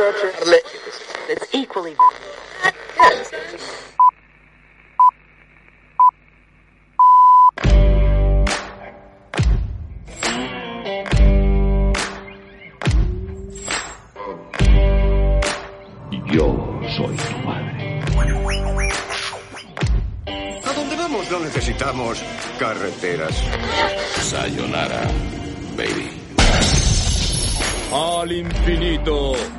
It's equally. Yo soy tu madre. A dónde vamos no necesitamos carreteras. Sayonara, baby. Al infinito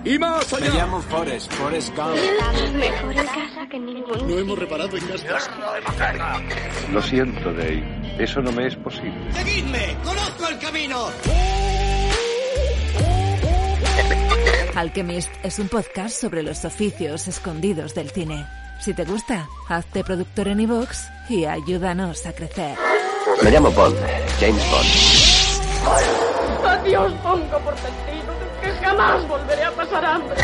y más Me llamo Forrest, Forrest Gump. Estamos mejor en casa que en ningún No hemos reparado en casa. Lo siento, Dave. Eso no me es posible. ¡Seguidme! ¡Conozco el camino! Alchemist es un podcast sobre los oficios escondidos del cine. Si te gusta, hazte productor en iVoox y ayúdanos a crecer. Me llamo Bond, James Bond. Adiós, pongo por que jamás volveré a pasar hambre.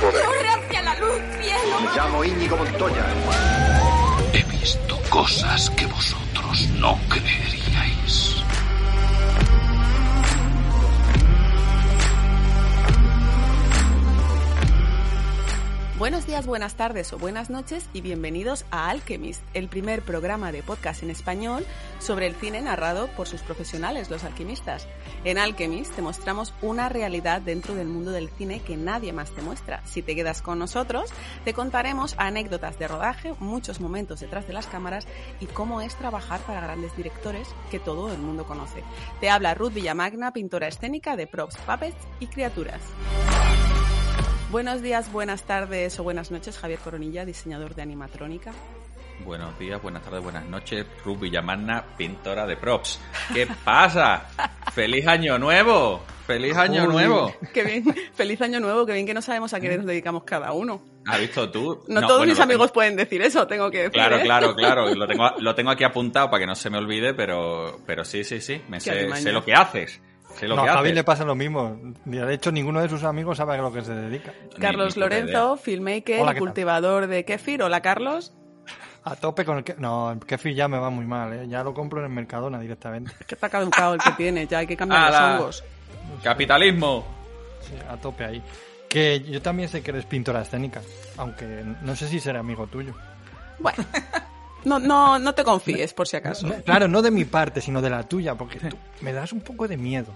¡Corre hacia la luz, cielo! Me llamo Íñigo Montoya. He visto cosas que vosotros no creeríais. Buenos días, buenas tardes o buenas noches y bienvenidos a Alchemist, el primer programa de podcast en español sobre el cine narrado por sus profesionales, los alquimistas. En Alchemist te mostramos una realidad dentro del mundo del cine que nadie más te muestra. Si te quedas con nosotros, te contaremos anécdotas de rodaje, muchos momentos detrás de las cámaras y cómo es trabajar para grandes directores que todo el mundo conoce. Te habla Ruth Villamagna, pintora escénica de props, puppets y criaturas. Buenos días, buenas tardes o buenas noches, Javier Coronilla, diseñador de animatrónica. Buenos días, buenas tardes, buenas noches. Ruth Villamanna, pintora de props. ¿Qué pasa? ¡Feliz año nuevo! ¡Feliz año nuevo! Qué bien, feliz año nuevo, qué bien que no sabemos a qué nos dedicamos cada uno. ¿Has visto tú? No, todos bueno, mis amigos tengo- pueden decir eso, tengo que decir. Claro, ¿eh? claro, claro. Lo tengo, lo tengo aquí apuntado para que no se me olvide, pero, pero sí, sí, sí. Me sé lo que haces. Sé lo no, que a Javi le pasa lo mismo. De hecho, ninguno de sus amigos sabe a lo que se dedica. Carlos Ni- ni puta Lorenzo, filmmaker, Hola, cultivador de kéfir. Hola, Carlos. A tope con el que... No, el kefir ya me va muy mal, ¿eh? Ya lo compro en el Mercadona directamente. Que está caducado el que tiene, ya hay que cambiar los hongos. Capitalismo. Sí, a tope ahí. Que yo también sé que eres pintora escénica, aunque no sé si será amigo tuyo. Bueno, no, no, no te confíes, por si acaso. Claro, no de mi parte, sino de la tuya, porque tú me das un poco de miedo.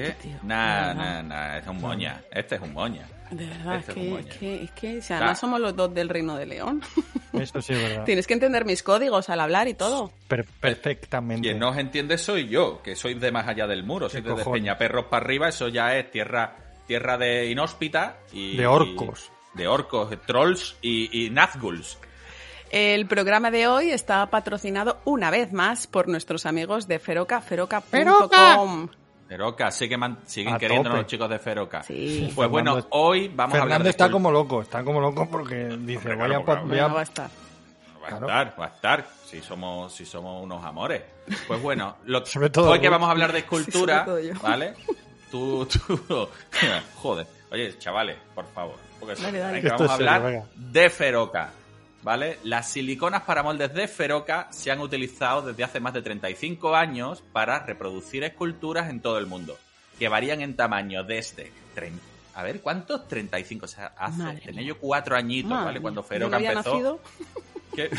De nah, verdad. nah, es un moña. Este es un moña. De verdad, es Este es que, es que, es que, O además sea- somos los dos del Reino de León. Eso sí es verdad. Tienes que entender mis códigos al hablar y todo. Per- perfectamente. Quien no os entiende soy yo, que soy de más allá del muro, soy ¿Qué desde cojones? Peñaperros para arriba, eso ya es tierra tierra de inhóspita y De orcos. y- de orcos, de trolls y, y nazguls. El programa de hoy está patrocinado una vez más por nuestros amigos de Feroca, feroca.com. Feroca, siguen, man- siguen A queriéndonos tope. los chicos de Feroca. Sí. Pues bueno, hoy vamos a hablar Fernando de está como loco, está como loco porque dice, Hombre, voy, claro, Bueno, va a estar. Va a Claro. estar, va a estar. Si somos, si somos unos amores. Pues bueno, lo, Sobre todo hoy que vamos a hablar de escultura, Sí. ¿vale? Tú, tú, joder. Oye, chavales, por favor. Porque Dale, dale. que vamos a serio, hablar de Feroca, ¿vale? Las siliconas para moldes de Feroca se han utilizado desde hace más de 35 años para reproducir esculturas en todo el mundo, que varían en tamaño desde... tren- A ver, ¿cuántos? 35. O sea, hace, Madre tenía mía. yo cuatro añitos, Madre ¿vale? Cuando Feroca empezó. nacido. ¿Qué?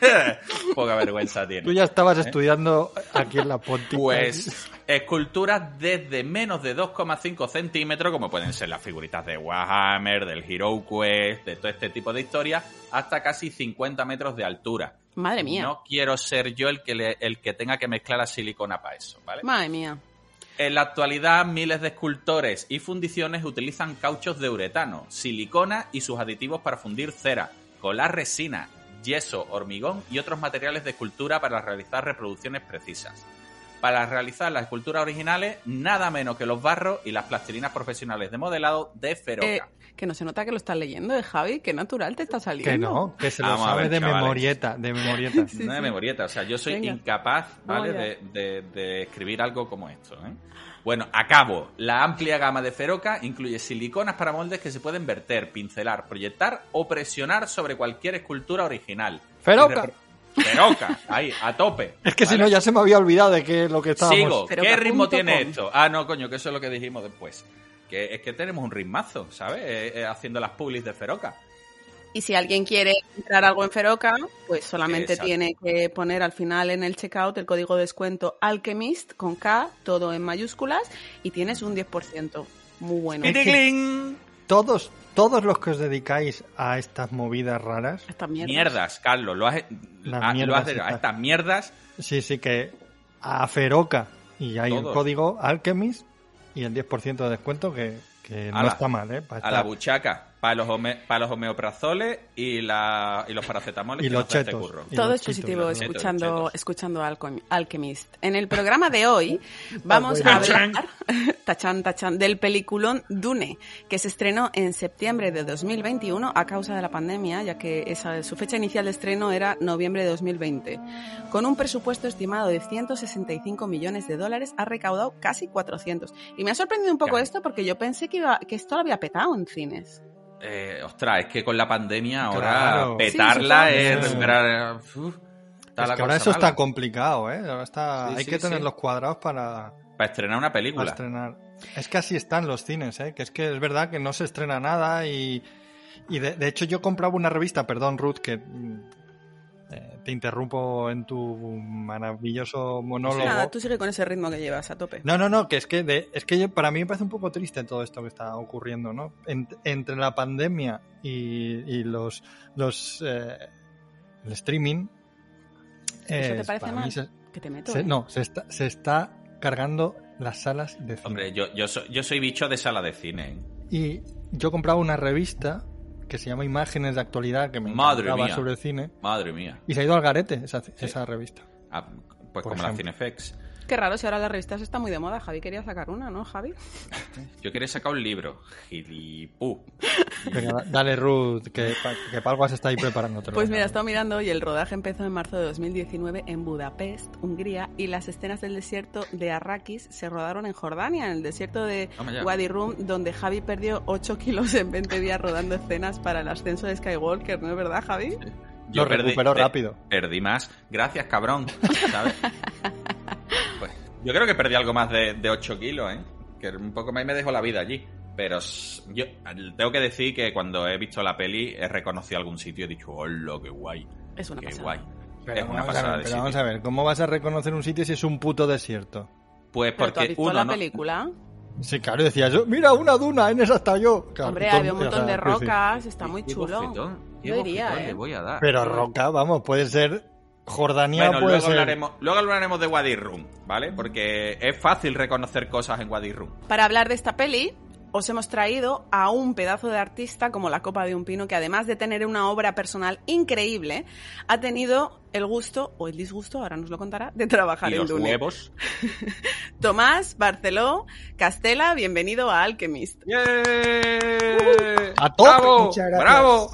Poca vergüenza tiene. Tú ya estabas estudiando aquí en la Ponti. ¿Eh? Pues esculturas desde menos de 2,5 centímetros, como pueden ser las figuritas de Warhammer, del Hero Quest, de todo este tipo de historias, hasta casi 50 metros de altura. Madre mía. No quiero ser yo el que, le- el que tenga que mezclar la silicona para eso, ¿vale? Madre mía. En la actualidad, miles de escultores y fundiciones utilizan cauchos de uretano, silicona y sus aditivos para fundir cera, colar resina, yeso, hormigón y otros materiales de escultura para realizar reproducciones precisas. Para realizar las esculturas originales, nada menos que los barros y las plastilinas profesionales de modelado de Feroca. Eh, que no se nota que lo estás leyendo, ¿eh, Javi? Qué natural te está saliendo. Que no, que se lo Vamos sabe ver, de chavales. memorieta, de memorieta. Sí, no de sí. memorieta, o sea, yo soy Venga. incapaz, ¿vale? De, de- de escribir algo como esto, ¿eh? Bueno, acabo. La amplia gama de Feroca incluye siliconas para moldes que se pueden verter, pincelar, proyectar o presionar sobre cualquier escultura original. Feroca. Feroca, ahí, a tope. Es que si no ya se me había olvidado de qué es lo que estábamos. Sigo. ¿Qué ritmo tiene esto? Ah, no, coño, que eso es lo que dijimos después. que es que tenemos un ritmazo, ¿sabes? Eh, eh, haciendo las publis de Feroca. Y si alguien quiere comprar algo en Feroca, pues solamente Exacto. tiene que poner al final en el checkout el código de descuento Alchemist con K, todo en mayúsculas, y tienes un 10%. Muy bueno. Es que todos, todos los que os dedicáis a estas movidas raras, Estas mierdas. Mierdas, Carlos, lo has, Las ah, lo has a estas. mierdas sí, sí que a Feroca y hay Todos. el código Alchemist y el 10% de descuento que, que no está mal, ¿eh? Para a la buchaca, para los, home- para los homeoprazoles y, la, y los paracetamoles Y que los nos da este chetos. curro. Y Todo es positivo chetos, escuchando, chetos. escuchando Alchem- Alchemist. En el programa de hoy vamos a hablar tachán, tachán, del peliculón Dune, que se estrenó en septiembre de 2021 a causa de la pandemia, ya que esa, su fecha inicial de estreno era noviembre de 2020. Con un presupuesto estimado de 165 millones de dólares, ha recaudado casi 400. Y me ha sorprendido un poco Claro. esto porque yo pensé que, iba, que esto lo había petado en cines. Eh, ostras, es que con la pandemia ahora Claro. petarla Sí, es sí. recuperar... uf, está Es la que ahora eso mala. está complicado, ¿eh? Ahora está... Sí, hay sí, que tener los cuadrados para, Para estrenar una para película. estrenar. Es que así están los cines, ¿eh? Que es que es verdad que no se estrena nada y, y de, de hecho yo compraba una revista, perdón Ruth, que eh, te interrumpo en tu maravilloso monólogo. Nada, tú sigue con ese ritmo que llevas a tope. No, no, no, que es que, de- es que yo- para mí me parece un poco triste todo esto que está ocurriendo, ¿no? En- entre la pandemia y, y los, los eh, el streaming. ¿Eso te parece mal? se- Que te meto. se- ¿eh? no, se está, se está cargando las salas de cine. Hombre, yo, yo, soy, yo soy bicho de sala de cine. ¿eh? Y yo compraba una revista que se llama Imágenes de Actualidad, que me Madre mía. sobre cine. Madre mía. Y se ha ido al garete esa, esa revista. Ah, pues Por como la. Cinefex. Qué raro si ahora las revistas está muy de moda. Javi quería sacar una, ¿no, Javi? Yo quería sacar un libro. Gilipú. Venga, da- dale Ruth, que, que algo se está ahí preparándote. Pues mira, he estado mirando y el rodaje empezó en marzo de 2019 en Budapest, Hungría, y las escenas del desierto de Arrakis se rodaron en Jordania, en el desierto de. Wadi Rum, donde Javi perdió 8 kilos en 20 días rodando escenas para el ascenso de Skywalker, ¿no es verdad, Javi? Lo recuperó pe- rápido. Perdí más. Gracias, cabrón. ¿Sabes? Yo creo que perdí algo más de, de 8 kilos, ¿eh? Que un poco más y me dejó la vida allí. Pero yo tengo que decir que cuando he visto la peli he reconocido algún sitio y he dicho, hola, qué guay. Es una Qué pasada. guay. Pero, es una vamos, a pasada ver, de pero vamos a ver, ¿cómo vas a reconocer un sitio si es un puto desierto? Pues ¿Pero tú has porque visto uno la no... película? Sí, claro, decía yo, mira, una duna, en esa está yo. Claro, Hombre, había un montón o sea, de rocas, está muy chulo. bofetón, Yo diría, bofetón ¿eh? le voy a dar. Pero roca, vamos, puede ser Jordania, Bueno, puede luego ser... hablaremos, luego hablaremos de Wadi Rum, ¿vale? Porque es fácil reconocer cosas en Wadi Rum. Para hablar de esta peli, os hemos traído a un pedazo de artista como la Copa de un Pino, que además de tener una obra personal increíble, ha tenido el gusto, o el disgusto, ahora nos lo contará, de trabajar Y en los Dune. huevos. Tomás Barceló Castela, bienvenido a Alchemist. ¡A! ¡Bravo! Muchas gracias. ¡Bravo!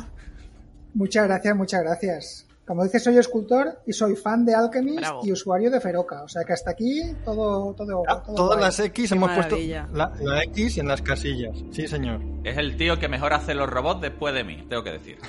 Muchas gracias, muchas gracias. Como dices, soy escultor y soy fan de Alchemist Bravo. y usuario de Feroca. O sea que hasta aquí todo, todo, Ah, todo Todas guay. las X Qué hemos maravilla. puesto la, la X en las casillas. Sí, señor. Es el tío que mejor hace los robots después de mí, tengo que decir.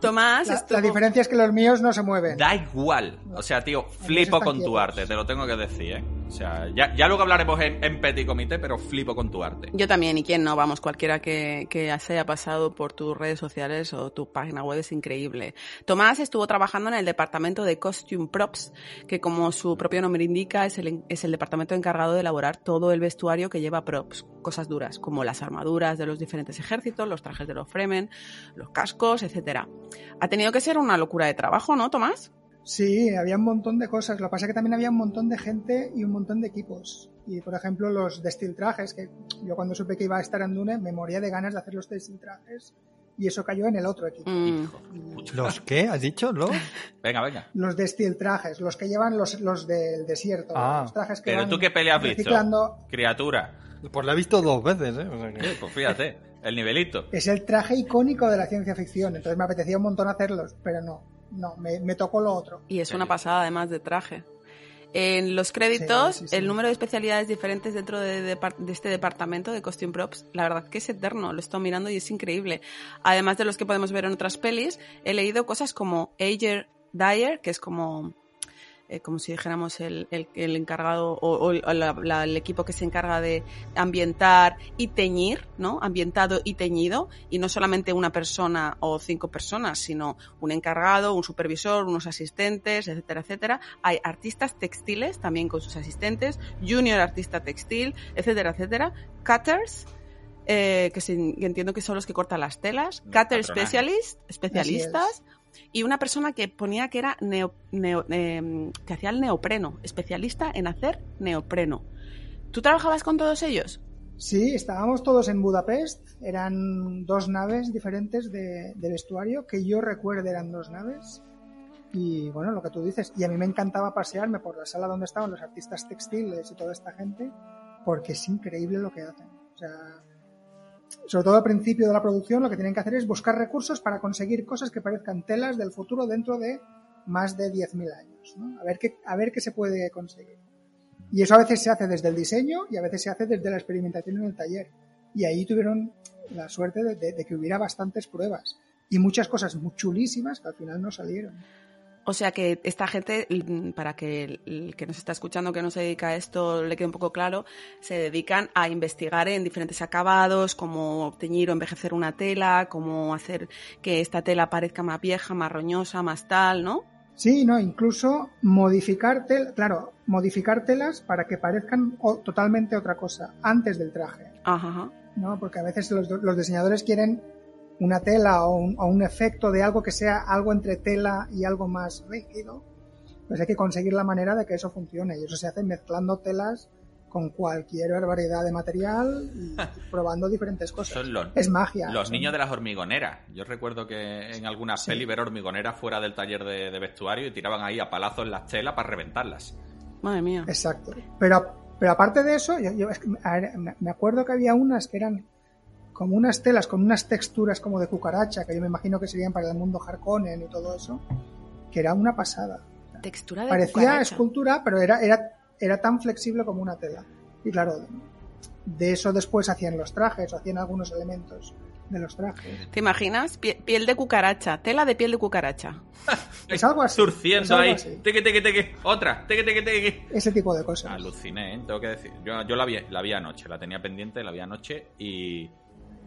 Tomás La, estuvo- la diferencia es que los míos no se mueven. Da igual. O sea, tío, flipo con tu arte, te lo tengo que decir, ¿eh? O sea, ya, ya luego hablaremos en, en Petit Comité, pero flipo con tu arte. Yo también, y quién no, vamos, cualquiera que, que se haya pasado por tus redes sociales o tu página web es increíble. Tomás estuvo trabajando en el departamento de Costume Props, que como su propio nombre indica, es el, es el departamento encargado de elaborar todo el vestuario que lleva props, cosas duras, como las armaduras de los diferentes ejércitos, los trajes de los Fremen, los cascos, etcétera. Ha tenido que ser una locura de trabajo, ¿no, Tomás? Sí, había un montón de cosas. Lo que pasa es que también había un montón de gente y un montón de equipos. Y por ejemplo, los destil trajes, que yo cuando supe que iba a estar en Dune me moría de ganas de hacer los destil trajes. Y eso cayó en el otro equipo. Mm. ¿Los qué? ¿Has dicho? ¿Los? Venga, venga. Los destil trajes, los que llevan los, los del desierto. Ah. los trajes que Pero van tú qué peli has visto, reciclando. criatura. Pues la he visto dos veces, ¿eh? O sea que- Pues fíjate, el nivelito. Es el traje icónico de la ciencia ficción. Entonces me apetecía un montón hacerlos, pero no. No, me, me tocó lo otro. Y es una pasada además de traje. En los créditos, Sí, sí, sí. el número de especialidades diferentes dentro de, de este departamento de Costume Props, la verdad que es eterno, lo estoy mirando y es increíble. Además de los que podemos ver en otras pelis, he leído cosas como Ager Dyer, que es como eh, como si dijéramos el, el, el encargado o, o la, la, el equipo que se encarga de ambientar y teñir, ¿no? Ambientado y teñido, y no solamente una persona o cinco personas, sino un encargado, un supervisor, unos asistentes, etcétera, etcétera. Hay artistas textiles también con sus asistentes, junior artista textil, etcétera, etcétera. Cutters, eh, que, se, que, entiendo que son los que cortan las telas, cutter specialist, especialistas, y una persona que ponía que era eh, que hacía el neopreno, especialista en hacer neopreno. ¿Tú trabajabas con todos ellos? Sí, estábamos todos en Budapest, eran dos naves diferentes de, de vestuario, que yo recuerdo eran dos naves, y bueno, lo que tú dices, y a mí me encantaba pasearme por la sala donde estaban los artistas textiles y toda esta gente, porque es increíble lo que hacen. O sea, sobre todo al principio de la producción, lo que tienen que hacer es buscar recursos para conseguir cosas que parezcan telas del futuro dentro de más de 10.000 años. A, ver qué, a ver qué se puede conseguir. Y eso a veces se hace desde el diseño y a veces se hace desde la experimentación en el taller. Y ahí tuvieron la suerte de, de, de que hubiera bastantes pruebas y muchas cosas muy chulísimas que al final no salieron. O sea que esta gente, para que el que nos está escuchando, que no se dedica a esto, le quede un poco claro, se dedican a investigar en diferentes acabados, cómo teñir o envejecer una tela, cómo hacer que esta tela parezca más vieja, más roñosa, más tal, ¿no? Sí, no, incluso modificar telas, claro, modificar telas para que parezcan totalmente otra cosa antes del traje. Ajá. ¿No? Porque a veces los, los diseñadores quieren una tela o un, o un, efecto de algo que sea algo entre tela y algo más rígido, pues hay que conseguir la manera de que eso funcione. Y eso se hace mezclando telas con cualquier variedad de material y probando diferentes cosas. Los, es magia. Los niños de las hormigoneras. Yo recuerdo que en alguna sí. peli ver hormigoneras fuera del taller de, de, vestuario y tiraban ahí a palazos las telas para reventarlas. Madre mía. Exacto. Pero, pero aparte de eso, yo, yo ver, me acuerdo que había unas que eran como unas telas con unas texturas como de cucaracha, que yo me imagino que serían para el mundo Harkonnen y todo eso, que era una pasada. Textura de Parecía cucaracha. escultura, pero era, era, era tan flexible como una tela. Y claro, de eso después hacían los trajes, o hacían algunos elementos de los trajes. ¿Te imaginas? Piel de cucaracha, tela de piel de cucaracha. es algo así. Surciendo es algo ahí. Así. Teque, teque, teque. Otra. Teque, teque, teque. Ese tipo de cosas. Aluciné, ¿eh? tengo que decir. Yo, yo la, vi, la vi anoche, la tenía pendiente, la vi anoche y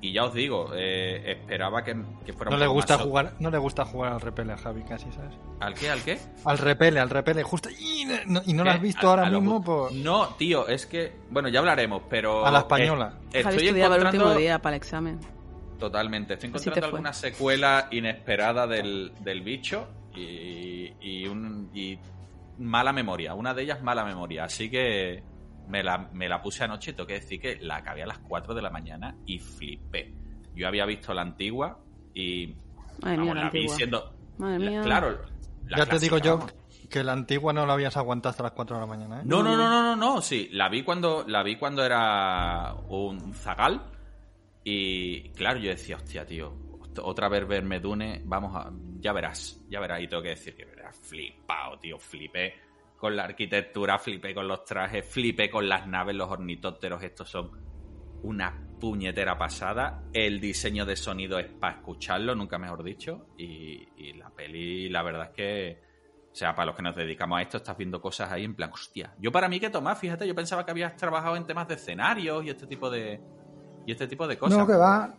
y ya os digo, eh, esperaba que, que, fuera no un le gusta más jugar No le gusta jugar al repele a Javi casi, ¿sabes? ¿Al qué? ¿Al qué? Al repele, al repele, justo. Y no, y no lo has visto a, ahora a mismo lo... por... No, tío, es que... Bueno, ya hablaremos, pero... A la española. Eh, Javi estoy estudiaba encontrando... el último día para el examen. Totalmente. Estoy encontrando alguna secuela inesperada del, del bicho y, y, un, y mala memoria. Una de ellas mala memoria. Así que me la, me la puse anoche y tengo que decir que la acabé a las 4 de la mañana y flipé. Yo había visto la antigua y Madre vamos, mía, la, la vi siendo. Madre mía. Claro. La ya te digo yo vamos. que la antigua no la habías aguantado hasta las 4 de la mañana, ¿eh? No, no, no, no, no, no, sí, la vi cuando la vi cuando era un zagal y claro, yo decía, hostia, tío, otra vez verme Dune, vamos a ya verás, ya verás y tengo que decir que verás flipado, tío, flipé con la arquitectura, flipé con los trajes, flipé con las naves, los ornitópteros, estos son una puñetera pasada. El diseño de sonido es para escucharlo, nunca mejor dicho. Y, la peli, la verdad es que, o sea, para los que nos dedicamos a esto, estás viendo cosas ahí en plan, hostia. Yo para mí que Tomás, fíjate, yo pensaba que habías trabajado en temas de escenarios y este tipo de y este tipo de cosas. No, que va.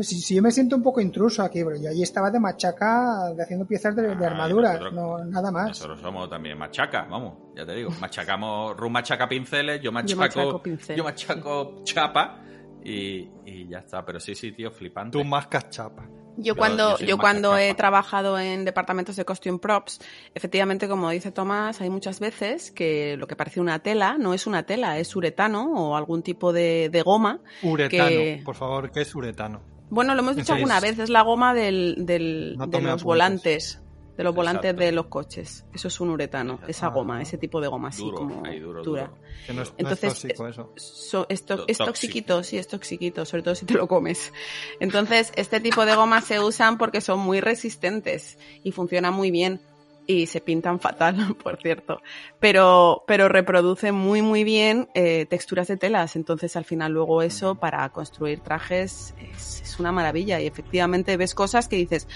Pues si, si yo me siento un poco intruso aquí, pero yo allí estaba de machaca, de haciendo piezas de, de armadura, nosotros, no nada más. Nosotros somos también machaca, vamos, ya te digo, machacamos, Ru machaca pinceles, yo machaco, yo machaco, pincel, yo machaco sí. chapa y, y, ya está. Pero sí, sí, tío, flipante. Tú mascas chapa. Yo cuando, yo, yo cuando he trabajado en departamentos de costume props, efectivamente, como dice Tomás, hay muchas veces que lo que parece una tela no es una tela, es uretano o algún tipo de, de goma. Uretano, que... por favor, ¿qué es uretano? Bueno, lo hemos dicho alguna vez, es la goma del, del no de los apuntes. volantes. De los volantes Exacto. de los coches. Eso es un uretano, Exacto. esa goma, ese tipo de goma así Duro, como ahí duro, dura. duro. Que no es, Entonces, no es tóxico eso. So, es, to, To- es tóxico. toxiquito, sí, es toxiquito, sobre todo si te lo comes. Entonces, este tipo de gomas se usan porque son muy resistentes y funcionan muy bien. Y se pintan fatal, por cierto. Pero, pero reproduce muy, muy bien eh, texturas de telas. Entonces, al final, luego eso para construir trajes es, es, una maravilla. Y efectivamente ves cosas que dices,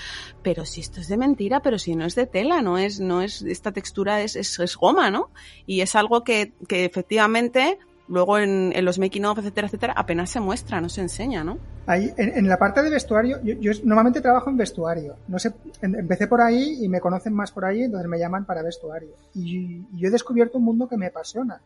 pero si esto es de mentira, pero si no es de tela, no es, no es, esta textura es, es, es goma, ¿no? Y es algo que, que efectivamente luego en, en, los making of, etcétera, etcétera, apenas se muestra, no se enseña, ¿no? Ahí, en, en la parte de vestuario, yo, yo, normalmente trabajo en vestuario. No sé, empecé por ahí y me conocen más por ahí, entonces me llaman para vestuario. Y, y yo he descubierto un mundo que me apasiona.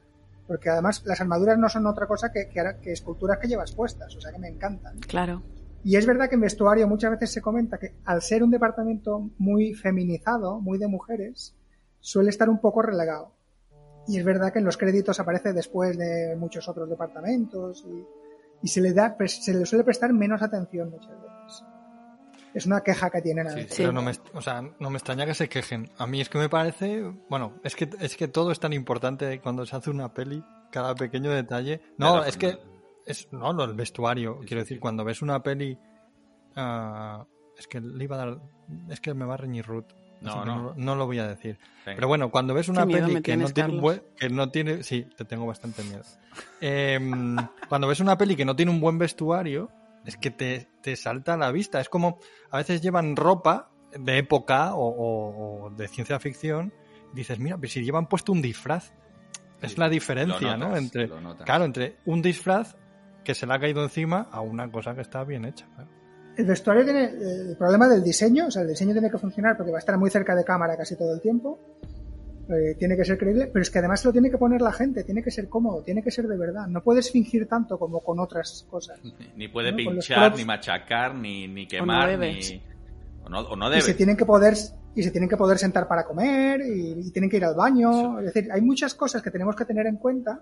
Porque además las armaduras no son otra cosa que, que, que esculturas que llevas puestas, o sea que me encantan. Claro. Y es verdad que en vestuario muchas veces se comenta que al ser un departamento muy feminizado, muy de mujeres, suele estar un poco relegado y es verdad que en los créditos aparece después de muchos otros departamentos y, y se le da se le suele prestar menos atención muchas veces. Es una queja que tienen a veces. Sí, pero no me, o sea, no me extraña que se quejen. A mí es que me parece, bueno, es que es que todo es tan importante cuando se hace una peli, cada pequeño detalle. No, es que es no, no, el vestuario, quiero decir, cuando ves una peli uh, es que le iba a dar es que me va a reñir Ruth. No, no. no. no. lo voy a decir. Venga. Pero bueno, cuando ves una peli que no tiene un buen, que no tiene, sí, te tengo bastante miedo. Eh, cuando ves una peli que no tiene un buen vestuario, es que te, te, salta a la vista. Es como a veces llevan ropa de época o, o, o de ciencia ficción. Y dices, mira, pero si llevan puesto un disfraz, es sí, la diferencia, notas, ¿no? Entre, claro, entre un disfraz que se le ha caído encima a una cosa que está bien hecha. Claro el vestuario tiene el problema del diseño, o sea, el diseño tiene que funcionar porque va a estar muy cerca de cámara casi todo el tiempo, eh, tiene que ser creíble, pero es que además se lo tiene que poner la gente, tiene que ser cómodo, tiene que ser de verdad, no puedes fingir tanto como con otras cosas. Ni puede ¿no? pinchar, ni machacar, ni, ni quemar, o no ni... O no, o no debe. Y se tienen que poder y se tienen que poder sentar para comer y, y tienen que ir al baño, sí. es decir, hay muchas cosas que tenemos que tener en cuenta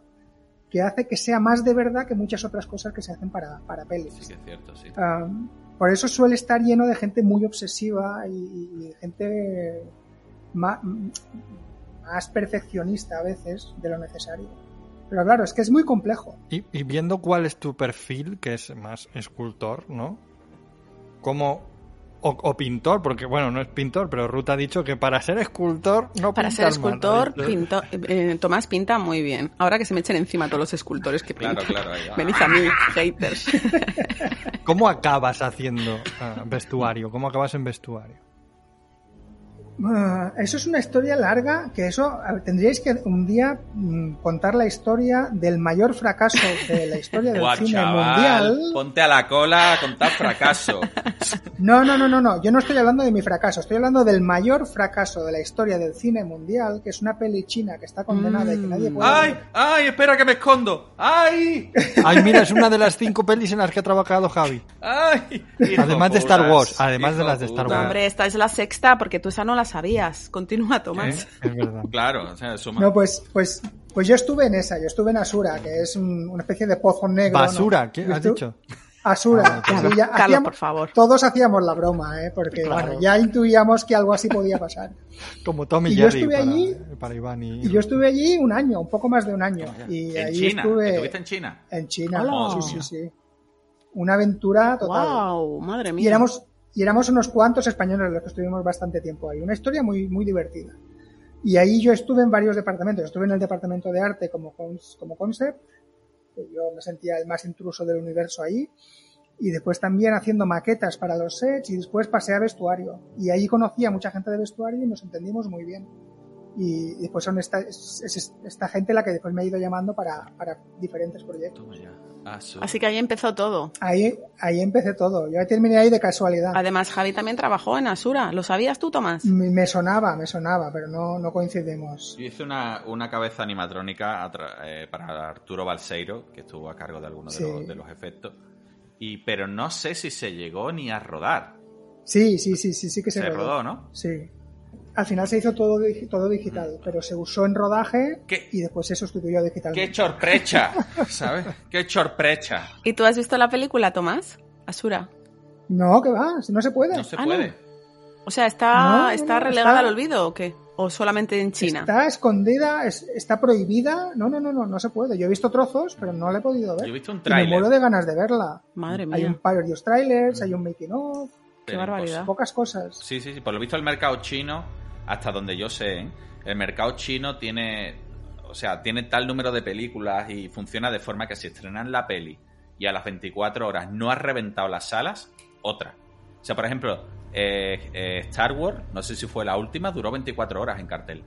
que hace que sea más de verdad que muchas otras cosas que se hacen para, para pelis. Sí, es cierto, sí. Um, por eso suele estar lleno de gente muy obsesiva y, gente más, perfeccionista a veces de lo necesario. Pero claro, es que es muy complejo. Y, viendo cuál es tu perfil, que es más escultor, ¿no? ¿Cómo, o, o, pintor, porque bueno, no es pintor, pero Ruth ha dicho que para ser escultor no Para ser escultor, mal, pinto, eh, Tomás pinta muy bien. Ahora que se me echen encima todos los escultores que pintan. Claro, claro, Venid a mí, haters. ¿Cómo acabas haciendo uh, vestuario? ¿Cómo acabas en vestuario? Uh, eso es una historia larga, que eso tendríais que un día mm, contar la historia del mayor fracaso de la historia del Buah, cine chaval, mundial. Ponte a la cola a contar fracaso. No, no, no, no, no. Yo no estoy hablando de mi fracaso. Estoy hablando del mayor fracaso de la historia del cine mundial, que es una peli china que está condenada mm. y que nadie puede. ¡Ay! Ver. ¡Ay! Espera que me escondo. ¡Ay! Ay, mira, es una de las cinco pelis en las que ha trabajado Javi. ¡Ay! Además de Star Wars. Además de las de Star Wars. No, hombre, esta es la sexta porque tú esa no la sabías. Continúa, Tomás. ¿Eh? Es verdad. Claro, o sea, suma. No, pues, pues, pues yo estuve en esa. Yo estuve en Asura, que es un, una especie de pozo negro. Basura, ¿no? ¿qué has dicho? Asura. Ah, claro, ya Carlos, hacíamos, por favor. Todos hacíamos la broma, ¿eh? porque Claro. bueno, ya intuíamos que algo así podía pasar. Como Tommy Y yo Jerry estuve para, allí- para Iván y... Y yo estuve allí un año, un poco más de un año. Y En allí China. estuve ¿Estuviste en China? en China. Sí, sí, sí. Una aventura total. Wow, madre mía. Y éramos, y éramos unos cuantos españoles los que estuvimos bastante tiempo ahí. Una historia muy, muy divertida. Y ahí yo estuve en varios departamentos. Estuve en el departamento de arte como, como concept, yo me sentía el más intruso del universo ahí. Y después también haciendo maquetas para los sets y después pasé a vestuario. Y ahí conocí a mucha gente de vestuario y nos entendimos muy bien. Y después son esta, es, es esta gente la que después me ha ido llamando para, para diferentes proyectos. Ah, Así que ahí empezó todo. Ahí, ahí empecé todo. Yo terminé ahí de casualidad. Además, Javi también trabajó en Asura. ¿Lo sabías tú, Tomás? Me me sonaba, me sonaba, pero no, no coincidimos. Yo hice una, una cabeza animatrónica eh, para Arturo Balseiro, que estuvo a cargo de algunos Sí. de, los, de los efectos. Y, pero no sé si se llegó ni a rodar. Sí, sí, sí, sí, sí que se, Se rodó, ¿no? Sí. Al final se hizo todo, todo Mm. digital, pero se usó en rodaje ¿Qué? y después se sustituyó ¡Qué digitalmente. chorprecha! ¿Sabes? ¡Qué chorprecha! ¿Y tú has visto la película, Tomás? Asura. No, que va, si no se puede. No se Ah, puede. O sea, ¿está, No, está no, relegada está- al olvido o qué? ¿O solamente en China? Está escondida, es- está prohibida. No, no, no, no, no se puede. Yo he visto trozos, pero no la he podido ver. Yo he visto un y me tráiler. muero de ganas de verla. Madre Hay un mía. varios trailers, hay un making of, Qué barbaridad. pocas cosas. Sí, sí, sí. Por lo visto el mercado chino hasta donde yo sé, ¿eh? el mercado chino tiene, o sea, tiene tal número de películas y funciona de forma que si estrenan la peli y a las 24 horas no ha reventado las salas, otra. O sea, por ejemplo, eh, eh, Star Wars, no sé si fue la última, duró 24 horas en cartel.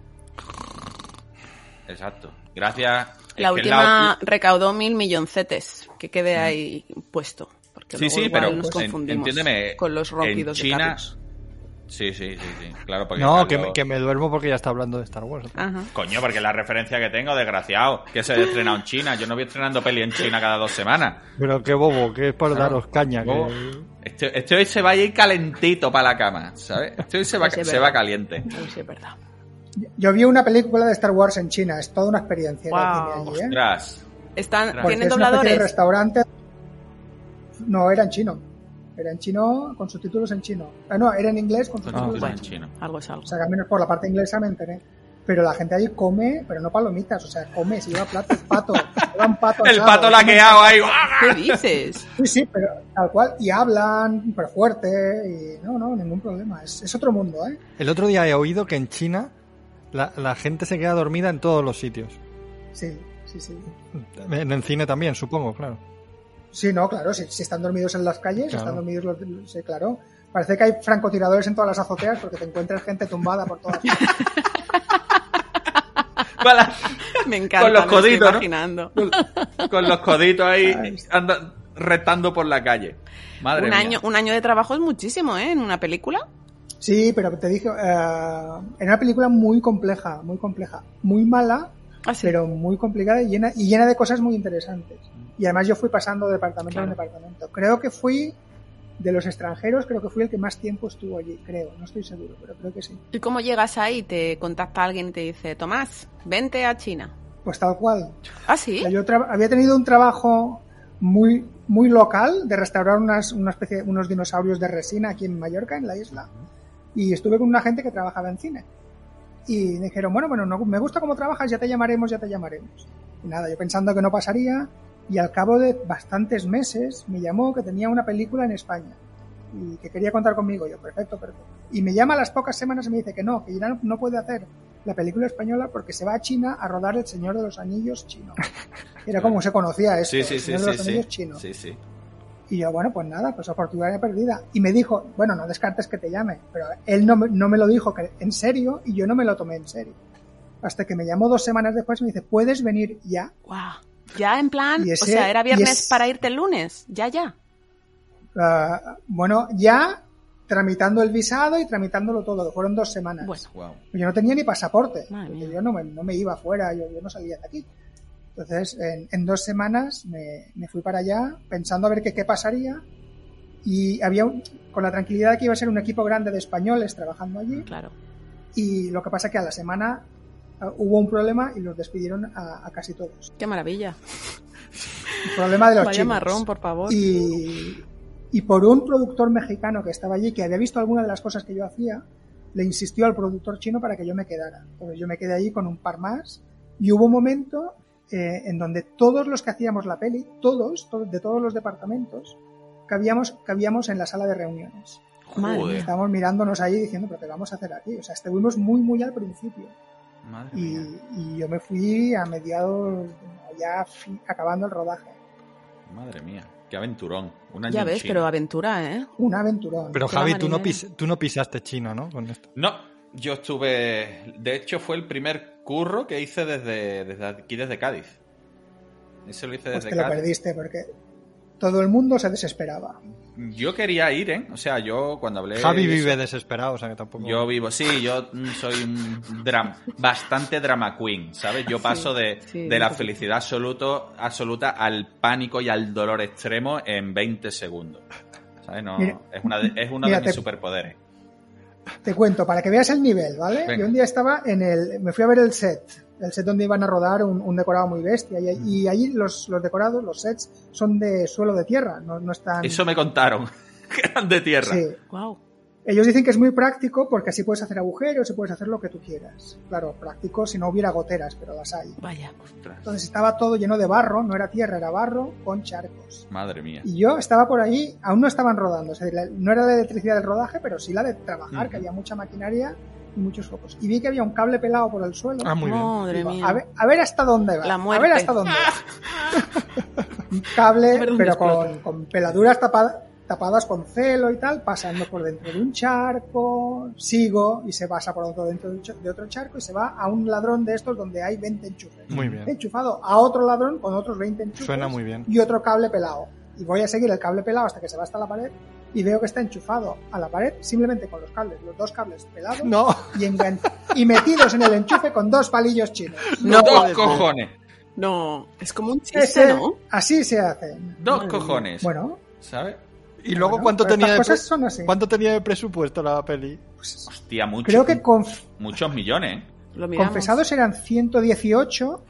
Exacto. Gracias. La última recaudó mil milloncetes, que quede ahí puesto. Porque Sí, luego sí, igual pero nos confundimos entiéndeme, con los en de China-. Sí, sí, sí, sí. Claro, porque No, que me, que me duermo porque ya está hablando de Star Wars. Ajá. Coño, porque la referencia que tengo, desgraciado, que se ha estrenado en China. Yo no voy estrenando peli en China cada dos semanas. Pero qué bobo, que es por Claro. daros caña. que-. Este, este hoy se va a ir calentito para la cama, ¿sabes? Este hoy se va, Pues se va caliente. Sí, es verdad. Yo vi una película de Star Wars en China, es toda una experiencia. cine allí, ¿eh? Ostras. Están, ¿Tienen es dobladores? restaurante. No, era en chino. Era en chino con subtítulos en chino. Ah, no, era en inglés con Con subtítulos subtítulos en en chino. Algo es algo. O sea, que al menos por la parte inglesa me enteré. Pero la gente allí come, pero no palomitas, o sea, come, se lleva platos, pato, llevan pato El asado, pato comen laqueado ahí. ¿Qué dices? Sí, sí, pero tal cual. Y hablan súper fuerte y no, no, ningún problema. Es, es otro mundo, ¿eh? El otro día he oído que en China la, la gente se queda dormida en todos los sitios. Sí, sí, sí. En el cine también, supongo, claro. Sí, no, claro, si, si están dormidos en las calles, Claro. están dormidos los... Sí, claro. Parece que hay francotiradores en todas las azoteas porque te encuentras gente tumbada por todas partes. Con, la- Me encanta, Con los me estoy coditos, ¿no? imaginando. con los coditos ahí anda retando por la calle. Madre Un mía. año, un año de trabajo es muchísimo, ¿eh? En una película. Sí, pero te dije, eh, era una película muy compleja, muy compleja, muy mala, Ah, sí. pero muy complicada y llena, y llena de cosas muy interesantes. Y además yo fui pasando de departamento en departamento. Creo que fui, de los extranjeros, creo que fui el que más tiempo estuvo allí, creo, no estoy seguro, pero creo que sí. ¿Y cómo llegas ahí? Te contacta alguien y te dice, Tomás, vente a China. Pues tal cual. ¿Ah, sí? Yo había tenido un trabajo muy, muy local de restaurar unas, una especie, unos dinosaurios de resina aquí en Mallorca, en la isla. Y estuve con una gente que trabajaba en cine. Y me dijeron, bueno, bueno, no- me gusta cómo trabajas, ya te llamaremos, ya te llamaremos. Y nada, yo pensando que no pasaría, y al cabo de bastantes meses me llamó que tenía una película en España y que quería contar conmigo. Yo, perfecto, perfecto. Y me llama a las pocas semanas y me dice que no, que ya no, puede hacer la película española porque se va a China a rodar El Señor de los Anillos chino. Era como se conocía esto, Sí, sí, El sí, Señor de sí, los sí. Anillos chino. Sí, sí. Y yo, bueno, pues nada, pues oportunidad perdida. Y me dijo, bueno, no descartes que te llame, pero él no me, no me lo dijo que- en serio y yo no me lo tomé en serio. Hasta que me llamó dos semanas después y me dice, ¿puedes venir ya? Guau. Ya en plan, o sea, era viernes es- para irte el lunes. Ya, ya. Ah, bueno, ya tramitando el visado y tramitándolo todo, fueron dos semanas. Wow. Yo no tenía ni pasaporte, yo no me, no me iba afuera, yo, yo no salía de aquí. Entonces, en, en dos semanas me, me fui para allá pensando a ver qué, qué pasaría y había, un- con la tranquilidad de que iba a ser un equipo grande de españoles trabajando allí Claro. y lo que pasa que a la semana ah, hubo un problema y los despidieron a, a casi todos. Qué maravilla. El problema de los Vaya chinos. marrón, por favor. Y, y por un productor mexicano que estaba allí, que había visto alguna de las cosas que yo hacía, le insistió al productor chino para que yo me quedara. Entonces yo me quedé allí con un par más y hubo un momento eh, en donde todos los que hacíamos la peli, todos, to- de todos los departamentos, cabíamos, cabíamos en la sala de reuniones. Madre. Estábamos mirándonos ahí diciendo, pero ¿qué vamos a hacer aquí? O sea, estuvimos muy, muy al principio. Madre Y, mía. y yo me fui a mediados, ya fi- acabando el rodaje. Madre mía. Qué aventurón. Un año Ya en ves, China. pero aventura, ¿eh? Un aventurón. Pero Javi, tú no, pis- tú no pisaste China, ¿no? Con esto. No, yo estuve. De hecho, fue el primer curro que hice desde, desde aquí, desde Cádiz. Ese lo hice Pues desde te lo Cádiz. perdiste porque todo el mundo se desesperaba. Yo quería ir, ¿eh? O sea, yo cuando hablé. Javi eso- vive desesperado, o sea que tampoco. Yo vivo, sí, yo soy un dram- bastante drama queen, ¿sabes? Yo paso de, sí, de la felicidad absoluto, absoluta al pánico y al dolor extremo en 20 segundos. ¿Sabes? No, Mira, es, una de- es uno mira, de mis te- superpoderes. Te cuento, para que veas el nivel, ¿vale? Venga. Yo un día estaba en el... Me fui a ver el set, el set donde iban a rodar un, un decorado muy bestia. Y, y allí los, los decorados, los sets, son de suelo de tierra, no, no están... Eso me contaron, que eran de tierra. Sí. Wow. Ellos dicen que es muy práctico porque así puedes hacer agujeros y puedes hacer lo que tú quieras. Claro, práctico si no hubiera goteras, pero las hay. Vaya. Entonces estaba todo lleno de barro, no era tierra, era barro con charcos. Madre mía. Y yo estaba por allí, aún no estaban rodando, no era la electricidad del rodaje, pero sí la de trabajar, que había mucha maquinaria y muchos focos. Y vi que había un cable pelado por el suelo. Ah, muy bien. Madre Digo, mía. a, ver, a ver hasta dónde va. La a muerte. ver hasta dónde va. un cable, A pero con, con peladuras tapa- tapadas con celo y tal, pasando por dentro de un charco, sigo y se pasa por otro dentro de otro charco y se va a un ladrón de estos donde hay 20 enchufes. Muy bien. Enchufado a otro ladrón con otros 20 enchufes Suena muy bien. y otro cable pelado. Y voy a seguir el cable pelado hasta que se va hasta la pared y veo que está enchufado a la pared simplemente con los cables, los dos cables pelados No. y, metidos en el enchufe con dos palillos chinos. No, Dos cojones. no, es como un chiste, ¿no? Así se hace. Dos cojones. Bueno, ¿Sabes? ¿Y luego Bueno, cuánto tenía, de son así. cuánto tenía de presupuesto la peli? Hostia, mucho, creo que conf- muchos millones. confesados eran 118,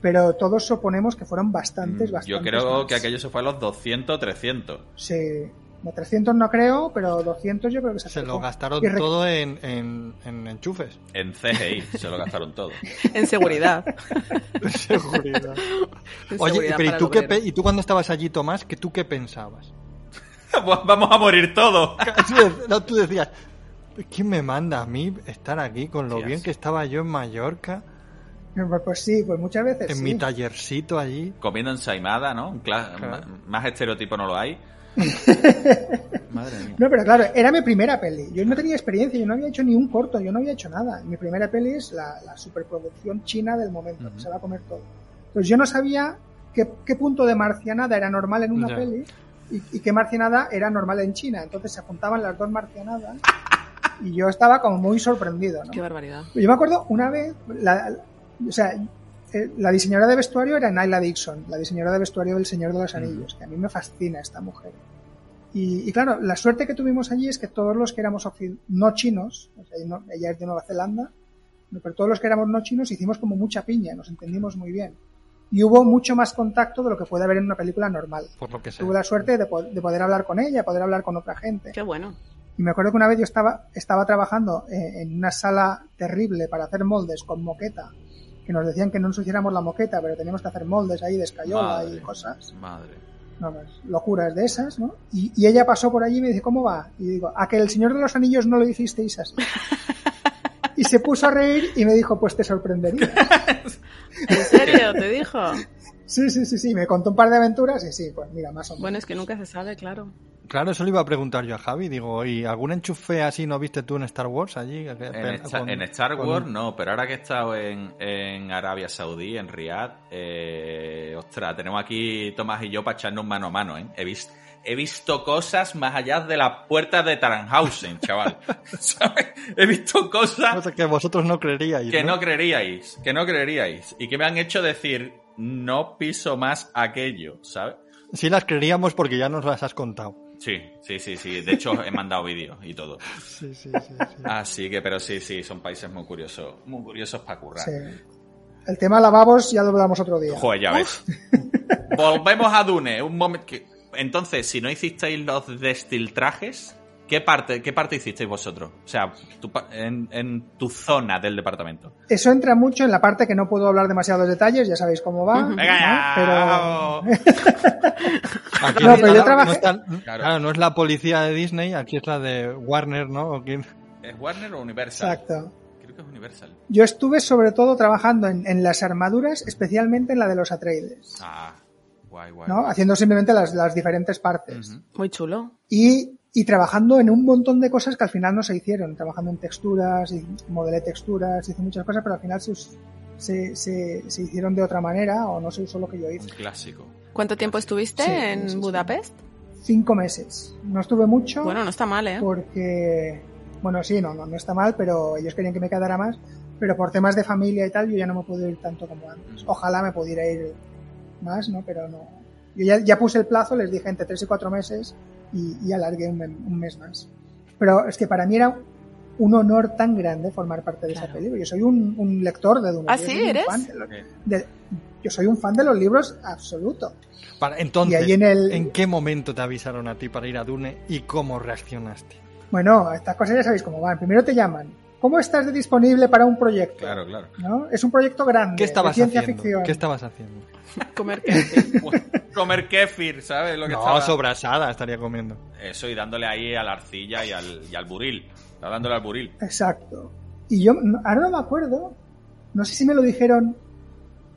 pero todos suponemos que fueron bastantes, Mm, bastantes. Yo creo más. que aquello se fue a los 200, 300. Sí. No, 300 no creo, pero 200 yo creo que se Se lo acercó. gastaron Y todo en, en, en enchufes. En CGI se lo gastaron todo. En seguridad. Seguridad. En Oye, seguridad pero ¿y tú, qué ¿y tú cuando estabas allí, Tomás, que tú qué pensabas? Vamos a morir todos. Tú de- no, tú decías, ¿quién me manda a mí estar aquí con lo bien que estaba yo en Mallorca, Pues, pues sí, pues muchas veces en sí. mi tallercito allí? Comiendo ensaimada, ¿no? Claro. Más estereotipo no lo hay. Madre mía. No, pero claro, era mi primera peli. Yo no tenía experiencia, yo no había hecho ni un corto, yo no había hecho nada. Mi primera peli es la, la superproducción china del momento, que se va a comer todo. Entonces yo no sabía qué, qué punto de marcianada era normal en una Ya. peli y, y qué marcianada era normal en China. Entonces se juntaban las dos marcianadas y yo estaba como muy sorprendido. ¿no? Qué barbaridad. Yo me acuerdo una vez, la, o sea, eh, la diseñadora de vestuario era Nyla Dixon, la diseñadora de vestuario del Señor de los Anillos, que a mí me fascina esta mujer. Y, y claro, la suerte que tuvimos allí es que todos los que éramos no chinos, o sea, no- ella es de Nueva Zelanda, pero todos los que éramos no chinos hicimos como mucha piña, nos entendimos muy bien. Y hubo mucho más contacto de lo que puede haber en una película normal. Por lo que sea. Tuve la suerte de, po- de poder hablar con ella, poder hablar con otra gente. Qué bueno. Y me acuerdo que una vez yo estaba, estaba trabajando eh, en una sala terrible para hacer moldes con moqueta, que nos decían que no nos hiciéramos la moqueta, pero teníamos que hacer moldes ahí de escayola y Madre. cosas. Madre. No, pues, locuras de esas, ¿no? Y, y ella pasó por allí y me dice, ¿cómo va? Y digo, a que el Señor de los Anillos no lo hicisteis así. Y se puso a reír y me dijo, pues te sorprendería. ¿En serio? ¿Te dijo? Sí, sí, sí, sí. Me contó un par de aventuras y sí, pues mira, más o menos. Bueno, es que nunca se sabe, claro. Claro, eso le iba a preguntar yo a Javi. Digo, ¿y algún enchufe así no viste tú en Star Wars allí? En, Con- Star, en Star con- Wars no, pero ahora que he estado en, en Arabia Saudí, en Riyadh, eh, ostras, tenemos aquí Tomás y yo para echarnos mano a mano, ¿eh? He visto, he visto cosas más allá de las puertas de Tannhausen, chaval. ¿Sabes? He visto cosas Cosa que vosotros no creeríais. que ¿no? no creeríais, que no creeríais, y que me han hecho decir, no piso más aquello, ¿sabes? Sí las creeríamos porque ya nos las has contado. Sí, sí, sí, sí. De hecho, he mandado vídeos y todo. Sí, sí, sí. sí. Así que, pero sí, sí, son países muy curiosos, muy curiosos para currar. Sí. El tema lavabos ya lo hablamos otro día. Joder, ya ves. Volvemos a Dune. Un momento. que- Entonces, si no hicisteis los destiltrajes, ¿qué parte, qué parte hicisteis vosotros? O sea, tu pa- en, en tu zona del departamento. Eso entra mucho en la parte que no puedo hablar demasiados detalles, ya sabéis cómo va. ¿no? Venga ya. Pero Aquí No, no, pero yo trabajé- no está- Claro. claro, no es la policía de Disney, aquí es la de Warner, ¿no? ¿O quién? ¿Es Warner o Universal? exacto. Creo que es Universal. Yo estuve sobre todo trabajando en, en las armaduras, especialmente en la de los Atreides, Ah, guay, guay. ¿no? guay. Haciendo simplemente las, las diferentes partes. Muy chulo. Y, y trabajando en un montón de cosas que al final no se hicieron. Trabajando en texturas, y modelé texturas, hice muchas cosas, pero al final se, us- se, se, se hicieron de otra manera o no se usó lo que yo hice. Un clásico. ¿Cuánto tiempo estuviste Sí, en sí, sí. Budapest? Cinco meses. No estuve mucho. Bueno, no está mal, ¿eh? porque, bueno, sí, no, no, no está mal, pero ellos querían que me quedara más, pero por temas de familia y tal, yo ya no me puedo ir tanto como antes. Ojalá me pudiera ir más, ¿no? Pero no. Yo ya, ya puse el plazo, les dije entre tres y cuatro meses y, y alargué un, un mes más. Pero es que para mí era un honor tan grande formar parte de esa Claro. película. Yo soy un, un lector de Dune. ¿Ah, sí? ¿Eres? fan de los- de- yo soy un fan de los libros absoluto. Para, entonces, Y ahí en el- ¿en qué momento te avisaron a ti para ir a Dune y cómo reaccionaste? Bueno, estas cosas ya sabéis cómo van. Primero te llaman. ¿Cómo estás de disponible para un proyecto? Claro, claro. ¿No? Es un proyecto grande. ¿Qué estabas de ciencia haciendo? ficción. ¿Qué estabas haciendo? Comer kefir. Comer kéfir, ¿sabes? Lo que No, estaba- sobrasada estaría comiendo. Eso, y dándole ahí a la arcilla y al, y al buril. Está dándole al buril. Exacto. Y yo ahora no me acuerdo. No sé si me lo dijeron.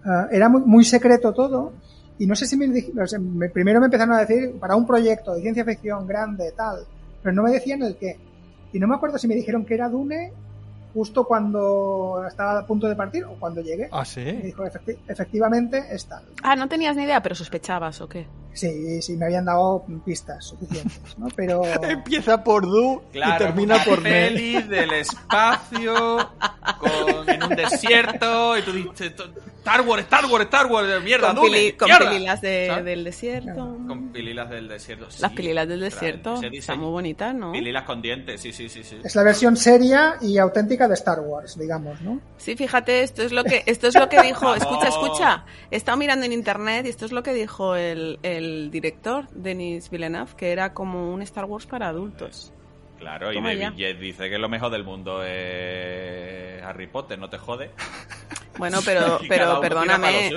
ah, era muy, muy secreto todo. Y no sé si me, dij- o sea, me- primero me empezaron a decir para un proyecto de ciencia ficción grande, tal. Pero no me decían el qué. Y no me acuerdo si me dijeron que era Dune justo cuando estaba a punto de partir o cuando llegué. Ah, Me sí. dijo, "Efecti- efectivamente, es tal. Ah, no tenías ni idea, pero sospechabas, ¿o qué? Sí, sí, me habían dado pistas suficientes, ¿no? Pero... Empieza por Du Claro, y termina una por peli del espacio con, en un desierto y tú dices Star Wars, Star Wars, Star Wars, mierda, con, pili- con mierda". pililas del desierto. Con pililas del desierto. sí, Las pililas del desierto están diseño. muy bonitas, ¿no? Pililas con dientes, sí, sí, sí, sí. Es la versión seria y auténtica de Star Wars, digamos, ¿no? Sí, fíjate, esto es lo que, esto es lo que dijo, Vamos. escucha, escucha, he estado mirando en internet y esto es lo que dijo el, el director, Denis Villeneuve, que era como un Star Wars para adultos. Claro, y David ya. Yates dice que lo mejor del mundo es Harry Potter, no te jode. Bueno, pero, pero perdóname,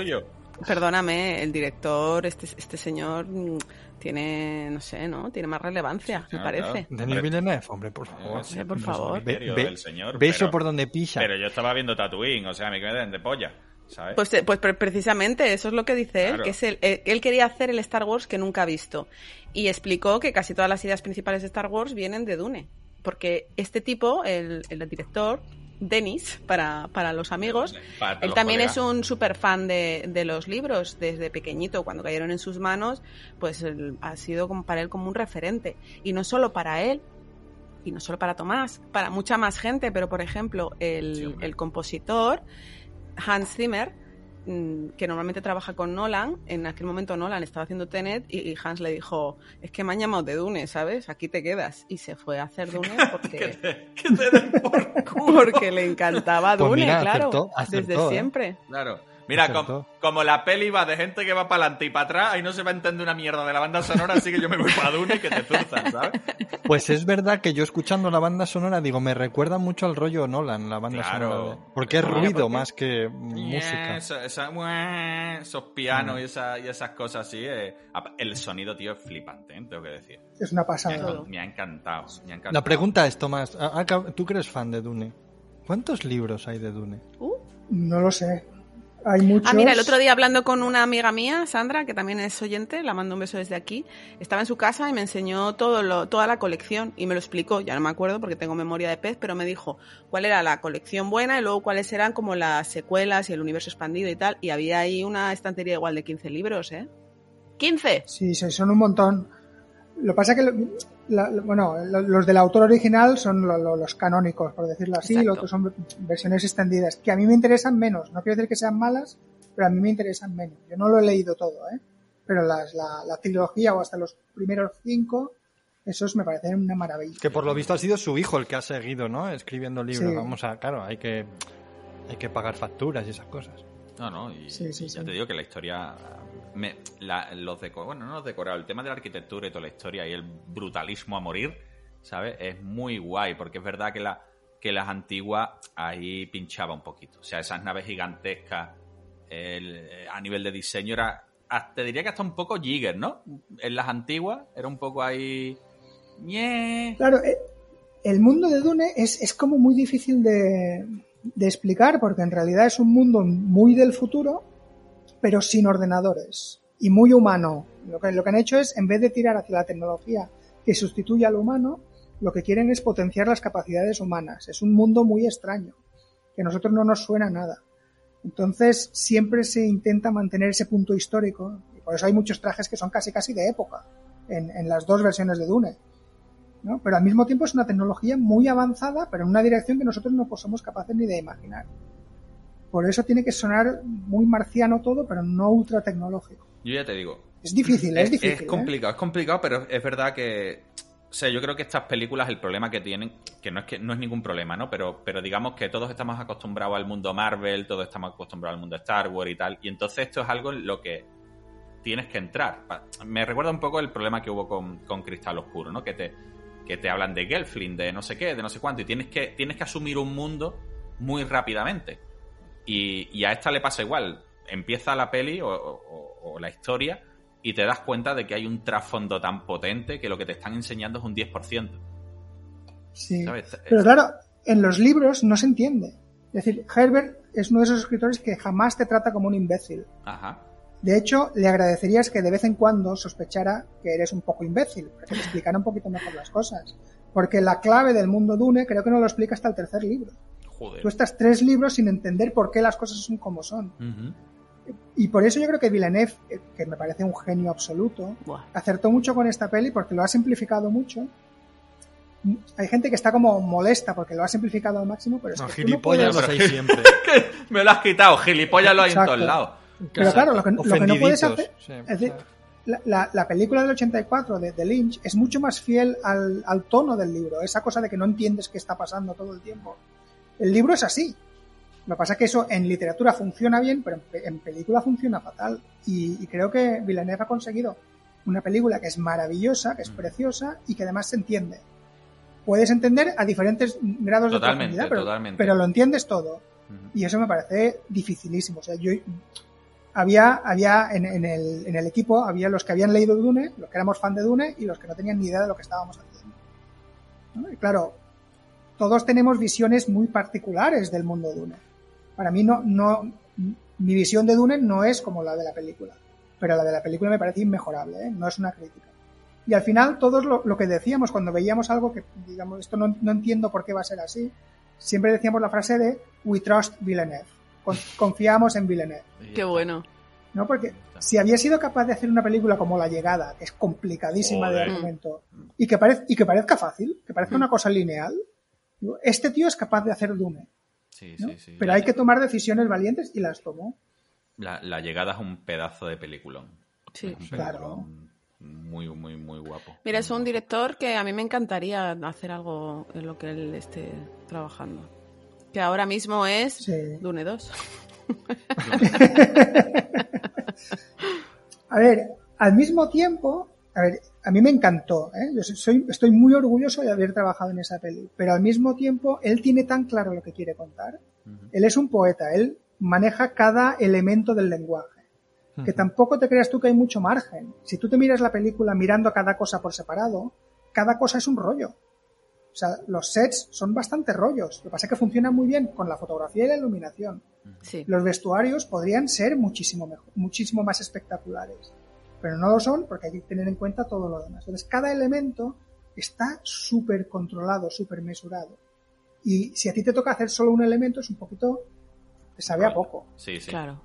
perdóname, el director, este, este señor mm, tiene, no sé, ¿no? Tiene más relevancia, me Claro, parece. claro. Denis Villeneuve, hombre, por favor. Hombre, por favor. Ve- Misterio ve- del señor, beso pero- por donde pisa. Pero yo estaba viendo Tatooine, o sea, me quedé de polla, ¿sabes? Pues, eh, pues pre- precisamente eso es lo que dice él, que es el, eh, él quería hacer el Star Wars que nunca ha visto. Y explicó que casi todas las ideas principales de Star Wars vienen de Dune. Porque este tipo, el, el director, Dennis, para, para los amigos, Para él los también colegas. es un super fan de, de los libros. Desde pequeñito, cuando cayeron en sus manos, pues él- ha sido como para él como un referente. Y no solo para él, y no solo para Tomás, para mucha más gente, pero por ejemplo, el, Sí, el compositor Hans Zimmer, mm, que normalmente trabaja con Nolan, en aquel momento Nolan estaba haciendo Tenet y, Hans le dijo, es que me han llamado de Dune, ¿sabes? Aquí te quedas. Y se fue a hacer Dune Que porque, te, que te den por culo. porque le encantaba Pues Dune, mira, claro, acertó, acertó, desde ¿eh? siempre. Claro. Mira, com- como la peli va de gente que va para adelante y para atrás, ahí no se va a entender una mierda de la banda sonora, así que yo me voy para Dune y que te zurzan, ¿sabes? Pues es verdad que yo escuchando la banda sonora digo, me recuerda mucho al rollo Nolan, la banda Claro. sonora. de- Porque es ruido porque- más que música. Esa- esa- mueh, esos pianos y, esa- y esas cosas así. eh. El sonido, tío, es flipante, ¿eh? tengo que decir. Es una Me ha, pasada. Me ha encantado. Me ha encantado. La pregunta es, Tomás, tú que eres fan de Dune, ¿cuántos libros hay de Dune? Uh. No lo sé. Hay muchos. Ah, mira, el otro día hablando con una amiga mía, Sandra, que también es oyente, la mando un beso desde aquí, estaba en su casa y me enseñó todo lo, toda la colección y me lo explicó, ya no me acuerdo porque tengo memoria de pez, pero me dijo cuál era la colección buena y luego cuáles eran como las secuelas y el universo expandido y tal, y había ahí una estantería igual de 15 libros, ¿eh? ¡15! Sí, sí, son un montón. Lo que pasa es que, lo- la- lo- bueno, lo- los del autor original son lo- lo- los canónicos, por decirlo así, Exacto. los otros son versiones extendidas, que a mí me interesan menos. No quiero decir que sean malas, pero a mí me interesan menos. Yo no lo he leído todo, ¿eh? Pero las, la, la trilogía o hasta los primeros cinco, esos me parecen una maravilla. Que por lo visto ha sido su hijo el que ha seguido, ¿no? Escribiendo libros. Sí. Vamos a, claro, hay que, hay que pagar facturas y esas cosas. No, no, y, Sí, sí, y ya sí. te digo que la historia. Me, la- los deco- bueno, no los decorados, el tema de la arquitectura y toda la historia y el brutalismo a morir, ¿sabes? Es muy guay, porque es verdad que, la, que las antiguas ahí pinchaba un poquito. O sea, esas naves gigantescas, el- a nivel de diseño era. Te diría que hasta un poco Jigger, ¿no? En las antiguas era un poco ahí. ñe. Claro, eh, el mundo de Dune es, es como muy difícil de, de explicar porque en realidad es un mundo muy del futuro, pero sin ordenadores y muy humano. Lo que, lo que han hecho es, en vez de tirar hacia la tecnología que sustituye al humano, lo que quieren es potenciar las capacidades humanas. Es un mundo muy extraño, que a nosotros no nos suena nada. Entonces, siempre se intenta mantener ese punto histórico, y por eso hay muchos trajes que son casi casi de época, en, en las dos versiones de Dune. ¿No? Pero al mismo tiempo es una tecnología muy avanzada, pero en una dirección que nosotros no somos capaces ni de imaginar. Por eso tiene que sonar muy marciano todo, pero no ultra tecnológico. Yo ya te digo. Es difícil, es, difícil. Es ¿eh? complicado, es complicado, pero es verdad que. O sea, yo creo que estas películas, el problema que tienen, que no es que no es ningún problema, ¿no? Pero, pero digamos que todos estamos acostumbrados al mundo Marvel, todos estamos acostumbrados al mundo Star Wars y tal. Y entonces esto es algo en lo que tienes que entrar. Me recuerda un poco el problema que hubo con, con Cristal Oscuro, ¿no? Que te, que te hablan de Gelfling, de no sé qué, de no sé cuánto, y tienes que, tienes que asumir un mundo muy rápidamente. Y, y a esta le pasa igual. Empieza la peli o, o- o la historia y te das cuenta de que hay un trasfondo tan potente que lo que te están enseñando es un 10%. Sí. ¿sabes? Pero claro, en los libros no se entiende. Es decir, Herbert es uno de esos escritores que jamás te trata como un imbécil. Ajá. De hecho, le agradecerías que de vez en cuando sospechara que eres un poco imbécil, para que te explicara un poquito mejor las cosas. Porque la clave del mundo Dune creo que no lo explica hasta el tercer libro. Joder. Tú estás tres libros sin entender por qué las cosas son como son. Y por eso yo creo que Villeneuve, eh, que me parece un genio absoluto, Buah. acertó mucho con esta peli porque lo ha simplificado mucho. Hay gente que está como molesta porque lo ha simplificado al máximo, pero es No, que no gilipollas puedes- los hay siempre. Me lo has quitado, gilipollas lo hay en todos lados. Pero claro, lo que, lo que no puedes hacer... Sí, es decir, la, la- la película del 84 de, de Lynch es mucho más fiel al, al tono del libro, esa cosa de que no entiendes qué está pasando todo el tiempo. El libro es así. Lo que pasa es que eso en literatura funciona bien, pero en, pe- en película funciona fatal. Y, y creo que Villeneuve ha conseguido una película que es maravillosa, que es preciosa y que además se entiende. Puedes entender a diferentes grados de Totalmente, profundidad, pero, totalmente. pero lo entiendes todo. Y eso me parece dificilísimo. O sea, yo había, había en, el, equipo, había los que habían leído Dune, los que éramos fan de Dune y los que no tenían ni idea de lo que estábamos haciendo. claro, todos tenemos visiones muy particulares del mundo Dune. Para mí no, no, mi visión de Dune no es como la de la película, pero la de la película me parece inmejorable, ¿eh? no es una crítica. Y al final, todos lo, lo que decíamos cuando veíamos algo que, digamos, esto no, no entiendo por qué va a ser así, siempre decíamos la frase de We trust Villeneuve. Con- confiamos en Villeneuve. Qué bueno. ¿no? Porque si había sido capaz de hacer una película como La Llegada, que es complicadísima de argumento, y que, parez- y que parezca fácil, que parezca Mm. una cosa lineal, este tío es capaz de hacer Dune, Sí, ¿no? sí, sí. Pero hay que tomar decisiones valientes y las tomó. La, la llegada es un pedazo de peliculón. Sí. Es un Claro. peliculón Muy, muy, muy guapo. Mira, es un director que a mí me encantaría hacer algo en lo que él esté trabajando. Que ahora mismo es Sí. Dune 2. A ver, al mismo tiempo, a ver, a mí me encantó, ¿eh? Yo soy, estoy muy orgulloso de haber trabajado en esa peli, pero al mismo tiempo él tiene tan claro lo que quiere contar. Él es un poeta, él maneja cada elemento del lenguaje. Que tampoco te creas tú que hay mucho margen. Si tú te miras la película mirando cada cosa por separado, cada cosa es un rollo. O sea, los sets son bastante rollos. Lo que pasa es que funcionan muy bien con la fotografía y la iluminación. Sí. Los vestuarios podrían ser muchísimo mejor, muchísimo más espectaculares, pero no lo son porque hay que tener en cuenta todo lo demás. Entonces, cada elemento está súper controlado, súper mesurado. Y si a ti te toca hacer solo un elemento, es un poquito, te sabe a poco, Sí, sí. Claro.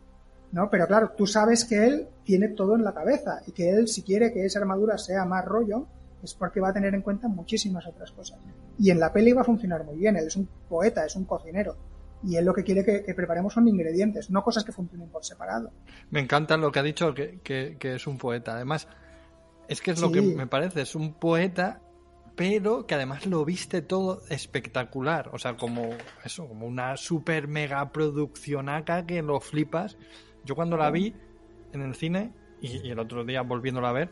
¿no? Pero claro, tú sabes que él tiene todo en la cabeza y que él, si quiere que esa armadura sea más rollo, es porque va a tener en cuenta muchísimas otras cosas. Y en la peli va a funcionar muy bien. Él es un poeta, es un cocinero. Y él lo que quiere que, que preparemos son ingredientes, no cosas que funcionen por separado. Me encanta lo que ha dicho, que, que- que es un poeta. Además, es que es lo que me parece, es un poeta, pero que además lo viste todo espectacular. O sea, como eso, como una super mega produccionaca que lo flipas. Yo cuando la vi en el cine, y, y el otro día volviéndola a ver,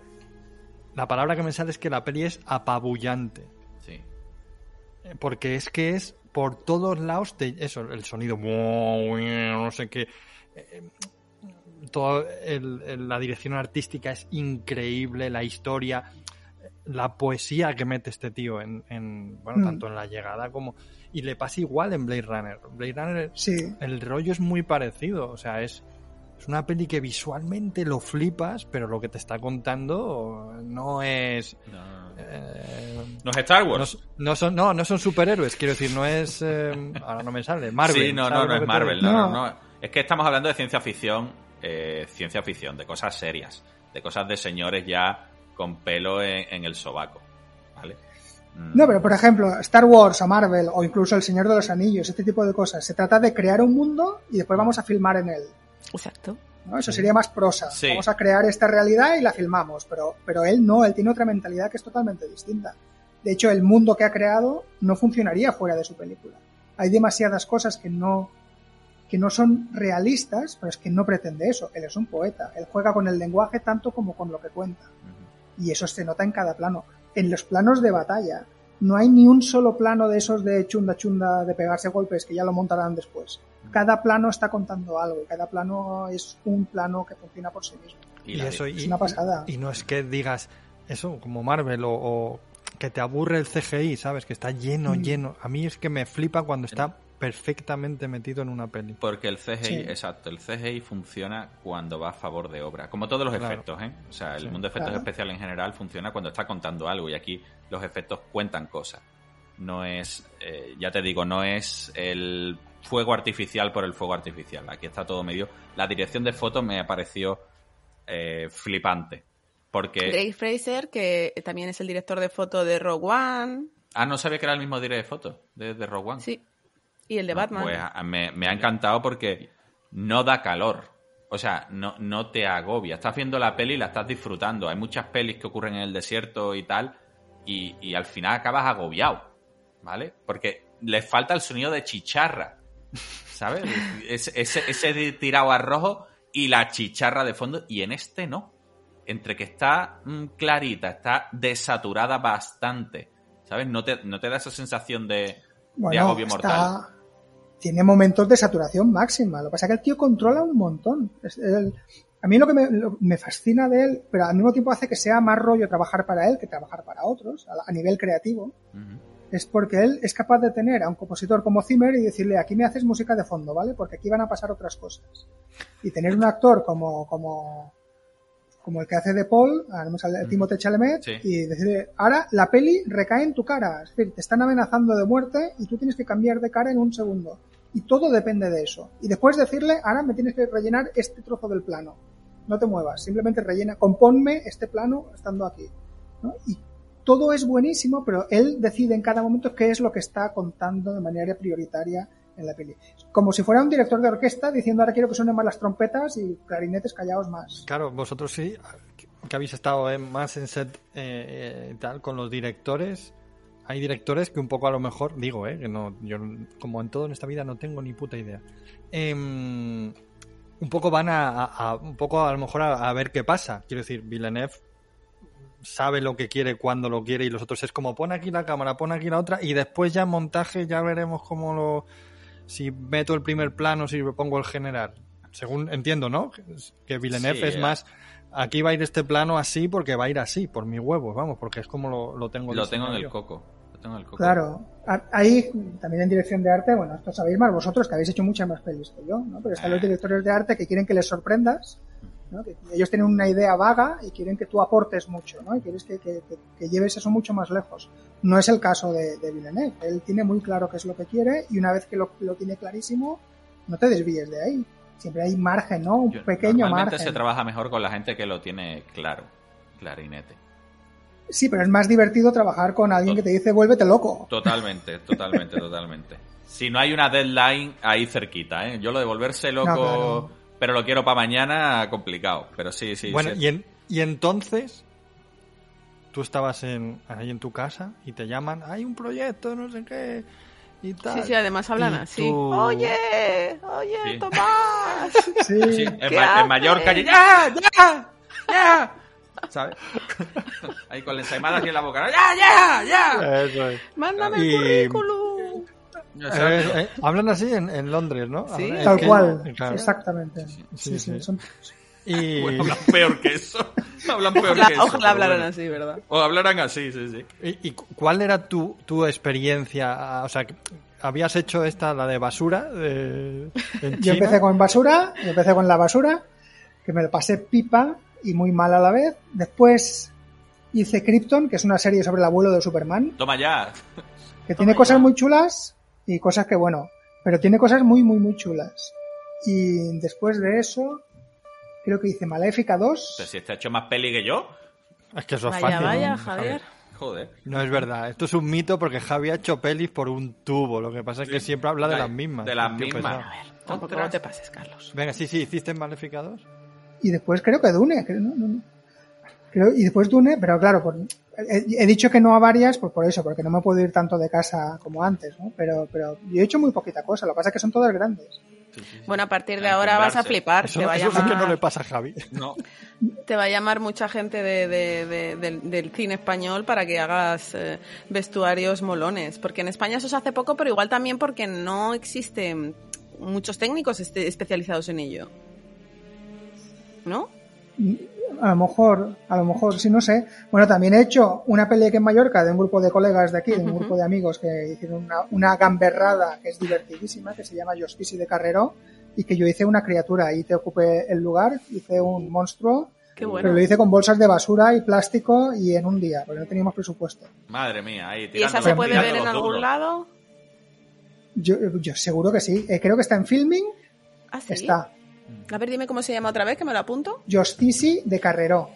la palabra que me sale es que la peli es apabullante. Sí. Eh, Porque es que es por todos lados de eso, el sonido, no sé qué. eh, Todo el- el- la dirección artística es increíble, la historia, la poesía que mete este tío en, en, bueno, Mm. tanto en la llegada como y le pasa igual en Blade Runner. Blade Runner, Sí. el rollo es muy parecido, o sea, es es una peli que visualmente lo flipas, pero lo que te está contando no es No, eh, no es Star Wars. no son, no, no son superhéroes, quiero decir, no es. eh, ahora no me sale. Marvel. sí, no, ¿sabes no, no es Marvel. No, no, No. no. Es que estamos hablando de ciencia ficción, eh, ciencia ficción, de cosas serias, de cosas de señores ya con pelo en, en el sobaco. ¿Vale? Mm, No, pero por ejemplo, Star Wars o Marvel o incluso El Señor de los Anillos, este tipo de cosas. Se trata de crear un mundo y después vamos a filmar en él. Exacto. ¿no? Eso sería más prosa. Sí. Vamos a crear esta realidad y la filmamos, pero, pero él no, él tiene otra mentalidad que es totalmente distinta. De hecho, el mundo que ha creado no funcionaría fuera de su película. Hay demasiadas cosas que no, que no son realistas, pero es que no pretende eso. Él es un poeta. Él juega con el lenguaje tanto como con lo que cuenta. Y eso se nota en cada plano. En los planos de batalla, no hay ni un solo plano de esos de chunda chunda de pegarse golpes que ya lo montarán después. Cada plano está contando algo, cada plano es un plano que funciona por sí mismo. Y, eso, es una pasada. Y, no es que digas eso como Marvel o, o, que te aburre el CGI, ¿sabes? Que está lleno, Mm. lleno. A mí es que me flipa cuando está perfectamente metido en una peli. Porque el CGI, Sí. exacto, el CGI funciona cuando va a favor de obra. Como todos los Claro. efectos, ¿eh? O sea, el Sí. mundo de efectos Claro. especiales en general funciona cuando está contando algo y aquí los efectos cuentan cosas. No es, eh, ya te digo, no es el fuego artificial por el fuego artificial. Aquí está todo medio. La dirección de fotos me pareció eh, flipante. Porque. Drake Fraser, que también es el director de foto de Rogue One. Ah, no sabía que era el mismo director de fotos de, de Rogue One. Sí. Y el de No, Batman. pues, a- me, me ha encantado porque no da calor. O sea, no, no te agobia. Estás viendo la peli y la estás disfrutando. Hay muchas pelis que ocurren en el desierto y tal. Y, y al final acabas agobiado. ¿Vale? Porque les falta el sonido de chicharra. ¿Sabes? ese, ese, ese tirado a rojo y la chicharra de fondo. Y en este no. Entre que está mm, clarita, está desaturada bastante. ¿Sabes? No te, no te da esa sensación de, de Bueno, agobio mortal. está, tiene momentos de saturación máxima. Lo que pasa es que el tío controla un montón. Es el- a mí lo que me, lo- me fascina de él, pero al mismo tiempo hace que sea más rollo trabajar para él que trabajar para otros, a, a nivel creativo. Es porque él es capaz de tener a un compositor como Zimmer y decirle, aquí me haces música de fondo, ¿vale? Porque aquí van a pasar otras cosas. Y tener un actor como, como, como el que hace de Paul, sale, Timothée Chalamet, Sí. y decirle, ahora la peli recae en tu cara. Es decir, te están amenazando de muerte y tú tienes que cambiar de cara en un segundo. Y todo depende de eso. Y después decirle, ahora me tienes que rellenar este trozo del plano. No te muevas, simplemente rellena, componme este plano estando aquí. ¿no? Y todo es buenísimo, pero él decide en cada momento qué es lo que está contando de manera prioritaria en la peli. Como si fuera un director de orquesta diciendo ahora quiero que suenen más las trompetas y clarinetes callados más. Claro, vosotros sí, que habéis estado en- más en set eh, eh, tal con los directores. Hay directores que un poco a lo mejor, digo, eh, que no, yo como en todo en esta vida no tengo ni puta idea. Em, un poco van a, un poco a lo mejor a ver qué pasa. Quiero decir, Villeneuve sabe lo que quiere, cuando lo quiere y los otros es como pon aquí la cámara, pon aquí la otra y después ya en montaje ya veremos cómo lo si meto el primer plano, si pongo el general. Según entiendo, ¿no? Que Villeneuve Sí, es eh. más aquí va a ir este plano así porque va a ir así, por mi huevos, vamos, porque es como lo, lo tengo Lo tengo en el yo. coco. Lo tengo en el coco. Claro, ahí también en dirección de arte, bueno, esto sabéis más vosotros que habéis hecho muchas más pelis que yo, ¿no? Pero están los directores de arte que quieren que les sorprendas, ¿no? Que ellos tienen una idea vaga y quieren que tú aportes mucho, ¿no? Y quieres que, que- que- que lleves eso mucho más lejos. No es el caso de, de Villeneuve. Él tiene muy claro qué es lo que quiere y una vez que lo, lo tiene clarísimo, no te desvíes de ahí. Siempre hay margen, ¿no? Un Yo- pequeño Normalmente margen. se trabaja mejor con la gente que lo tiene claro. Clarinete. Sí, pero es más divertido trabajar con alguien que te dice vuélvete loco. Totalmente, totalmente, totalmente. Si no hay una deadline ahí cerquita, ¿eh? Yo lo de volverse loco, No, claro. Pero lo quiero para mañana, complicado. Pero sí, sí. Bueno, sí. y, en- y entonces tú estabas en, ahí en tu casa y te llaman, hay un proyecto, no sé qué, y tal. Sí, sí, además hablan Y así. tú- Oye, oye, Sí. Tomás. Sí, Sí, en. Mallorca, ¡ya! ¡ya! ¡ya! ¿Sabes? Ahí con la ensaimada aquí en la boca. ¿no? ¡ya, ya, ya! Eso es. Mándame Y- el currículum. Eh, eh, hablan así en, en Londres, ¿no? Sí. Tal que- cual, claro. exactamente. Sí, Sí, sí, sí. son- Y, Bueno, hablan peor que eso. Hablan peor Ojalá, que eso. ojalá hablaran bueno. así, ¿verdad? O hablaran así, sí, sí. y- y cu- cuál era tu, tu experiencia? O sea, habías hecho esta, la de basura, de, en Yo empecé con basura, yo empecé con la basura, que me lo pasé pipa y muy mal a la vez. Después hice Krypton, que es una serie sobre el abuelo de Superman, Toma ya. que tiene cosas muy chulas y cosas que, bueno, pero tiene cosas muy, muy, muy chulas. Y después de eso, creo que hice Maléfica 2. Pero si está hecho más peli que yo. Es que eso es Vaya, fácil. vaya, ¿no, Javier. Joder. No es verdad, esto es un mito porque Javi ha hecho pelis por un tubo. Lo que pasa es que siempre habla de las mismas. de las mismas. pesado. Tampoco Ostras. no te pases, Carlos. Venga, sí, sí, hiciste en Maléfica 2. Y después creo que Dune, creo, no, no, no. Creo- y después Dune, pero claro, por- he, he dicho que no a varias, pues por eso, porque no me puedo ir tanto de casa como antes, ¿no? Pero, pero yo he hecho muy poquita cosa, lo que pasa es que son todas grandes. Bueno, a partir de ahora vas a flipar. Eso, te va a eso que no le pasa a Javi. No. te va a llamar mucha gente de- de- de- del, del cine español para que hagas eh, vestuarios molones. Porque en España eso se hace poco, pero igual también porque no existen muchos técnicos este- especializados en ello. ¿No? A lo mejor, a lo mejor, sí, no sé. Bueno, también he hecho una peli aquí en Mallorca de un grupo de colegas de aquí, de un grupo de amigos que hicieron una, una gamberrada que es divertidísima, que se llama Justice de Carrero, y que yo hice una criatura. Ahí te ocupé el lugar, hice un monstruo, Qué bueno. pero lo hice con bolsas de basura y plástico y en un día, porque no teníamos presupuesto. Madre mía, ahí ¿Y esa se puede ver en algún lado? Yo, yo seguro que sí. Eh, creo que está en filming. ¿Ah, sí? Está. A ver, dime cómo se llama otra vez, que me lo apunto. Justice de Carrero.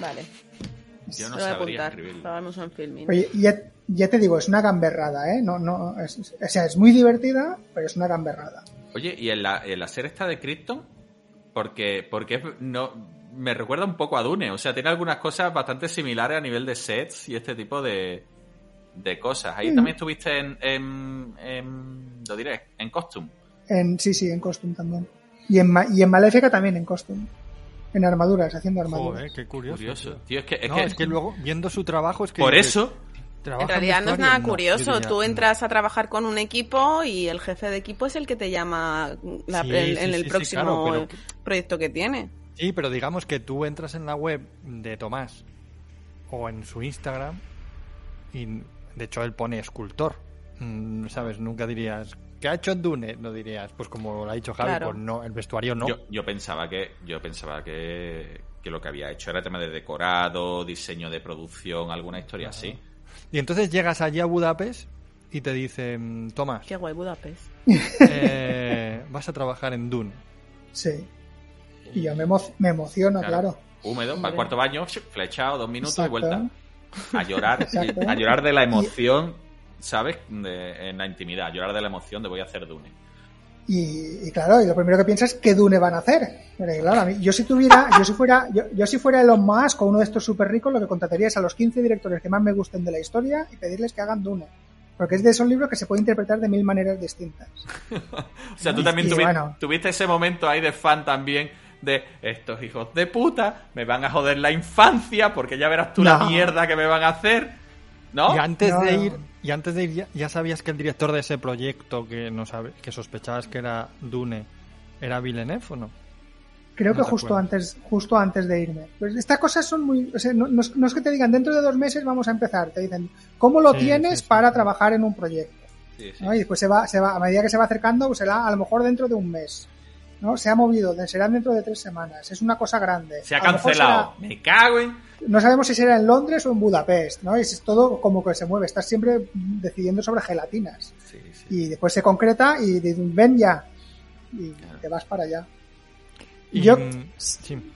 Vale. Yo no lo voy a sabría apuntar. en filming. Oye, ya, ya te digo, es una gamberrada, ¿eh? No, no, es, es- o sea, es muy divertida, pero es una gamberrada. Oye, ¿y en la, en la serie esta de Krypton? Porque, porque no, me recuerda un poco a Dune. O sea, tiene algunas cosas bastante similares a nivel de sets y este tipo de, de cosas. Ahí Mm. también estuviste en, en, en- lo diré, en costume. En, sí, sí, en costume también. Y en, Ma- y en Maléfica también en costume. En armaduras, haciendo armaduras. Joder, qué curioso. Curioso. tío. Tío, es que, es no, que- es que luego, viendo su trabajo, es que. por eso, ¿trabaja En realidad no es nada curioso. diría, Tú no. entras a trabajar con un equipo y el jefe de equipo es el que te llama la- Sí, en, sí, en el sí, sí, próximo claro, pero- proyecto que tiene. Sí, pero digamos que tú entras en la web de Tomás o en su Instagram y de hecho él pone escultor. Mm, ¿Sabes? Nunca dirías, ¿qué ha hecho en Dune? No dirías, pues como lo ha dicho Javi, Claro. pues no, el vestuario no. yo, yo pensaba que yo pensaba que, que lo que había hecho era tema de decorado, diseño de producción, alguna historia así. Y entonces llegas allí a Budapest y te dicen, Tomás, Qué guay Budapest. eh, vas a trabajar en Dune. Sí. Y yo me, emo- me emociono, claro. Húmedo, para Hombre. el cuarto baño, flechado, dos minutos y vuelta. A llorar, a llorar de la emoción, ¿sabes? De- en la intimidad, llorar de la emoción de voy a hacer Dune. Y, y claro, y lo primero que piensas es qué Dune van a hacer. Pero claro, a mí- yo si tuviera, yo si fuera, yo, yo si fuera Elon Musk o uno de estos súper ricos, lo que contrataría es a los 15 directores que más me gusten de la historia y pedirles que hagan Dune. Porque es de esos libros que se puede interpretar de mil maneras distintas. O sea, tú también y tuvi- bueno. tuviste ese momento ahí de fan también de estos hijos de puta me van a joder la infancia porque ya verás tú la mierda que me van a hacer. ¿No? Y antes No, de ir, y antes de ir ya, ya sabías que el director de ese proyecto que no sabe, que sospechabas que era Dune, era Villeneuve o no? Creo No que justo acuerdas. antes, justo antes de irme. Pues estas cosas son muy, o sea, no, no es, no es que te digan dentro de dos meses vamos a empezar, te dicen cómo lo Sí, tienes sí, sí, para trabajar en un proyecto. Sí, sí. ¿no? Y después se va, se va, a medida que se va acercando, pues será a lo mejor dentro de un mes. ¿No? Se ha movido, será dentro de tres semanas. Es una cosa grande. Se ha cancelado. Me cago en. no sabemos si será en Londres o en Budapest, ¿no? Es todo como que se mueve. Estás siempre decidiendo sobre gelatinas. Sí, sí. Y después se concreta y dicen, ven ya. Y te vas para allá. Y yo, mm, sí.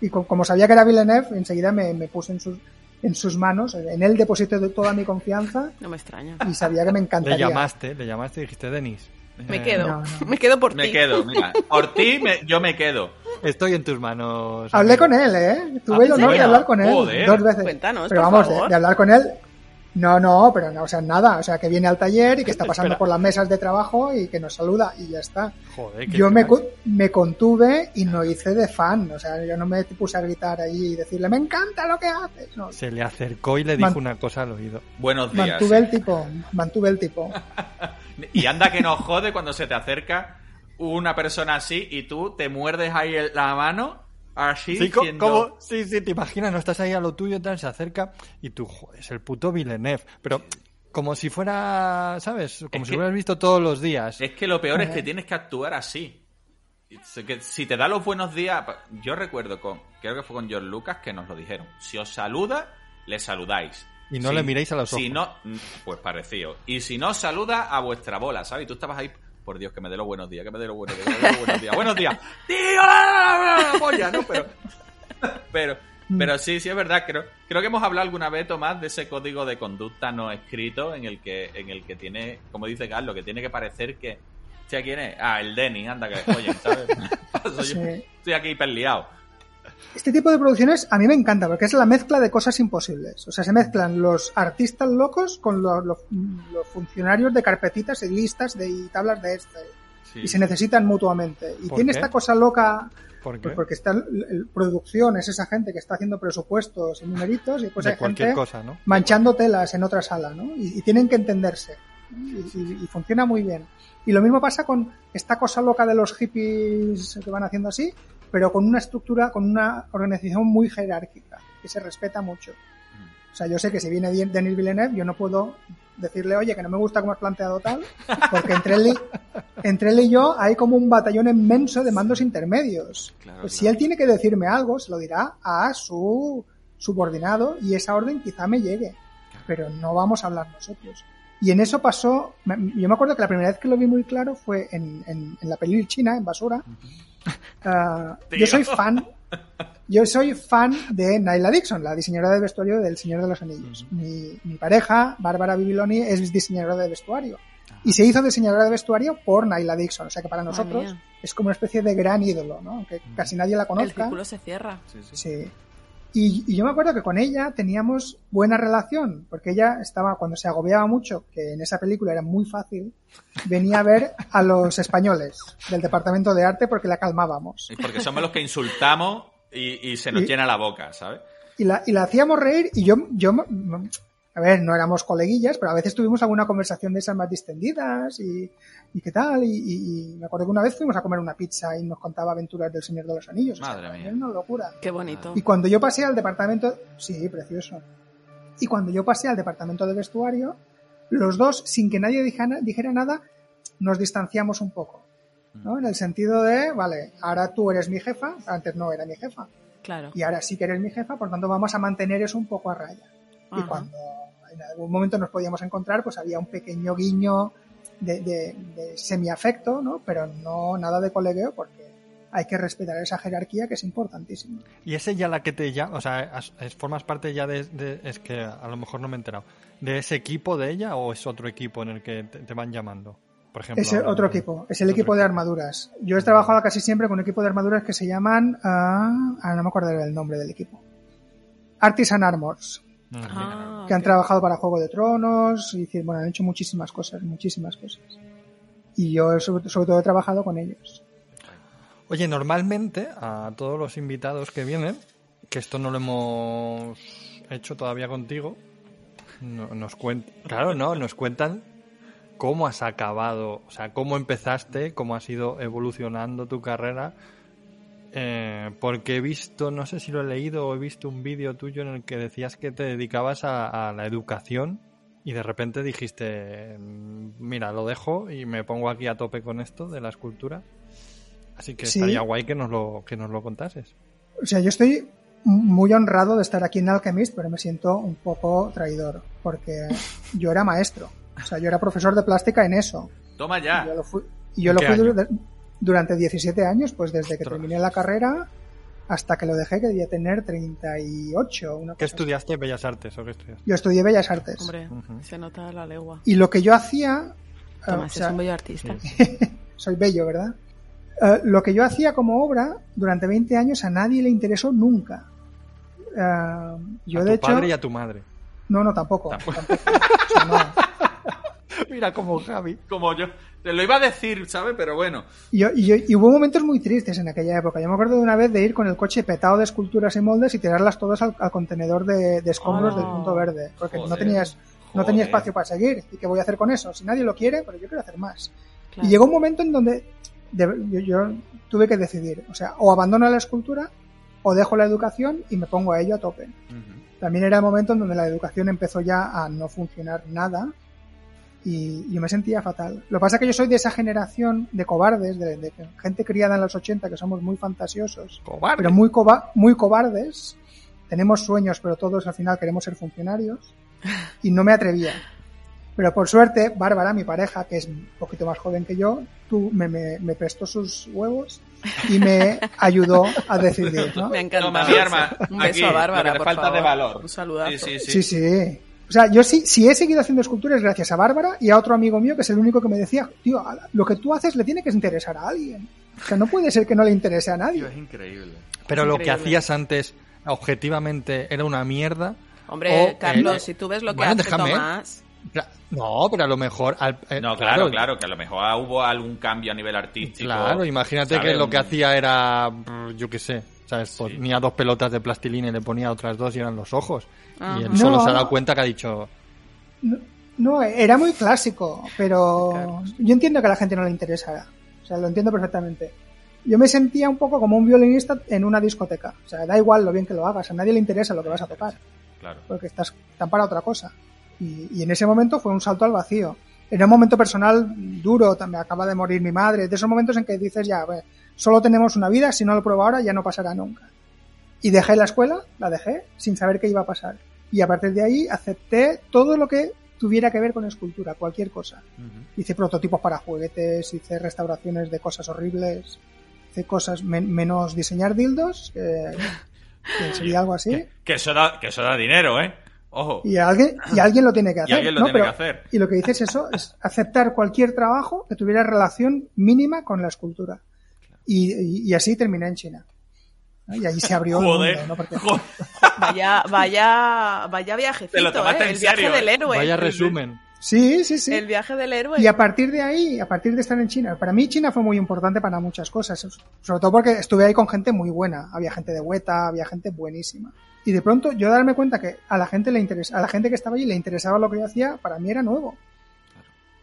y co- como sabía que era Villeneuve, enseguida me, me puse en sus, en sus manos, en él deposité de toda mi confianza No me extraña. y sabía que me Le encantaría. llamaste, le llamaste y dijiste, Denis, Me quedo. no, no. Me quedo por Me ti. quedo, mira. Por ti, me- yo me quedo. estoy en tus manos. Hablé amigo". con él, ¿eh? Tuve ¿Ah, el en honor de hablar con él Joder. dos veces. Cuéntanos, pero por vamos, de, favor. de hablar con él. No, no, pero no, o sea, nada. O sea, que viene al taller y que está pasando Espera. por las mesas de trabajo y que nos saluda y ya está. Joder, qué Yo me, me contuve y no hice de fan. O sea, yo no me puse a gritar ahí y decirle, me encanta lo que haces. No, Se le acercó y le dijo Man- una cosa al oído. Buenos días. mantuve el tipo, mantuve el tipo. Y anda que nos jode cuando se te acerca una persona así y tú te muerdes ahí la mano, así, Sí, ¿cómo? Sí, sí, te imaginas, no estás ahí a lo tuyo, tal, se acerca y tú, joder, es el puto Villeneuve. Pero como si fuera, ¿sabes? Como Es si que- hubieras visto todos los días. Es que lo peor es que tienes que actuar así. Si te da los buenos días, yo recuerdo con, creo que fue con George Lucas que nos lo dijeron. Si os saluda, le saludáis. Y no Si- le miréis a los Si ojos. no, pues parecido. Y si no saluda a vuestra bola, ¿sabes? Y tú estabas ahí, por Dios, que me dé los buenos días, que me dé los buenos días, que me dé los buenos días. buenos días. ¡Tío! la polla, ¿no? Pero, pero, pero sí, sí es verdad. Creo, creo que hemos hablado alguna vez, Tomás, de ese código de conducta no escrito en el que, en el que tiene, como dice Carlos, que tiene que parecer que. ¿Hostia, quién es? Ah, el Denny, anda que oye, ¿sabes? Soy yo. Sí. Estoy aquí perliado. Este tipo de producciones a mí me encanta porque es la mezcla de cosas imposibles. O sea, se mezclan los artistas locos con los, los- los funcionarios de carpetitas y listas de y tablas de. Sí. y se necesitan mutuamente. Y ¿Por tiene qué? esta cosa loca ¿Por qué? pues porque está el, producción, es esa gente que está haciendo presupuestos y numeritos y después de hay gente cosa, ¿no? manchando telas en otra sala, ¿no? Y, y tienen que entenderse. ¿no? Y, y- y funciona muy bien. Y lo mismo pasa con esta cosa loca de los hippies que van haciendo así, pero con una estructura, con una organización muy jerárquica, que se respeta mucho. O sea, yo sé que si viene Denis Villeneuve, yo no puedo decirle, oye, que no me gusta cómo has planteado tal, porque entre él y, entre él y yo hay como un batallón inmenso de mandos intermedios. Claro, Pues si claro. él tiene que decirme algo, se lo dirá a su subordinado y esa orden quizá me llegue, pero no vamos a hablar nosotros. Y en eso pasó, yo me acuerdo que la primera vez que lo vi muy claro fue en, en- en la película china, en Basura. Ah, Tío. yo soy fan, yo soy fan de Naila Dixon, la diseñadora de vestuario del Señor de los Anillos. mi, mi pareja, Bárbara Bibiloni, es diseñadora de vestuario. Y se hizo diseñadora de vestuario por Naila Dixon. O sea que para nosotros es como una especie de gran ídolo, ¿no? Aunque casi nadie la El conozca. círculo se cierra. Sí. Y, y yo me acuerdo que con ella teníamos buena relación, porque ella estaba, cuando se agobiaba mucho, que en esa película era muy fácil, venía a ver a los españoles del departamento de arte porque la calmábamos. Y porque somos los que insultamos y, y se nos Y- llena la boca, ¿sabes? Y la, y la hacíamos reír y yo, yo, a ver, no éramos coleguillas, pero a veces tuvimos alguna conversación de esas más distendidas y, y qué tal. Y, y- y me acuerdo que una vez fuimos a comer una pizza y nos contaba aventuras del Señor de los Anillos. O sea, Madre mía. Era una locura. Qué bonito. Y cuando yo pasé al departamento, sí, precioso. Y cuando yo pasé al departamento de vestuario, los dos, sin que nadie dijera, dijera nada, nos distanciamos un poco. ¿no? En el sentido de, vale, ahora tú eres mi jefa, antes no era mi jefa, Claro. y ahora sí que eres mi jefa, por tanto vamos a mantener eso un poco a raya. Y cuando en algún momento nos podíamos encontrar, pues había un pequeño guiño de, de, de semiafecto, ¿no? Pero no nada de colegueo, porque hay que respetar esa jerarquía que es importantísima. ¿Y es ella la que te llama? O sea, ¿formas parte ya de, de- Es que a lo mejor no me he enterado. ¿De ese equipo de ella o es otro equipo en el que te, te van llamando? Por ejemplo. Es el otro equipo, es el equipo de armaduras. Yo he trabajado casi siempre con un equipo de armaduras que se llaman, ah, ah, no me acuerdo del nombre del equipo. Artisan Armors, Ah, que han trabajado para Juego de Tronos, y decir, bueno, han hecho muchísimas cosas, muchísimas cosas. Y yo sobre, sobre todo he trabajado con ellos. Oye, normalmente a todos los invitados que vienen, que esto no lo hemos hecho todavía contigo, no- nos cuentan, claro, no, nos cuentan cómo has acabado, o sea, cómo empezaste, cómo has ido evolucionando tu carrera, eh, porque he visto, no sé si lo he leído o he visto un vídeo tuyo en el que decías que te dedicabas a, a la educación y de repente dijiste, mm, mira, lo dejo y me pongo aquí a tope con esto de la escultura. Así que Sí. estaría guay que nos lo, que nos lo contases. O sea, yo estoy muy honrado de estar aquí en Alchemist, pero me siento un poco traidor, porque yo era maestro. O sea, yo era profesor de plástica en eso. Toma Y ya. yo lo fui, y yo ¿En lo fui? Dur- durante 17 años, pues desde que Ostras. terminé la carrera hasta que lo dejé, que debía tener 38. Una ¿Qué cosa así. estudiaste? ¿Bellas Artes o qué estudiaste? Yo estudié Bellas Artes. Hombre, se nota la legua. Y lo que yo hacía... eh, Tomás o sea, es un bello artista. soy bello, ¿verdad? Eh, lo que yo hacía como obra durante 20 años a nadie le interesó nunca. Eh, yo a de tu hecho... padre y a tu madre. No, no, tampoco. tampoco. O sea, no. Mira como Javi. Como yo. Te lo iba a decir, ¿sabes? Pero bueno. Y, hubo momentos muy tristes en aquella época. Yo me acuerdo de una vez de ir con el coche petado de esculturas y moldes y tirarlas todas al, al contenedor de, de escombros Oh. del punto verde. Porque no tenías, no tenía Joder. espacio para seguir. ¿Y qué voy a hacer con eso? Si nadie lo quiere, pero yo quiero hacer más. Claro. Y llegó un momento en donde de- yo, yo tuve que decidir. O sea, o abandono la escultura o dejo la educación y me pongo a ello a tope. También era el momento en donde la educación empezó ya a no funcionar nada y yo me sentía fatal. Lo que pasa es que yo soy de esa generación de cobardes, de, de gente criada en los 80 que somos muy fantasiosos, Cobarde. pero muy, coba- muy cobardes. Tenemos sueños, pero todos al final queremos ser funcionarios y no me atrevía. Pero por suerte, Bárbara, mi pareja, que es un poquito más joven que yo, tú me, me, me prestó sus huevos y me ayudó a decidir, ¿no? Me mi arma. Un beso Aquí, a Bárbara, por falta favor. de valor. Un saludazo. Sí, sí, sí. Sí, sí. O sea, yo sí, si he seguido haciendo esculturas gracias a Bárbara y a otro amigo mío que es el único que me decía, tío, lo que tú haces le tiene que interesar a alguien. O sea, no puede ser que no le interese a nadie. Tío, es increíble. Pero Es lo que hacías antes, objetivamente, era una mierda. Hombre, O, Carlos, eh, si tú ves lo que bueno, hace déjame. Tomás... No, pero a lo mejor. al- eh, No, claro, claro, que a lo mejor hubo algún cambio a nivel artístico. Claro, imagínate ¿sabes? que lo que hacía era, yo qué sé, ¿sabes? Ponía dos pelotas de plastilina y le ponía otras dos y eran los ojos. Ajá. Y él solo No. se ha dado cuenta que ha dicho, No, era muy clásico, pero yo entiendo que a la gente no le interesara. O sea, lo entiendo perfectamente. Yo me sentía un poco como un violinista en una discoteca. O sea, da igual lo bien que lo hagas, a nadie le interesa lo que vas a tocar, Claro. porque estás tan para otra cosa. Y, y en ese momento fue un salto al vacío. Era un momento personal duro, me acaba de morir mi madre, de esos momentos en que dices, ya, a ver, solo tenemos una vida, si no lo pruebo ahora ya no pasará nunca. Y dejé la escuela, la dejé, sin saber qué iba a pasar. Y a partir de ahí acepté todo lo que tuviera que ver con escultura, cualquier cosa. Hice prototipos para juguetes, hice restauraciones de cosas horribles, hice cosas men- menos diseñar dildos, que, que sería algo así. Que eso da, que eso da dinero, ¿eh? Ojo. Y alguien, y alguien lo tiene que Y hacer. alguien lo ¿no? tiene Pero- que hacer. Y lo que dices eso es aceptar cualquier trabajo que tuviera relación mínima con la escultura. Y, y- así terminé en China. ¿no? Y allí se abrió el Joder, mundo, ¿no? Porque- Vaya, vaya, vaya viajecito, Te lo tomaste ¿eh? en El viaje del ¿eh? héroe. vaya resumen. Sí, sí, sí. El viaje del héroe. Y a partir de ahí, a partir de estar en China, para mí China fue muy importante para muchas cosas, sobre todo porque estuve ahí con gente muy buena, había gente de Hueta, había gente buenísima. Y de pronto yo darme cuenta que a la gente le interesa, a la gente que estaba allí le interesaba lo que yo hacía, para mí era nuevo.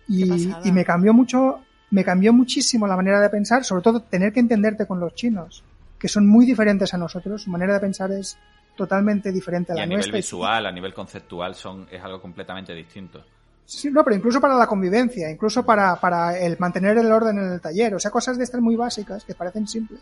Y, y me cambió mucho, me cambió muchísimo la manera de pensar, sobre todo tener que entenderte con los chinos, que son muy diferentes a nosotros, su manera de pensar es totalmente diferente a Y la a nivel nuestra. y- visual, a nivel conceptual, son, es algo completamente distinto. Sí, no, pero incluso para la convivencia, incluso para, para el mantener el orden en el taller, o sea, cosas de estas muy básicas que parecen simples.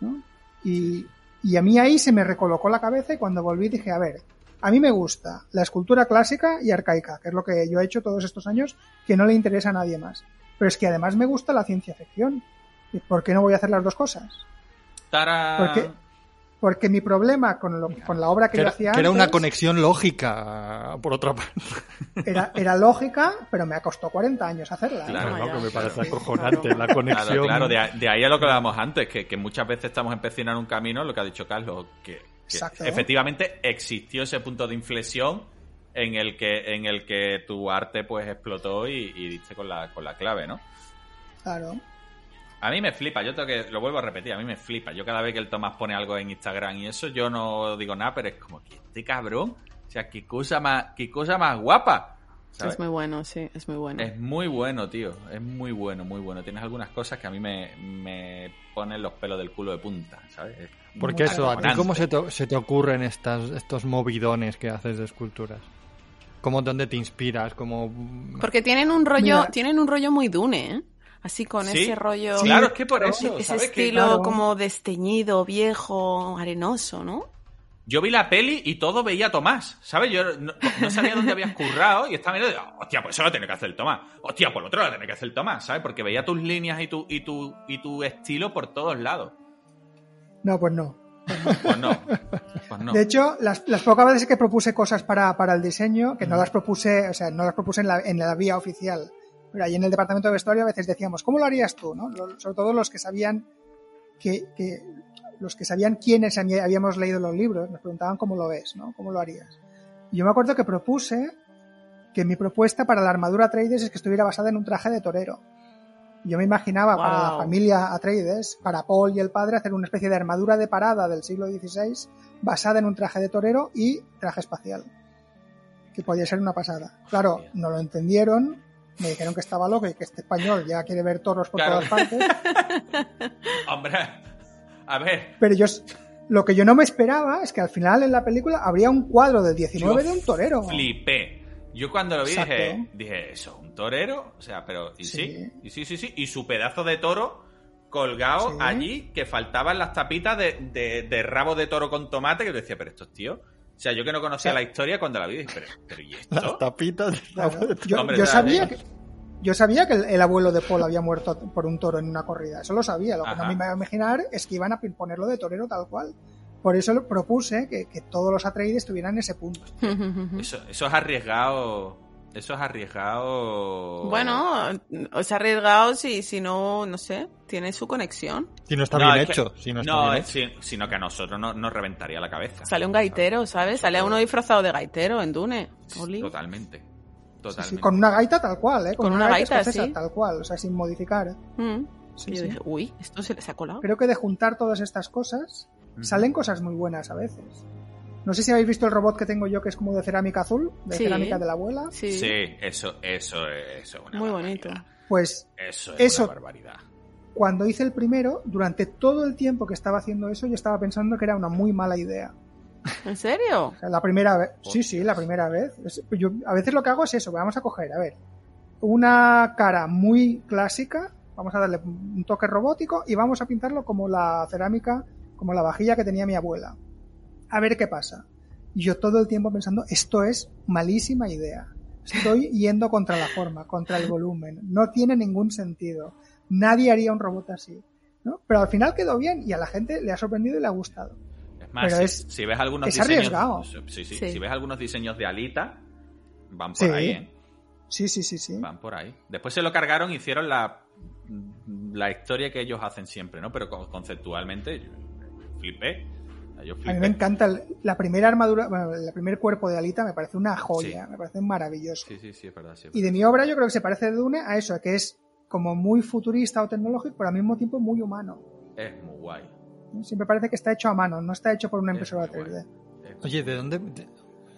¿no? Y, y a mí ahí se me recolocó la cabeza y cuando volví dije, a ver, a mí me gusta la escultura clásica y arcaica, que es lo que yo he hecho todos estos años, que no le interesa a nadie más. Pero es que además me gusta la ciencia ficción. ¿Y ¿Por qué no voy a hacer las dos cosas? ¡Tarán! Porque, porque mi problema con, lo- con la obra que, Que yo era, hacía que era una conexión lógica, por otra parte. era, era lógica, pero me costó 40 años hacerla. ¿eh? Claro, No, que me parece claro. acojonante la Claro, conexión. claro, de, a- de ahí a lo que hablábamos antes, que, que muchas veces estamos empezando en un camino, lo que ha dicho Carlos, que, que Exacto. efectivamente existió ese punto de inflexión en el que, en el que tu arte pues explotó y, y diste con la, con la clave, ¿no? Claro. A mí me flipa, yo tengo que, lo vuelvo a repetir, a mí me flipa. Yo cada vez que el Tomás pone algo en Instagram y eso, yo no digo nada, pero es como que este cabrón, o sea, qué cosa más, qué cosa más guapa. ¿sabes? Es muy bueno, sí, es muy bueno. Es muy bueno, tío. Es muy bueno, muy bueno. Tienes algunas cosas que a mí me, me ponen los pelos del culo de punta, ¿sabes? Es Porque eso, ¿a ti cómo se te, se te ocurren estas, estos movidones que haces de esculturas? ¿Cómo, dónde te inspiras? ¿Cómo... Porque tienen un rollo, Mira. tienen un rollo muy dune, ¿eh? Así con Sí, ese rollo. Sí, Claro, es que por eso, ese ¿sabes? Que estilo claro. como desteñido, viejo, arenoso, ¿no? yo vi la peli y todo veía a Tomás, ¿sabes? Yo no, no sabía dónde habías currado y estaba mirando hostia, pues eso lo tiene que hacer el Tomás. Hostia, lo otro lo tiene que hacer el Tomás, ¿sabes? Porque veía tus líneas y tu, y tu, y tu estilo por todos lados. No, pues no. Pues no, pues no. De hecho, las, las pocas veces que propuse cosas para, para el diseño, que no las propuse, o sea, no las propuse en la, en la vía oficial, pero ahí en el departamento de vestuario a veces decíamos, ¿cómo lo harías tú? ¿no? Lo- Sobre todo los que sabían que, que los que sabían quiénes había- habíamos leído los libros, nos preguntaban cómo lo ves, ¿no? ¿Cómo lo harías? Y yo me acuerdo que propuse que mi propuesta para la armadura Atreides es que estuviera basada en un traje de torero. Yo me imaginaba para la familia Atreides, para Paul y el padre, hacer una especie de armadura de parada del siglo XVI basada en un traje de torero y traje espacial. Que podía ser una pasada. Claro, no lo entendieron, me dijeron que estaba loco y que este español ya quiere ver toros por Claro. todas partes. Hombre, a ver, Pero yo, lo que yo no me esperaba es que al final en la película habría un cuadro del 19 Yo de un torero. flipé. Yo cuando lo vi Exacto. dije, dije, ¿eso? ¿Un torero? O sea, pero, ¿y sí? Sí. Y sí, sí, sí. Y su pedazo de toro colgado Sí. allí, que faltaban las tapitas de, de, de rabo de toro con tomate, que yo decía, pero estos tíos... O sea, yo que no conocía la historia cuando la vi, dije, pero, pero ¿y Las esto? tapitas. Claro. Yo, Hombre, yo ¿sabes? sabía que yo sabía que el, el abuelo de Paul había muerto por un toro en una corrida. Eso lo sabía. Lo que no me iba a imaginar es que iban a ponerlo de torero tal cual. Por eso lo propuse que, que todos los Atreides estuvieran en ese punto. Eso, eso es arriesgado... Eso es arriesgado... Bueno, os ha arriesgado si, si no, no sé, tiene su conexión. Si no está No, bien es que- hecho. Si no está no, bien es- hecho. si- sino que a nosotros no- nos reventaría la cabeza. Sale un gaitero, ¿sabes? Sale uno disfrazado de gaitero en Dune. Oli. Totalmente. Totalmente. con una gaita tal cual, ¿eh? Con una gaita, sí. tal cual, o sea, sin modificar. Mm. Sí, Y yo sí. dije, uy, esto se les ha colado. Creo que de juntar todas estas cosas Salen cosas muy buenas a veces. No sé si habéis visto el robot que tengo yo que es como de cerámica azul, de Sí. cerámica de la abuela. Sí, Sí, eso, eso, eso es una muy barbaridad. bonito. Pues Eso es Eso- una barbaridad. cuando hice el primero, durante todo el tiempo que estaba haciendo eso, yo estaba pensando que era una muy mala idea. ¿En serio? O sea, la primera vez. Sí, sí, la primera vez. Es- Yo a veces lo que hago es eso, vamos a coger, a ver, una cara muy clásica, vamos a darle un toque robótico y vamos a pintarlo como la cerámica, como la vajilla que tenía mi abuela. A ver qué pasa. Y yo todo el tiempo pensando, esto es malísima idea. Estoy yendo contra la forma, contra el volumen. No tiene ningún sentido. Nadie haría un robot así. ¿no? Pero al final quedó bien y a la gente le ha sorprendido y le ha gustado. Es más, Pero si, es- si ves algunos es diseños. arriesgado. Sí, sí, Sí. Si ves algunos diseños de Alita, van por Sí. ahí, ¿eh? Sí, sí, sí, sí. Van por ahí. Después se lo cargaron y hicieron la, la historia que ellos hacen siempre, ¿no? Pero con- yo flipé. A mí me encanta el- la primera armadura, bueno, el primer cuerpo de Alita me parece una joya, Sí. me parece maravilloso. Sí, sí, sí, es verdad. sí, es Y de mi obra yo creo que se parece de Dune a eso, a que es como muy futurista o tecnológico, pero al mismo tiempo muy humano. Es muy guay. Siempre parece que está hecho a mano, no está hecho por una Es impresora muy 3D. Es- Oye, ¿de dónde...? de-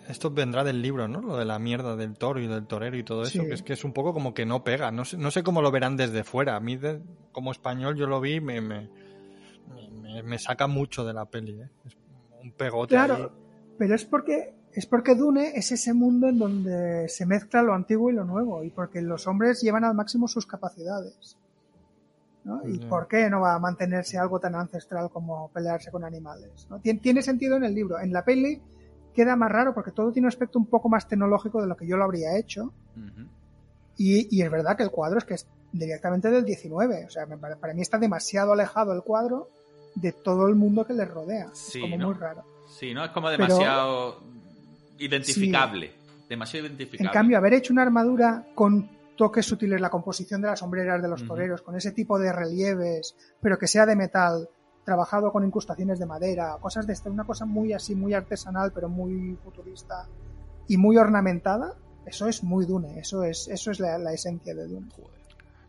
Esto vendrá del libro, ¿no? Lo de la mierda del toro y del torero y todo eso, Sí. que es que es un poco como que no pega. No sé, no sé cómo lo verán desde fuera. A mí, de- como español, yo lo vi y me, me, me, me saca mucho de la peli, ¿eh? Es un pegote ahí. Claro, pero es porque es porque Dune es ese mundo en donde se mezcla lo antiguo y lo nuevo y porque los hombres llevan al máximo sus capacidades. ¿no? ¿Y por qué no va a mantenerse algo tan ancestral como pelearse con animales? ¿no? Tien- Tiene sentido en el libro. En la peli queda más raro porque todo tiene un aspecto un poco más tecnológico de lo que yo lo habría hecho. Y, y es verdad que el cuadro es que es directamente del 19. O sea, me para mí está demasiado alejado el cuadro de todo el mundo que le rodea. Sí, es como ¿no? muy raro. Sí, ¿no? Es como Pero- demasiado identificable. Demasiado identificable. En cambio, haber hecho una armadura con toques sutiles, la composición de las sombreras de los toreros, con ese tipo de relieves, pero que sea de metal, trabajado con incrustaciones de madera, cosas de esta, una cosa muy así, muy artesanal, pero muy futurista y muy ornamentada, eso es muy Dune, eso es, eso es la, la esencia de Dune. Joder.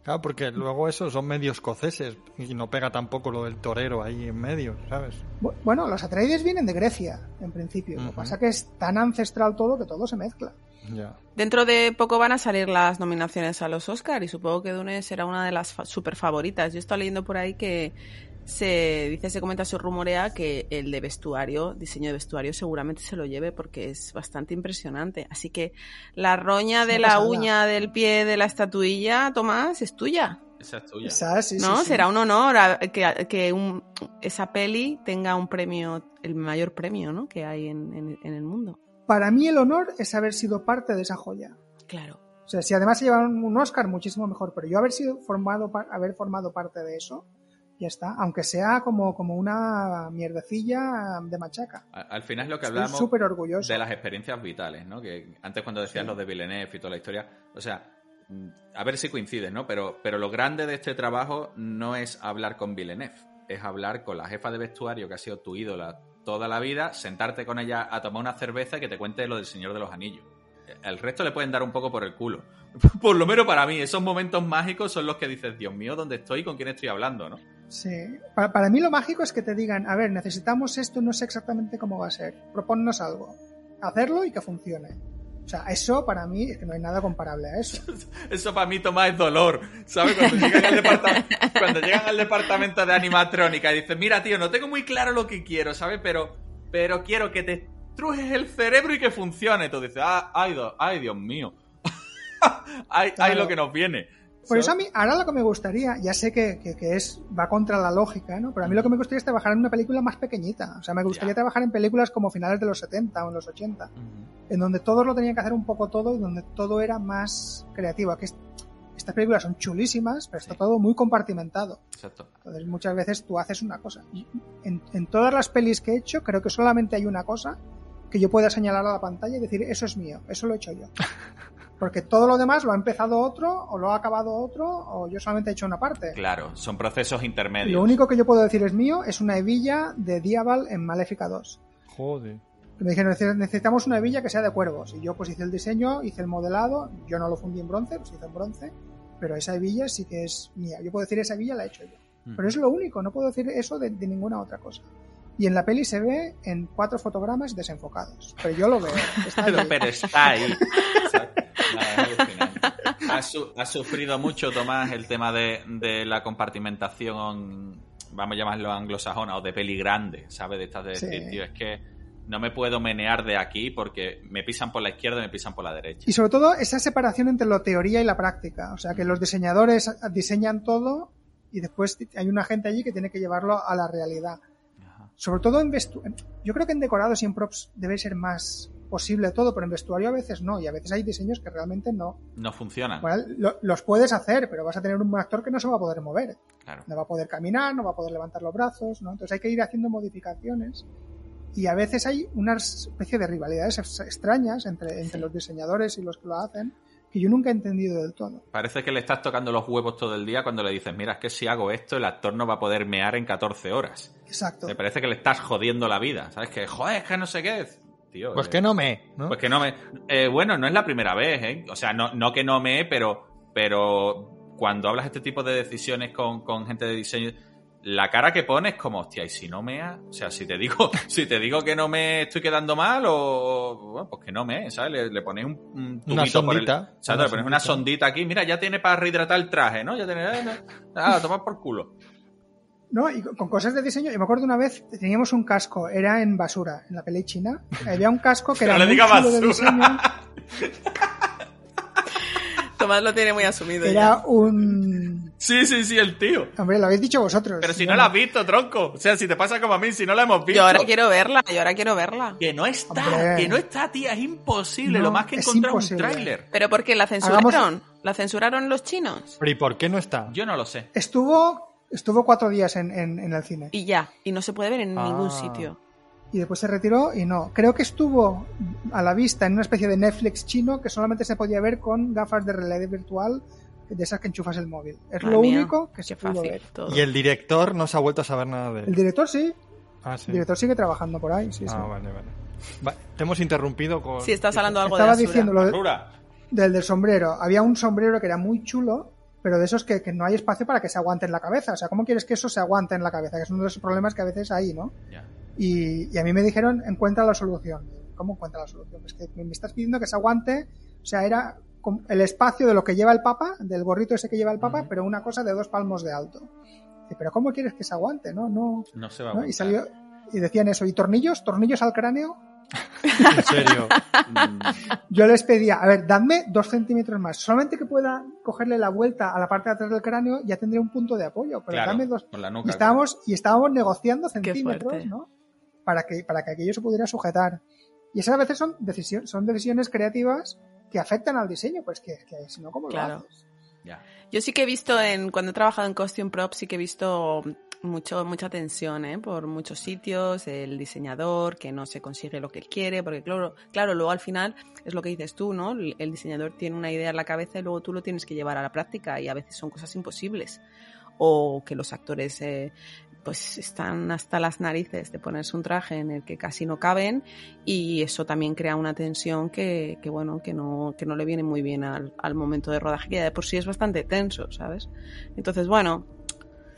Claro, porque luego eso son medios escoceses y no pega tampoco lo del torero ahí en medio, ¿sabes? Bu- Bueno, los Atreides vienen de Grecia, en principio. Lo que pasa que es tan ancestral todo que todo se mezcla. Ya. Dentro de poco van a salir las nominaciones a los Oscar y supongo que Dune será una de las fa- super favoritas. Yo estoy leyendo por ahí que se dice, se comenta, se rumorea que el de vestuario, diseño de vestuario, seguramente se lo lleve porque es bastante impresionante. Así que la roña de la pasada. uña del pie de la estatuilla, Tomás, es tuya. Esa es tuya. Esa, sí, ¿No? sí, sí. Será un honor a- que, que un- esa peli tenga un premio, el mayor premio ¿no? que hay en, en- en el mundo. Para mí el honor es haber sido parte de esa joya. Claro. O sea, si además se llevan un Oscar, muchísimo mejor. Pero yo haber sido formado, haber formado parte de eso, ya está. Aunque sea como, como una mierdecilla de machaca. Al final es lo que hablamos súper orgulloso. de las experiencias vitales, ¿no? Que antes cuando decías Sí. lo de Villeneuve y toda la historia, o sea, mm, a ver si coincides, ¿no? Pero, pero lo grande de este trabajo no es hablar con Villeneuve, es hablar con la jefa de vestuario que ha sido tu ídola toda la vida, sentarte con ella a tomar una cerveza y que te cuente lo del Señor de los Anillos. El resto le pueden dar un poco por el culo. Por lo menos para mí, esos momentos mágicos son los que dices, Dios mío, ¿dónde estoy? ¿Con quién estoy hablando? ¿no? Sí. Para, para mí lo mágico es que te digan, a ver, necesitamos esto, no sé exactamente cómo va a ser. Proponnos algo. Hacerlo y que funcione. O sea, eso para mí no hay nada comparable a eso. Eso para mí, Tomás, es dolor. ¿Sabes? Cuando llegan al, cuando llegan al departamento de animatrónica y dicen, mira, tío, no tengo muy claro lo que quiero, ¿sabes? Pero, pero quiero que te trujes el cerebro y que funcione. Tú dices, ah, ay, Dios mío. ay, ay, lo que nos viene. Por eso a mí, ahora lo que me gustaría, ya sé que, que- que es va contra la lógica, ¿no? Pero a mí lo que me gustaría es trabajar en una película más pequeñita. O sea, me gustaría trabajar en películas como finales de los 70 o en los 80, en donde todos lo tenían que hacer un poco todo y donde todo era más creativo. Aquí es- estas películas son chulísimas, pero está Sí. todo muy compartimentado. Exacto. Entonces muchas veces tú haces una cosa. En, en todas las pelis que he hecho, creo que solamente hay una cosa que yo pueda señalar a la pantalla y decir, eso es mío, eso lo he hecho yo. Porque todo lo demás lo ha empezado otro, o lo ha acabado otro, o yo solamente he hecho una parte. Claro, son procesos intermedios. Lo único que yo puedo decir es mío es una hebilla de Diaval en Maléfica 2. Joder. me dijeron, "Nece- necesitamos una hebilla que sea de cuervos. Y yo pues hice el diseño, hice el modelado, yo no lo fundí en bronce, pues hice en bronce, pero esa hebilla sí que es mía. Yo puedo decir, esa hebilla la he hecho yo. Pero es lo único, no puedo decir eso de, de ninguna otra cosa. Y en la peli se ve en cuatro fotogramas desenfocados. Pero yo lo veo. Está Pero, ahí. pero está ahí. Ha, su- ha sufrido mucho, Tomás, el tema de, de la compartimentación, vamos a llamarlo anglosajona, o de peli grande, ¿sabes? De estas de Sí. decir, tío, es que no me puedo menear de aquí porque me pisan por la izquierda y me pisan por la derecha. Y sobre todo esa separación entre la teoría y la práctica. O sea, que los diseñadores diseñan todo y después hay una gente allí que tiene que llevarlo a la realidad. Sobre todo en vestuario. Yo creo que en decorados y en props debe ser más posible todo, pero en vestuario a veces no. Y a veces hay diseños que realmente no. No funciona. Bueno, lo- los puedes hacer, pero vas a tener un actor que no se va a poder mover. Claro. No va a poder caminar, no va a poder levantar los brazos, ¿no? Entonces hay que ir haciendo modificaciones. Y a veces hay una especie de rivalidades ex- extrañas entre, entre los diseñadores y los que lo hacen, que yo nunca he entendido del todo. Parece que le estás tocando los huevos todo el día cuando le dices, mira, es que si hago esto, el actor no va a poder mear en 14 horas. Exacto. Me parece que le estás jodiendo la vida. ¿Sabes? Que, joder, es que no sé qué. Tío, Pues eh, que no me, ¿no? Pues que no me. eh, bueno, no es la primera vez, ¿eh? O sea, no, no que no me, pero. Pero cuando hablas este tipo de decisiones con, con gente de diseño, la cara que pones como, hostia, y si no mea, o sea, si te digo, si te digo que no me estoy quedando mal, o bueno, pues que no me, ¿sabes? Le, le pones un, un Una tubito por el- sondita, Exacto, una le pones una sondita. sondita aquí, mira, ya tiene para rehidratar el traje, ¿no? Ya tiene. Ah, tomar por culo. ¿No? Y con cosas de diseño, yo me acuerdo una vez, teníamos un casco, era en basura, en la peli china. Había un casco que No era le muy diga de basura. diseño. Tomás lo tiene muy asumido Era ya. un... Sí, sí, sí, el tío. Hombre, lo habéis dicho vosotros. Pero si no la has visto, tronco. O sea, si te pasa como a mí, si no la hemos visto. Yo ahora quiero verla, yo ahora quiero verla. Que no está, Hombre. que no está, tía, es imposible. No, Lo más que es encontrar un imposible. tráiler. ¿Pero por qué la censuraron? ¿La censuraron los chinos? Pero ¿y por qué no está? Yo no lo sé. Estuvo, estuvo cuatro días en, en- en el cine. Y ya, y no se puede ver en Ah. ningún sitio. Y después se retiró y no. Creo que estuvo a la vista en una especie de Netflix chino que solamente se podía ver con gafas de realidad virtual de esas que enchufas el móvil. Es Madre lo mía, único que se pudo ver. todo. Y el director no se ha vuelto a saber nada de El él. director sí. Ah, sí. El director sigue trabajando por ahí. Sí, sí. Ah, vale, vale. Va, te hemos interrumpido con... Si estás hablando algo Estaba de diciendo lo de- del del sombrero. Había un sombrero que era muy chulo, pero de esos que, que no hay espacio para que se aguante en la cabeza. O sea, ¿cómo quieres que eso se aguante en la cabeza? Que es uno de esos problemas que a veces hay, ¿no? Ya. Y, y a mí me dijeron, encuentra la solución. ¿Cómo encuentra la solución? Pues que me estás pidiendo que se aguante, o sea, era el espacio de lo que lleva el Papa, del gorrito ese que lleva el Papa, pero una cosa de dos palmos de alto. Dice, pero ¿cómo quieres que se aguante? No, no. No se va a ¿no? Y salió, y decían eso, ¿y tornillos? ¿Tornillos al cráneo? En serio. Yo les pedía, a ver, dadme dos centímetros más. Solamente que pueda cogerle la vuelta a la parte de atrás del cráneo, ya tendré un punto de apoyo. Pero Claro, dame dos. con la Y nuca. estábamos, y estábamos negociando centímetros, ¿no? Para que, para que aquello se pudiera sujetar. Y esas a veces son decisiones, son decisiones creativas que afectan al diseño, pues que, que si no, ¿cómo Claro. lo haces? Yo sí que he visto, en cuando he trabajado en Costume Props, sí que he visto mucho, mucha tensión ¿eh? por muchos sitios, el diseñador que no se consigue lo que él quiere, porque claro, claro, luego al final es lo que dices tú, ¿no? El el diseñador tiene una idea en la cabeza y luego tú lo tienes que llevar a la práctica y a veces son cosas imposibles. O que los actores eh, pues están hasta las narices de ponerse un traje en el que casi no caben y eso también crea una tensión que, que bueno, que no, que no le viene muy bien al, al momento de rodaje, que ya de por sí es bastante tenso, ¿sabes? Entonces, bueno,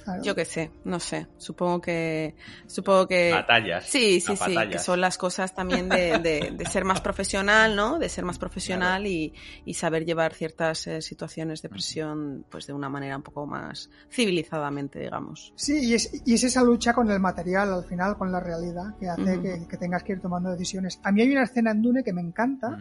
Claro. yo qué sé, no sé, supongo que, supongo que... Batallas. Sí, sí, sí, batallas. que son las cosas también de, de- de ser más profesional, ¿no? De ser más profesional y, y saber llevar ciertas eh, situaciones de presión pues de una manera un poco más civilizadamente, digamos. Sí, y es, y es esa lucha con el material al final, con la realidad, que hace que, que tengas que ir tomando decisiones. A mí hay una escena en Dune que me encanta,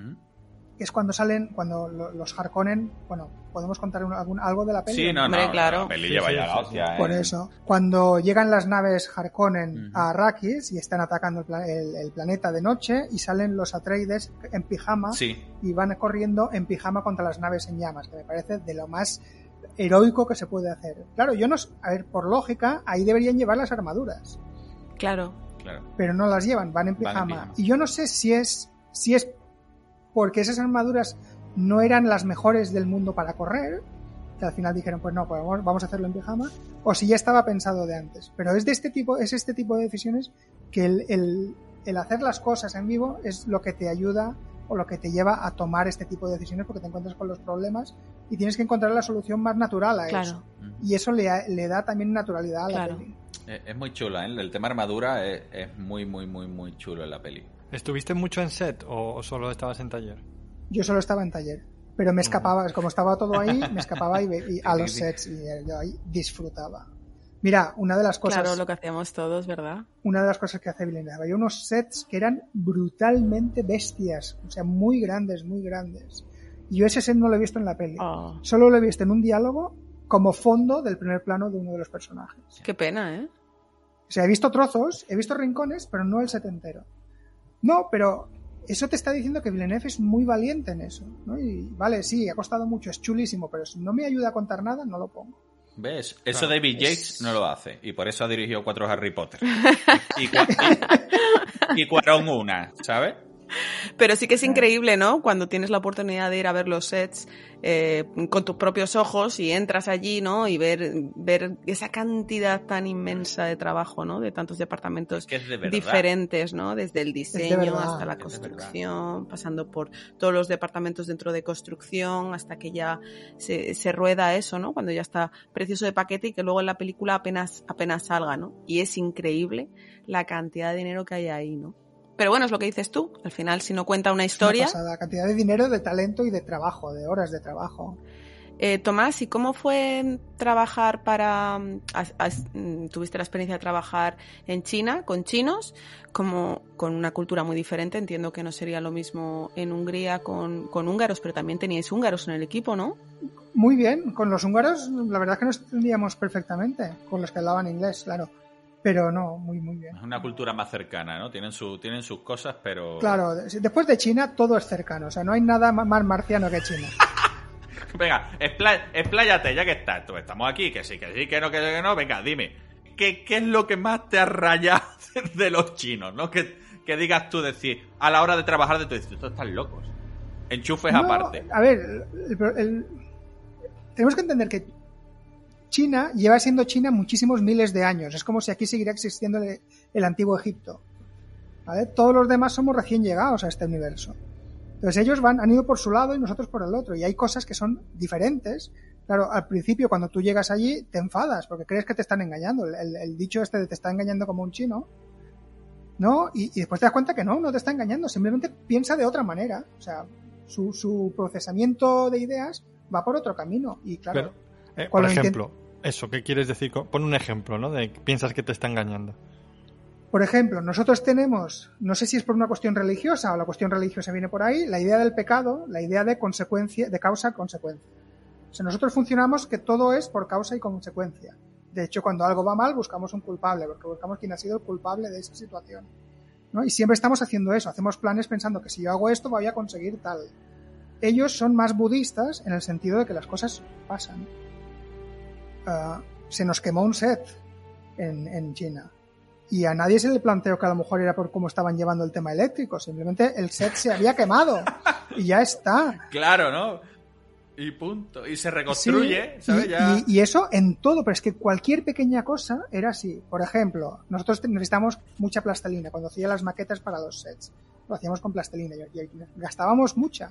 es cuando salen, cuando lo- los Harkonnen, bueno, podemos contar un- algún- algo de la peli. Sí, no, Hombre, no. claro. La peli lleva sí, ya sí, la sí. hostia, ¿eh? Por eso, cuando llegan las naves Harkonnen a Arrakis y están atacando el, pla- el- el planeta de noche y salen los Atreides en pijama Sí. y van corriendo en pijama contra las naves en llamas, que me parece de lo más heroico que se puede hacer. Claro, yo no, a ver, por lógica, ahí deberían llevar las armaduras, Claro. Claro. pero no las llevan, van en Van en pijama. pijama. Y yo no sé si es, si es porque esas armaduras no eran las mejores del mundo para correr, que al final dijeron, pues no, pues vamos, a hacerlo en pijama, o si ya estaba pensado de antes. Pero es de este tipo, es este tipo de decisiones que el, el- el hacer las cosas en vivo es lo que te ayuda o lo que te lleva a tomar este tipo de decisiones porque te encuentras con los problemas y tienes que encontrar la solución más natural a Claro. eso. Y eso le, le da también naturalidad a la Claro. peli. Es, es muy chula, ¿eh? El tema armadura es, es muy, muy, muy, muy chulo en la peli. ¿Estuviste mucho en set o, solo estabas en taller? Yo solo estaba en taller, pero me escapaba, como estaba todo ahí, me escapaba y, a los sets y yo ahí disfrutaba. Mira, una de las cosas, Claro, lo que hacíamos todos, ¿verdad? una de las cosas que hace Villeneuve, había unos sets que eran brutalmente bestias, o sea, muy grandes, muy grandes. Y yo ese set no lo he visto en la peli, Oh, solo lo he visto en un diálogo como fondo del primer plano de uno de los personajes. qué pena, ¿eh? O sea, he visto trozos, he visto rincones, pero no el set entero. No, pero eso te está diciendo que Villeneuve es muy valiente en eso. ¿no? Y vale, sí, ha costado mucho, es chulísimo, pero si no me ayuda a contar nada, no lo pongo. ¿Ves? Eso Claro. David Yates no lo hace. Y por eso ha dirigido cuatro Harry Potter. Y, y, y- y Cuarón una, ¿sabes? Pero sí que es increíble, ¿no? Cuando tienes la oportunidad de ir a ver los sets eh, con tus propios ojos y entras allí, ¿no? Y ver, ver esa cantidad tan inmensa de trabajo, ¿no? De tantos departamentos Que es de verdad. diferentes, ¿no? Desde el diseño hasta la construcción, pasando por todos los departamentos dentro de construcción, hasta que ya se, se rueda eso, ¿no? Cuando ya está precioso de paquete y que luego en la película apenas, apenas salga, ¿no? Y es increíble la cantidad de dinero que hay ahí, ¿no? Pero bueno, es lo que dices tú. Al final, si no cuenta una Una historia. pasada cantidad de dinero, de talento y de trabajo, de horas de trabajo. Eh, Tomás, ¿y cómo fue trabajar para... mm, has- has- mm, tuviste la experiencia de trabajar en China, con chinos, como con una cultura muy diferente? Entiendo que no sería lo mismo en Hungría con, con húngaros, pero también teníais húngaros en el equipo, ¿no? Muy bien, con los húngaros la verdad es que nos entendíamos perfectamente, con los que hablaban inglés, claro. Pero no, muy, muy bien. Es una cultura más cercana, ¿no? Tienen, su, tienen sus cosas, pero... Claro, de- después de China todo es cercano, o sea, no hay nada más marciano que China. Venga, explá- expláyate, ya que estás. Tú, Estamos aquí, que sí, que sí, que no, que, que no. Venga, dime. ¿Qué, qué es lo que más te ha rayado de los chinos, no? Que, que digas tú decir, a la hora de trabajar de tu estos están locos. Enchufes No, aparte. A ver, el- el- tenemos que entender que China lleva siendo China muchísimos miles de años. Es como si aquí seguiría existiendo el, el antiguo Egipto. ¿vale? Todos los demás somos recién llegados a este universo. Entonces ellos van, han ido por su lado y nosotros por el otro. Y hay cosas que son diferentes. Claro, al principio cuando tú llegas allí te enfadas porque crees que te están engañando. El, el- dicho este de te está engañando como un chino. ¿No? Y, después te das cuenta que no, no te está engañando. Simplemente piensa de otra manera. O sea, su, procesamiento de ideas va por otro camino. Y claro, eh, por ejemplo, eso, ¿qué quieres decir? Pon un ejemplo, ¿no? De que piensas que te está engañando. Por ejemplo, nosotros tenemos, no sé si es por una cuestión religiosa o la cuestión religiosa viene por ahí, la idea del pecado, la idea de consecuencia, de causa-consecuencia. O sea, nosotros funcionamos que todo es por causa y consecuencia. De hecho, cuando algo va mal, buscamos un culpable, porque buscamos quién ha sido el culpable de esa situación. ¿no? Y siempre estamos haciendo eso, hacemos planes pensando que si yo hago esto voy a conseguir tal. Ellos son más budistas en el sentido de que las cosas pasan. Ah, se nos quemó un set en, en China. Y a nadie se le planteó que a lo mejor era por cómo estaban llevando el tema eléctrico. Simplemente el set se había quemado. Y ya está. Claro, ¿no? Y punto. Y se reconstruye, Sí, ¿sabes? y, Ya... y- y eso en todo, pero es que cualquier pequeña cosa era así. Por ejemplo, nosotros necesitamos mucha plastelina cuando hacía las maquetas para los sets. Lo hacíamos con plastelina y, y gastábamos mucha.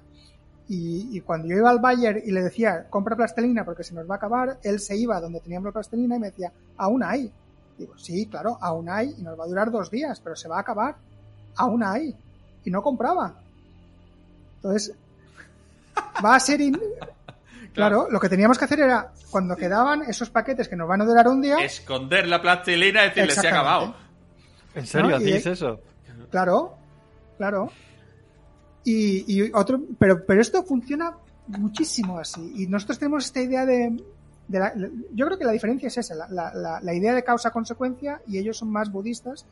Y, y cuando yo iba al Bayer y le decía, compra plastelina porque se nos va a acabar, él se iba donde teníamos la plastelina y me decía, aún hay. Digo, sí, claro, aún hay y nos va a durar dos días, pero se va a acabar. Aún hay. Y no compraba. Entonces, va a ser... in- Claro, lo que teníamos que hacer era, cuando quedaban esos paquetes que nos van a durar un día, Esconder la plastilina y decirle, se ha acabado. ¿En serio ¿No? eso? claro, claro. Y, y otro, pero, pero esto funciona muchísimo así. Y nosotros tenemos esta idea de, de la- yo creo que la diferencia es esa, la, la- la- la idea de causa-consecuencia y ellos son más budistas,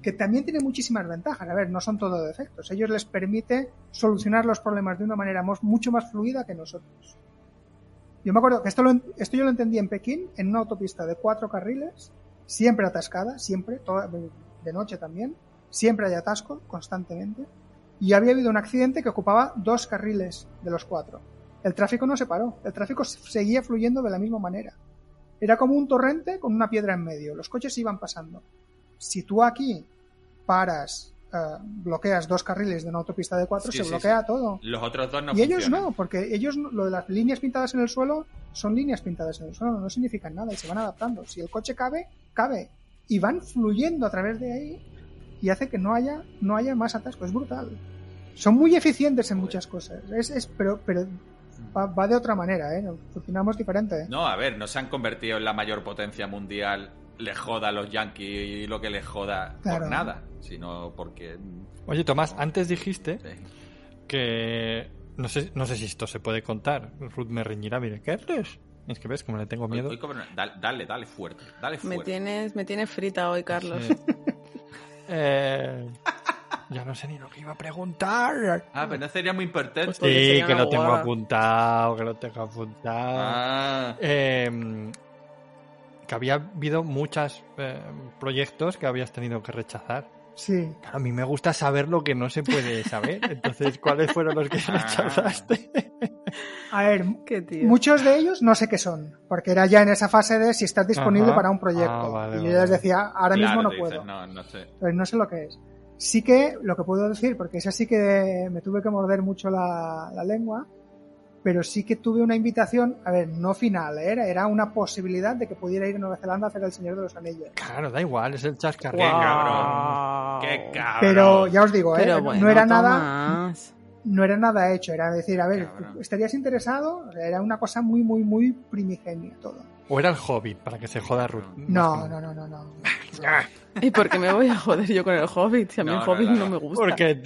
que también tienen muchísimas ventajas. A ver, no son todo defectos. Ellos les permite solucionar los problemas de una manera mucho más fluida que nosotros. Yo me acuerdo que esto, lo esto yo lo entendí en Pekín, en una autopista de cuatro carriles, siempre atascada, siempre, toda- de noche también, siempre hay atasco, constantemente. Y había habido un accidente que ocupaba dos carriles de los cuatro. El tráfico no se paró, el tráfico seguía fluyendo de la misma manera. Era como un torrente con una piedra en medio, los coches iban pasando. Si tú aquí paras eh, bloqueas dos carriles de una autopista de cuatro, Sí, se sí, bloquea sí. todo. Los otros dos no y ellos no, porque ellos lo de las líneas pintadas en el suelo son líneas pintadas en el suelo, no significan nada y se van adaptando. Si el coche cabe, cabe. Y van fluyendo a través de ahí y hace que no haya, no haya más atasco. Es brutal. Son muy eficientes en muchas cosas. Es, es, pero, pero va, va de otra manera, ¿eh? Funcionamos diferente. No, a ver, no se han convertido en la mayor potencia mundial, le joda a los yankees y lo que les joda Claro. por nada, sino porque... Oye, Tomás, antes dijiste Sí. que. No sé, no sé si esto se puede contar. Ruth me reñirá, mire, ¿qué haces? Es que ves como le tengo miedo. hoy dale, dale, dale fuerte, dale Me tienes, me tienes frita hoy, Carlos. Sí. Eh, ya no sé ni lo que iba a preguntar. Ah, pero no sería muy importante. Sí, que lo tengo apuntado, que lo tengo apuntado. Ah, Eh, que había habido muchos proyectos que habías tenido que rechazar. Sí. Claro, a mí me gusta saber lo que no se puede saber. Entonces, ¿cuáles fueron los que Ah. rechazaste? A ver, Qué tío. muchos de ellos no sé qué son, porque era ya en esa fase de si estás disponible Ajá. para un proyecto. Ah, vale, y yo vale. ya les decía, ahora claro, mismo no puedo. no, no sé. Pues no sé lo que es. Sí que lo que puedo decir, porque esa sí que me tuve que morder mucho la, la lengua, pero sí que tuve una invitación, a ver, no final, ¿eh? era, era una posibilidad de que pudiera ir a Nueva Zelanda a hacer El Señor de los Anillos. Claro, da igual, es el Qué chascarrillo. cabrón. Qué cabrón. Pero ya os digo, ¿eh? No era nada, no era nada hecho, era decir, a ver, Cabrón. ¿estarías interesado? Era una cosa muy, muy, muy primigenia todo. O era el Hobbit, para que se joda Ruth. No, no, no, no, no. ¿Y por qué me voy a joder yo con el Hobbit? Si a mí No, el Hobbit no, no, no. me gusta. Porque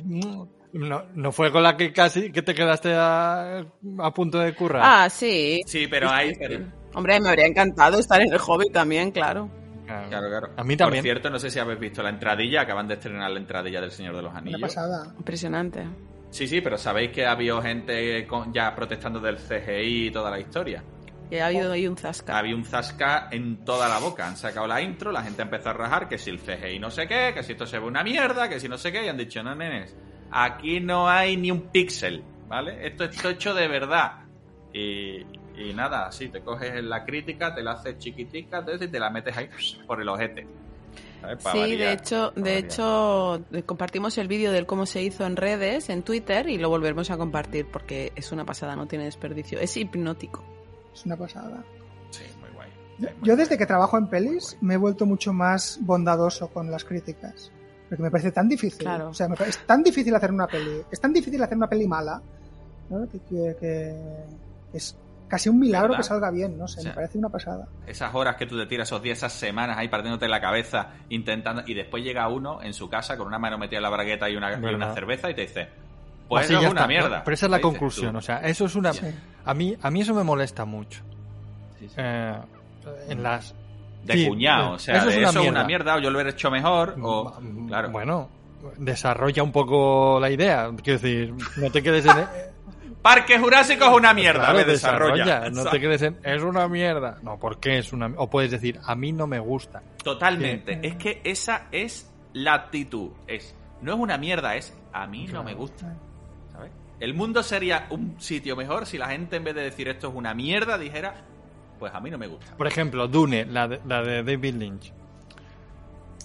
no, no fue con la que casi que te quedaste a, a punto de currar. Ah, sí. Sí, pero hay... pero- Hombre, me habría encantado estar en el Hobbit también, claro. Claro, claro. A mí también. Por cierto, no sé si habéis visto la entradilla, acaban de estrenar la entradilla del Señor de los Una Anillos. pasada. Impresionante. Sí, sí, pero sabéis que ha habido gente con- ya protestando del CGI y toda la historia. Que ha habido ahí un zasca. Había un zasca en toda la boca. Han sacado la intro, la gente empezó a rajar que si el CGI no sé qué, que si esto se ve una mierda, que si no sé qué, y han dicho, no, nenes, aquí no hay ni un píxel, ¿vale? Esto está hecho de verdad. Y, y nada, así te coges la crítica, te la haces chiquitica entonces, y te la metes ahí por el ojete. Sí, variar, de hecho, de hecho compartimos el vídeo del cómo se hizo en redes, en Twitter, y lo volveremos a compartir porque es una pasada, no tiene desperdicio. Es hipnótico. Es una pasada. Sí, muy guay. Yo, yo desde que trabajo en pelis me he vuelto mucho más bondadoso con las críticas. Porque me parece tan difícil. Claro. O sea, me parece- es tan difícil hacer una peli. Es tan difícil hacer una peli mala. ¿no? Que, que- que es casi un milagro ¿Verdad? que salga bien. No sé, O sea, me parece una pasada. Esas horas que tú te tiras, esos días, esas semanas ahí partiéndote la cabeza, intentando, y después llega uno en su casa con una mano metida en la bragueta y una, una cerveza y te dice, pues Así eso ya es una está. mierda. Pero esa es la Ahí conclusión. tú. O sea, eso es una. Sí. A mí, a mí eso me molesta mucho. Sí, sí. Eh, en las. De sí, cuñado, eh, o sea, eso de es una eso es una mierda. o yo lo hubiera hecho mejor, o... Mm, Claro. Bueno, desarrolla un poco la idea. Quiero decir, no te quedes en. Parque Jurásico es una mierda, Claro, desarrolla. desarrolla, No te quedes en. Es una mierda. No, ¿por qué es una O puedes decir, a mí no me gusta. Totalmente, es que esa es la actitud, es, no es una mierda, es, a mí no me gusta, ¿sabes? El mundo sería un sitio mejor si la gente en vez de decir esto es una mierda dijera, pues a mí no me gusta. Por ejemplo, Dune, la de, la de David Lynch.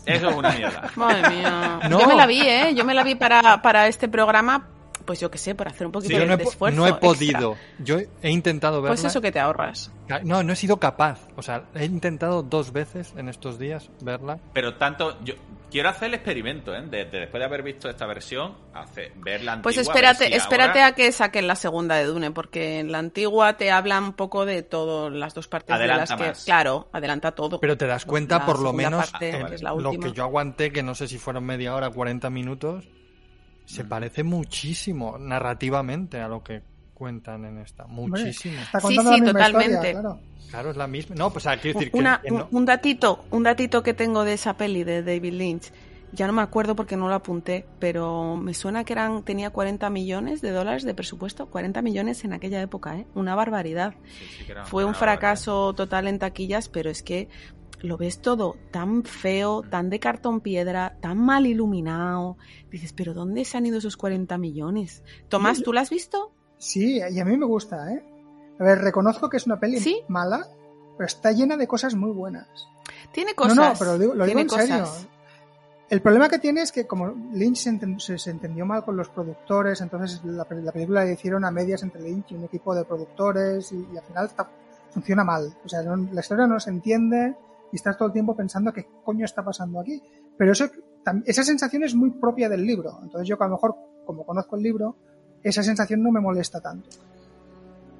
Eso es una mierda. Madre mía. No. Yo me la vi, ¿eh? Yo me la vi para, para este programa, pues yo qué sé, por hacer un poquito Yo de, no he, esfuerzo. no he extra. podido. Yo he intentado verla. Pues eso que te ahorras. No, no he sido capaz. O sea, he intentado dos veces en estos días verla. Pero tanto, yo quiero hacer el experimento, ¿eh? De, de después de haber visto esta versión, hacer, ver la antigua. Pues espérate, si espérate ahora- a que saquen la segunda de Dune, porque en la antigua te habla un poco de todo, las dos partes Adelanta de las que. más. Claro, adelanta todo. Pero te das cuenta, La por lo menos, parte, en que es la lo que yo aguanté, que no sé si fueron media hora, 40 minutos, se parece muchísimo narrativamente a lo que cuentan en esta. Muchísimo. Está Sí, contando sí, la misma totalmente. historia, claro. Claro, es la misma. No, pues o sea, quiero decir que, Una- que no- un, datito, un datito que tengo de esa peli de David Lynch. Ya no me acuerdo porque no lo apunté, pero me suena que eran tenía 40 millones de dólares de presupuesto, 40 millones en aquella época, ¿eh? Una barbaridad. Sí, sí Fue un fracaso total en taquillas, pero es que lo ves todo tan feo, tan de cartón piedra, tan mal iluminado. Dices, pero ¿dónde se han ido esos 40 millones? Tomás, ¿tú la has visto? Sí, y a mí me gusta, ¿eh? A ver, reconozco que es una peli ¿Sí? mala, pero está llena de cosas muy buenas. Tiene No, cosas. no, pero lo digo, lo digo tiene en serio. El problema que tiene es que como Lynch se, enten- se- se entendió mal con los productores, entonces la película la hicieron a medias entre Lynch y un equipo de productores y, y al final está- funciona mal. O sea, no- la historia no se entiende y estás todo el tiempo pensando qué coño está pasando aquí. Pero eso, esa sensación es muy propia del libro. Entonces yo que a lo mejor, como conozco el libro, esa sensación no me molesta tanto.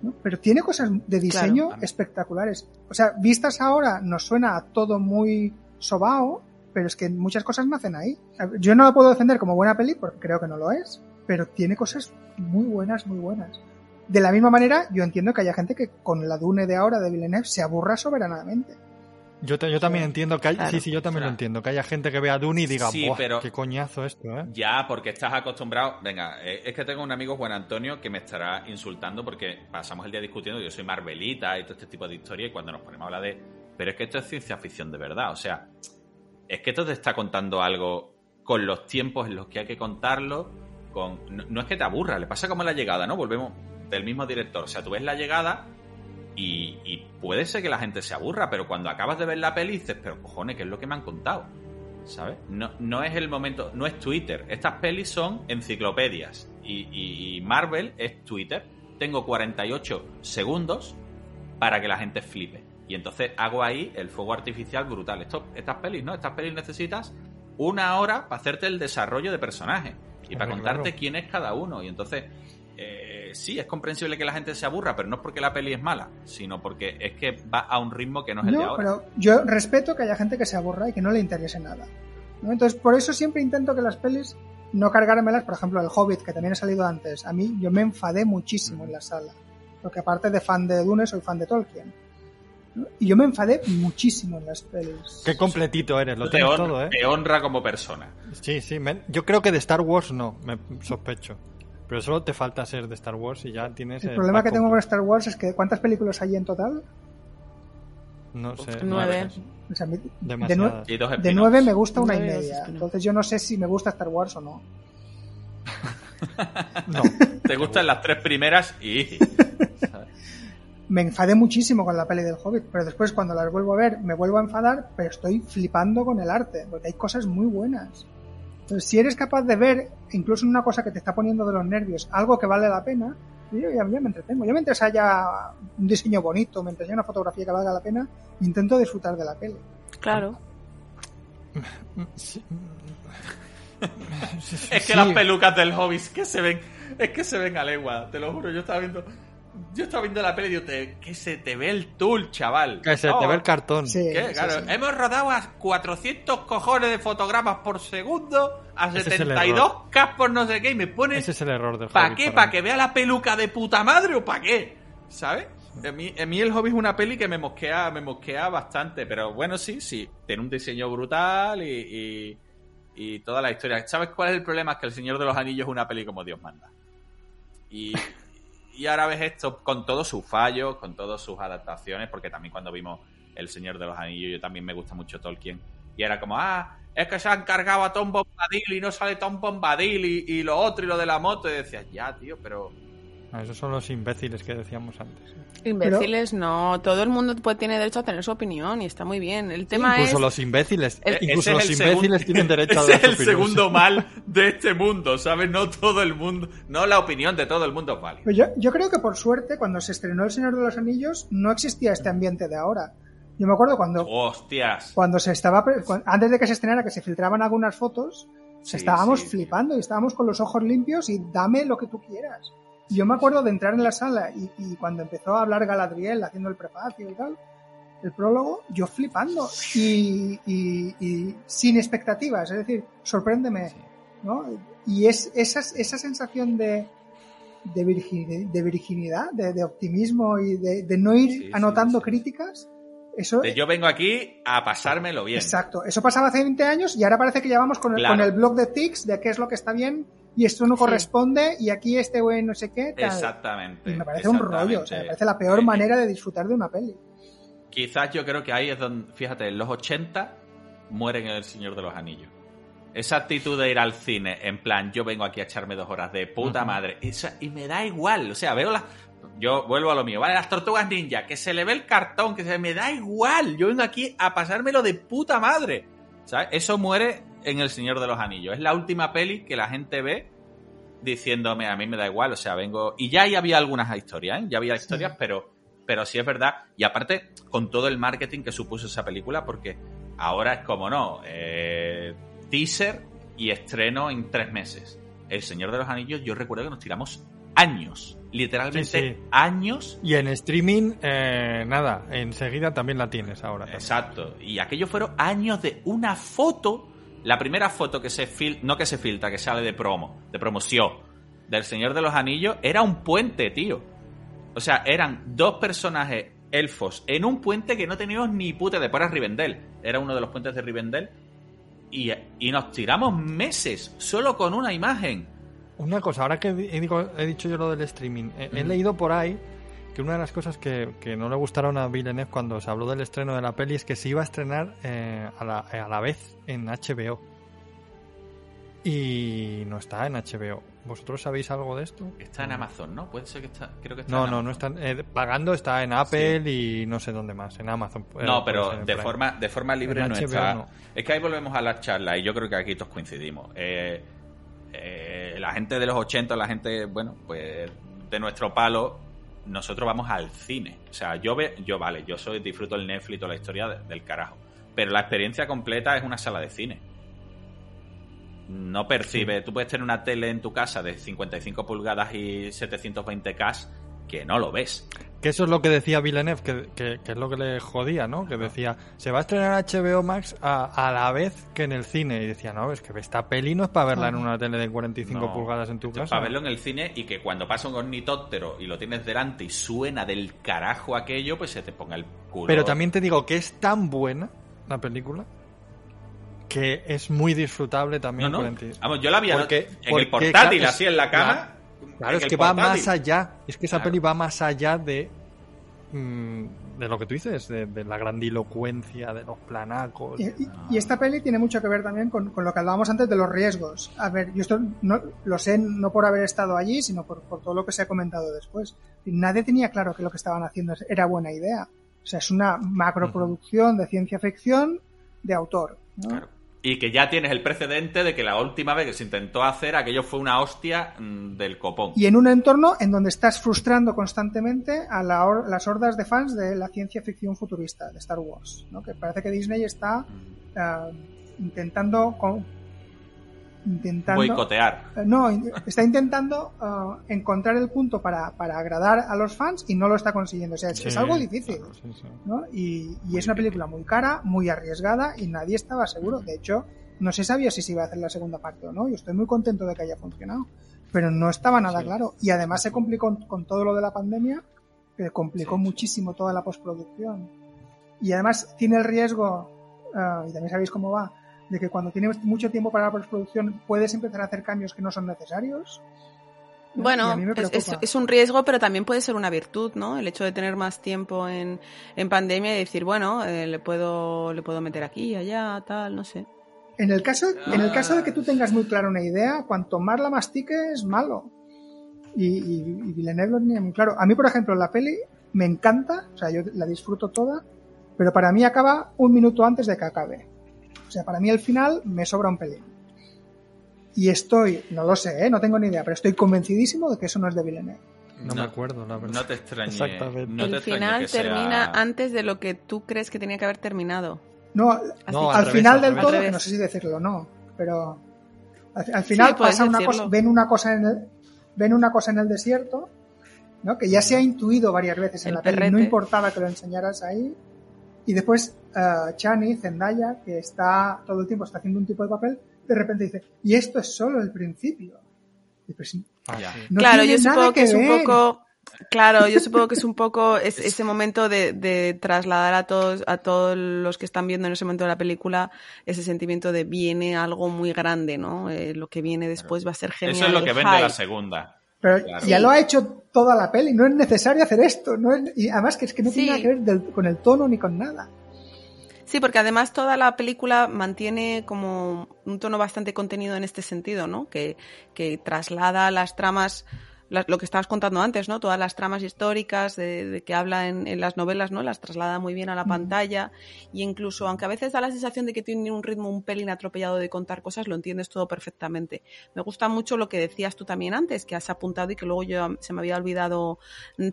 ¿no? Pero tiene cosas de diseño Claro. espectaculares. O sea, vistas ahora nos suena a todo muy sobao, pero es que muchas cosas nacen ahí. Yo no la puedo defender como buena peli porque creo que no lo es, pero tiene cosas muy buenas, muy buenas. De la misma manera, yo entiendo que haya gente que con la Dune de ahora de Villeneuve se aburra soberanamente. Yo, te- yo también entiendo que hay, Claro. sí, sí, yo también lo entiendo, que haya gente que vea Dune y diga, Sí, "Buah, pero- qué coñazo esto, ¿eh? Ya, porque estás acostumbrado. Venga, eh, es que tengo un amigo, Juan Antonio, que me estará insultando porque pasamos el día discutiendo. Yo soy Marvelita y todo este tipo de historia. Y cuando nos ponemos a hablar de. Pero es que esto es ciencia ficción de verdad. O sea, es que esto te está contando algo con los tiempos en los que hay que contarlo. Con... No, no es que te aburra, le pasa como la llegada, ¿no? Volvemos del mismo director. O sea, tú ves la llegada y, y puede ser que la gente se aburra, pero cuando acabas de ver la peli dices, pero cojones, ¿qué es lo que me han contado? ¿Sabes? No, no es el momento, no es Twitter. Estas pelis son enciclopedias. Y, y- y Marvel es Twitter. Tengo 48 segundos para que la gente flipe. Y entonces hago ahí el fuego artificial brutal. Esto, estas pelis, ¿no? Estas pelis necesitas una hora para hacerte el desarrollo de personaje. Y para contarte quién es cada uno. Y entonces, eh, sí, es comprensible que la gente se aburra, pero no es porque la peli es mala, sino porque es que va a un ritmo que no es el de ahora. pero yo respeto que haya gente que se aburra y que no le interese nada. ¿no? Entonces, por eso siempre intento que las pelis no cargármelas, por ejemplo, el Hobbit, que también ha salido antes. A mí, yo me enfadé muchísimo en la sala. Porque aparte de fan de Dune, soy fan de Tolkien. Y yo me enfadé muchísimo en las pelis. Qué completito eres, lo te, tienes todo, ¿eh? te honra como persona. Sí, sí, me- yo creo que de Star Wars no, me sospecho. Pero solo te falta ser de Star Wars y ya tienes El el problema que tengo con. Star Wars es que ¿cuántas películas hay en total? No sé. Nueve. O sea, mi- de, Demasiadas. nue- Y dos de spin-offs. nueve me gusta una y Nueve y dos media. Entonces yo no sé si me gusta Star Wars o no. No. Te gustan las tres primeras y. me enfadé muchísimo con la peli del Hobbit, pero después cuando las vuelvo a ver me vuelvo a enfadar, pero estoy flipando con el arte, porque hay cosas muy buenas. Entonces, si eres capaz de ver, incluso en una cosa que te está poniendo de los nervios, algo que vale la pena, yo ya, ya me entretengo. Yo mientras haya un diseño bonito, mientras haya una fotografía que valga la pena, intento disfrutar de la peli. Claro. Sí. Es que Sí. las pelucas del Hobbit que se ven, es que se ven a legua, te lo juro. Yo estaba viendo, yo estaba viendo la peli y digo, te- que se te ve el tul, chaval. Que se te Oh, ve el cartón. Sí, ¿qué? sí, Claro, sí. hemos rodado a 400 cojones de fotogramas por segundo, a Ese es el 72 K por no sé qué, y me ponen Ese es el error del ¿Para qué? para ¿Para mí. que vea la peluca de puta madre o para qué? ¿Sabes? A mí, a mí el hobby es una peli que me mosquea, me mosquea bastante, pero bueno, sí, sí, tiene un diseño brutal y, y, y toda la historia. ¿Sabes cuál es el problema? Es que El Señor de los Anillos es una peli como Dios manda. Y, y ahora ves esto con todos sus fallos, con todas sus adaptaciones, porque también cuando vimos El Señor de los Anillos, yo también me gusta mucho Tolkien. Y era como, ah, es que se han cargado a Tom Bombadil y no sale Tom Bombadil y, y lo otro y lo de la moto. Y decías, ya, tío, pero. Esos son los imbéciles que decíamos antes. Imbéciles, no. Todo el mundo puede, tiene derecho a tener su opinión y está muy bien. El tema incluso es. los imbéciles, El- incluso los es el imbéciles segun- tienen derecho a dar es su el opinión. segundo mal de este mundo, ¿sabes? No todo el mundo. No la opinión de todo el mundo es válida. Pero yo, yo creo que por suerte, cuando se estrenó El Señor de los Anillos, no existía este ambiente de ahora. Yo me acuerdo cuando, Hostias. cuando se estaba, antes de que se estrenara, que se filtraban algunas fotos, Sí, estábamos sí. flipando y estábamos con los ojos limpios y dame lo que tú quieras. Yo me acuerdo de entrar en la sala y, y cuando empezó a hablar Galadriel haciendo el prefacio y tal, el prólogo, yo flipando y, y- y sin expectativas, es decir, sorpréndeme, ¿no? Y es esa, esa sensación de, de, virgin- de virginidad, de, de optimismo y de, de no ir Sí, sí, anotando sí. críticas, eso De yo vengo aquí a pasármelo bien. Exacto, eso pasaba hace 20 años y ahora parece que ya vamos con el, Claro. con el blog de tics de qué es lo que está bien y esto no corresponde y aquí este güey no sé qué. Tal. Exactamente. Y me parece un rollo, o sea, me parece la peor Eh, manera de disfrutar de una peli. Quizás yo creo que ahí es donde, fíjate, en los 80 mueren en El Señor de los Anillos. Esa actitud de ir al cine, en plan, yo vengo aquí a echarme dos horas de puta madre, esa- y me da igual, o sea, veo las... Yo vuelvo a lo mío, ¿vale? Las tortugas ninja, que se le ve el cartón, que se me da igual, yo vengo aquí a pasármelo de puta madre. ¿Sabes? Eso muere en El Señor de los Anillos. Es la última peli que la gente ve diciéndome, a mí me da igual, o sea, vengo... Y ya ahí había algunas historias, ¿eh? Ya había historias, pero, pero sí es verdad. Y aparte, con todo el marketing que supuso esa película, porque ahora es como no, eh, teaser y estreno en tres meses. El Señor de los Anillos, yo recuerdo que nos tiramos años, literalmente Sí, sí. años. Y en streaming, eh, nada, enseguida también la tienes ahora. Exacto. Y aquello fueron años de una foto. La primera foto que se fil no que se filtra, que sale de promo, de promoción del Señor de los Anillos, era un puente, tío. O sea, eran dos personajes elfos en un puente que no teníamos ni puta de para Rivendell. Era uno de los puentes de Rivendell. Y, y nos tiramos meses solo con una imagen. Una cosa, ahora que he, digo- he dicho yo lo del streaming, he, leído por ahí que una de las cosas que, que no le gustaron a Villeneuve cuando se habló del estreno de la peli es que se iba a estrenar eh, a, la, a la vez en HBO. Y no está en HBO. ¿Vosotros sabéis algo de esto? Está en Amazon, ¿no? Puede ser que está. Creo que está No, en no, no están. eh, pagando está en Apple y no sé dónde más, en Amazon. eh, No, pero de Prime. forma, de forma libre En no HBO está. no. Es que ahí volvemos a la charla y yo creo que aquí todos coincidimos. Eh, eh, la gente de los 80, la gente, bueno, pues de nuestro palo, nosotros vamos al cine. O sea, yo ve, yo vale, yo soy disfruto el Netflix y toda la historia de- del carajo. Pero la experiencia completa es una sala de cine. No percibe, tú puedes tener una tele en tu casa de 55 pulgadas y 720K que no lo ves. Que eso es lo que decía Villeneuve, que, que- que es lo que le jodía, ¿no? Que decía, se va a estrenar HBO Max a, a la vez que en el cine. Y decía, no, es que esta peli no es para verla en una tele de 45 No. pulgadas en tu Esto es casa. Para verlo en el cine y que cuando pasa un ornitóptero y lo tienes delante y suena del carajo aquello, pues se te ponga el culo. Pero también te digo que es tan buena la película que es muy disfrutable también. No, no. 40. Vamos, yo la vi Porque- en el portátil, así en la cama. Claro, es que va más allá. Es que esa Claro. peli va más allá de. mm, de lo que tú dices, de, de la grandilocuencia, de los planacos. Y, y- y esta peli tiene mucho que ver también con, con lo que hablábamos antes de los riesgos. A ver, yo esto no, lo sé no por haber estado allí, sino por, por todo lo que se ha comentado después. Nadie tenía claro que lo que estaban haciendo era buena idea. O sea, es una macroproducción de ciencia ficción de autor. ¿no? Y que ya tienes el precedente de que la última vez que se intentó hacer aquello fue una hostia mm, del copón. Y en un entorno en donde estás frustrando constantemente a la las hordas de fans de la ciencia ficción futurista de Star Wars. ¿no? Que parece que Disney está eh, intentando con- intentando Boicotear. Eh, No, está intentando eh, encontrar el punto para, para agradar a los fans y no lo está consiguiendo. O sea, es, Sí, es algo difícil. sí, sí. ¿no? Y, y es una película muy cara, muy arriesgada y nadie estaba seguro. De hecho, no se sabía si se iba a hacer la segunda parte o no. Yo estoy muy contento de que haya funcionado. Pero no estaba nada claro. Y además se complicó con todo lo de la pandemia, que complicó muchísimo toda la postproducción. Y además tiene el riesgo, eh, y también sabéis cómo va, de que cuando tienes mucho tiempo para la postproducción puedes empezar a hacer cambios que no son necesarios. Bueno, es, es- es un riesgo, pero también puede ser una virtud, ¿no? El hecho de tener más tiempo en, en pandemia y decir, bueno, eh, le puedo le puedo meter aquí, allá, tal, no sé. En el caso, en el caso de que tú tengas muy clara una idea, cuanto más la mastiques, malo. Y, y, y Villeneuve lo tenía muy claro. A mí, por ejemplo, la peli me encanta, o sea, yo la disfruto toda, pero para mí acaba un minuto antes de que acabe. O sea, para mí el final me sobra un pelín. Y estoy, no lo sé, ¿eh? no tengo ni idea, pero estoy convencidísimo de que eso no es de Villeneuve. No, me acuerdo, la verdad. No te extrañe. Exactamente. no te el final que sea- termina antes de lo que tú crees que tenía que haber terminado. No, No, al al revés, final al del revés. todo, que no sé si decirlo o no, pero al, al final Sí, pasa una decirlo. cosa, ven una cosa en el, ven una cosa en el desierto, ¿no? Que ya se ha intuido varias veces en El la peli, no perrete. importaba que lo enseñaras ahí. Y después eh, Chani, Zendaya, que está todo el tiempo está haciendo un tipo de papel, de repente dice, y esto es solo el principio. Y pues, Ah, no claro, yo supongo que, es un poco Claro, yo supongo que es un poco es- ese momento de, de trasladar a todos, a todos los que están viendo en ese momento de la película ese sentimiento de viene algo muy grande, ¿no? Eh, lo que viene después va a ser genial. Eso es lo que vende la segunda. Pero Claro. ya lo ha hecho toda la peli, no es necesario hacer esto. No es- y además que es que no Sí. tiene nada que ver del- con el tono ni con nada. Sí, porque además toda la película mantiene como un tono bastante contenido en este sentido, ¿no? Que, que traslada las tramas lo que estabas contando antes, ¿no? Todas las tramas históricas de, que habla en, las novelas, ¿no? Las traslada muy bien a la pantalla y incluso, aunque a veces da la sensación de que tiene un ritmo un pelín atropellado de contar cosas, lo entiendes todo perfectamente. Me gusta mucho lo que decías tú también antes, que has apuntado y que luego yo se me había olvidado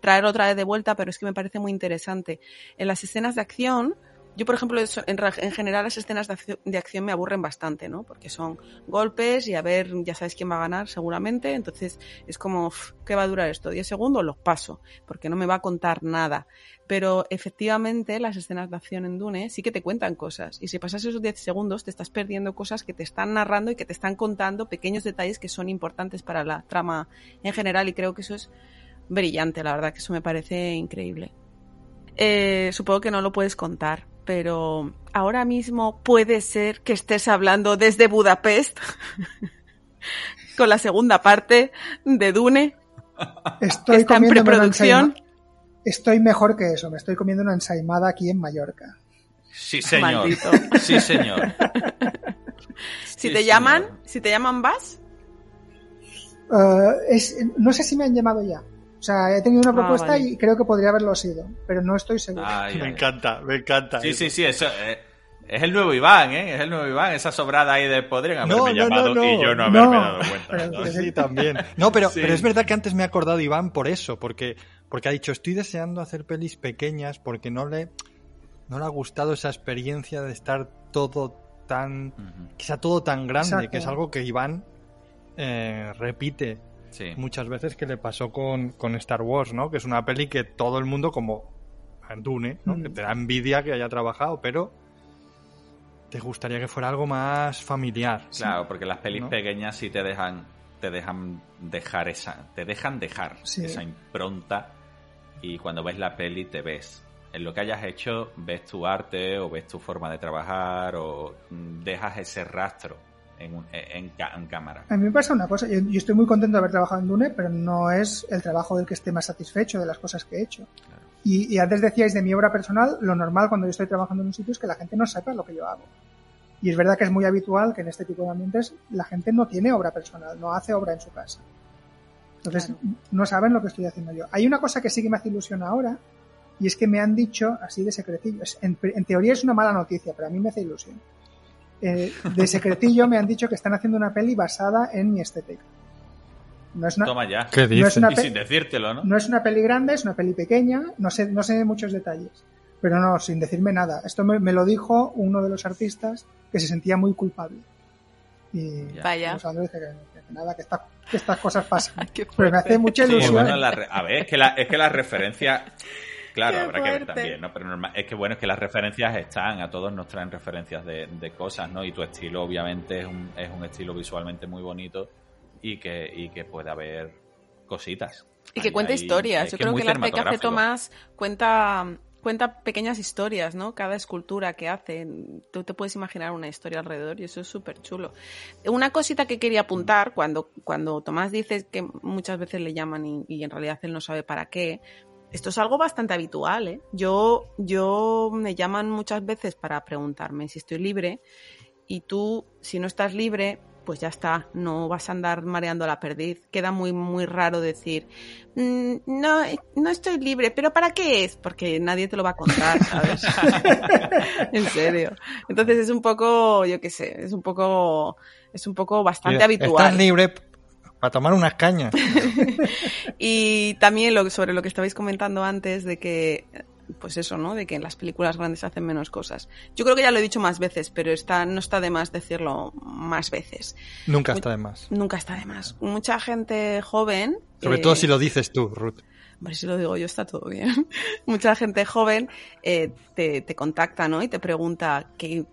traer otra vez de vuelta, pero es que me parece muy interesante. En las escenas de acción, yo, por ejemplo, en, general las escenas de acción, me aburren bastante, ¿no? Porque son golpes y a ver, ya sabes quién va a ganar seguramente. Entonces es como, ¿qué va a durar esto? ¿10 segundos? Los paso, porque no me va a contar nada. Pero efectivamente las escenas de acción en Dune sí que te cuentan cosas. Y si pasas esos 10 segundos te estás perdiendo cosas que te están narrando y que te están contando pequeños detalles que son importantes para la trama en general. Y creo que eso es brillante, la verdad, que eso me parece increíble. Eh, supongo que no lo puedes contar, pero ahora mismo puede ser que estés hablando desde Budapest con la segunda parte de Dune. Estoy está en preproducción. Estoy mejor que eso, me estoy comiendo una ensaimada aquí en Mallorca. Sí, señor. Sí, señor. si te llaman, si te llaman vas. Uh, no sé si me han llamado ya. O sea, he tenido una ah, propuesta y creo que podría haberlo sido, pero no estoy seguro. me encanta, me encanta. Sí, sí, sí, eso, eh, es el nuevo Iván, ¿eh? Es el nuevo Iván, esa sobrada ahí de podrían haberme llamado y yo no haberme dado cuenta. Sí, también. No, pero, pero es verdad que antes me he acordado Iván por eso, porque, porque ha dicho, estoy deseando hacer pelis pequeñas porque no le, no le ha gustado esa experiencia de estar todo tan, que sea todo tan grande, que es algo que Iván eh, repite muchas veces que le pasó con, con, Star Wars, ¿no? Que es una peli que todo el mundo, como Dune, ¿no? Que mm. te da envidia que haya trabajado, pero te gustaría que fuera algo más familiar. Claro, porque las pelis pequeñas sí te dejan, te dejan dejar esa, te dejan dejar esa impronta y cuando ves la peli te ves. En lo que hayas hecho, ves tu arte o ves tu forma de trabajar o mm, dejas ese rastro en, cámara. A mí me pasa una cosa, yo, estoy muy contento de haber trabajado en Dune, pero no es el trabajo del que esté más satisfecho de las cosas que he hecho. Y, antes decíais de mi obra personal, lo normal cuando yo estoy trabajando en un sitio es que la gente no sepa lo que yo hago. Y es verdad que es muy habitual que en este tipo de ambientes la gente no tiene obra personal, no hace obra en su casa. Entonces no saben lo que estoy haciendo yo. Hay una cosa que sí que me hace ilusión ahora, y es que me han dicho así de secretillo. En, en teoría es una mala noticia, pero a mí me hace ilusión eh, de secretillo me han dicho que están haciendo una peli basada en mi estética. No es una, Toma ya. No es una sin decírtelo, ¿no? No es una peli grande, es una peli pequeña, no sé, no sé muchos detalles. Pero no, sin decirme nada. Esto me, lo dijo uno de los artistas que se sentía muy culpable. Y Vaya. Pues, que, nada, que, estas cosas pasan. Pero me hace mucha ilusión. a ver, es que la, es que la referencia Claro, habrá que ver también, ¿no? Pero normal, es que bueno, es que las referencias están, a todos nos traen referencias de, cosas, ¿no? Y tu estilo obviamente es un, es un estilo visualmente muy bonito y que, y que puede haber cositas. Y que cuenta historias. Yo creo que, el arte que hace Tomás cuenta cuenta pequeñas historias, ¿no? Cada escultura que hace, tú te puedes imaginar una historia alrededor y eso es súper chulo. Una cosita que quería apuntar cuando, cuando Tomás dice que muchas veces le llaman y, y, en realidad él no sabe para qué, esto es algo bastante habitual, ¿eh? Yo, yo me llaman muchas veces para preguntarme si estoy libre y tú, si no estás libre, pues ya está, no vas a andar mareando la perdiz. Queda muy, muy raro decir, mm, no, no estoy libre, pero ¿para qué es? Porque nadie te lo va a contar, ¿sabes? en serio. Entonces es un poco, yo qué sé, es un poco, es un poco bastante habitual. Estás libre a tomar unas cañas. y también lo, sobre lo que estabais comentando antes de que pues eso, ¿no? De que en las películas grandes hacen menos cosas. Yo creo que ya lo he dicho más veces, pero está, no está de más decirlo más veces. Nunca está de más. Nunca está de más. Mucha gente joven. Sobre todo si lo dices tú, Ruth si lo digo yo está todo bien. Mucha gente joven eh, te, te, contacta, ¿no? Y te pregunta qué,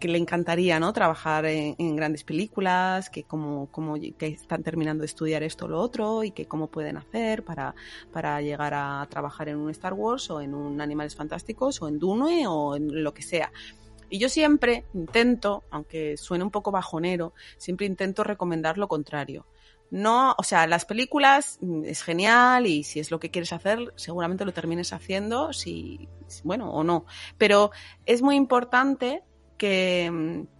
le encantaría, ¿no? Trabajar en, grandes películas, que cómo, cómo que están terminando de estudiar esto o lo otro y que cómo pueden hacer para, para llegar a trabajar en un Star Wars o en un Animales Fantásticos o en Dune o en lo que sea. Y yo siempre intento, aunque suene un poco bajonero, siempre intento recomendar lo contrario no, o sea, las películas mm, es genial y si es lo que quieres hacer, seguramente lo termines haciendo, si, bueno, o no. Pero es muy importante que, mm,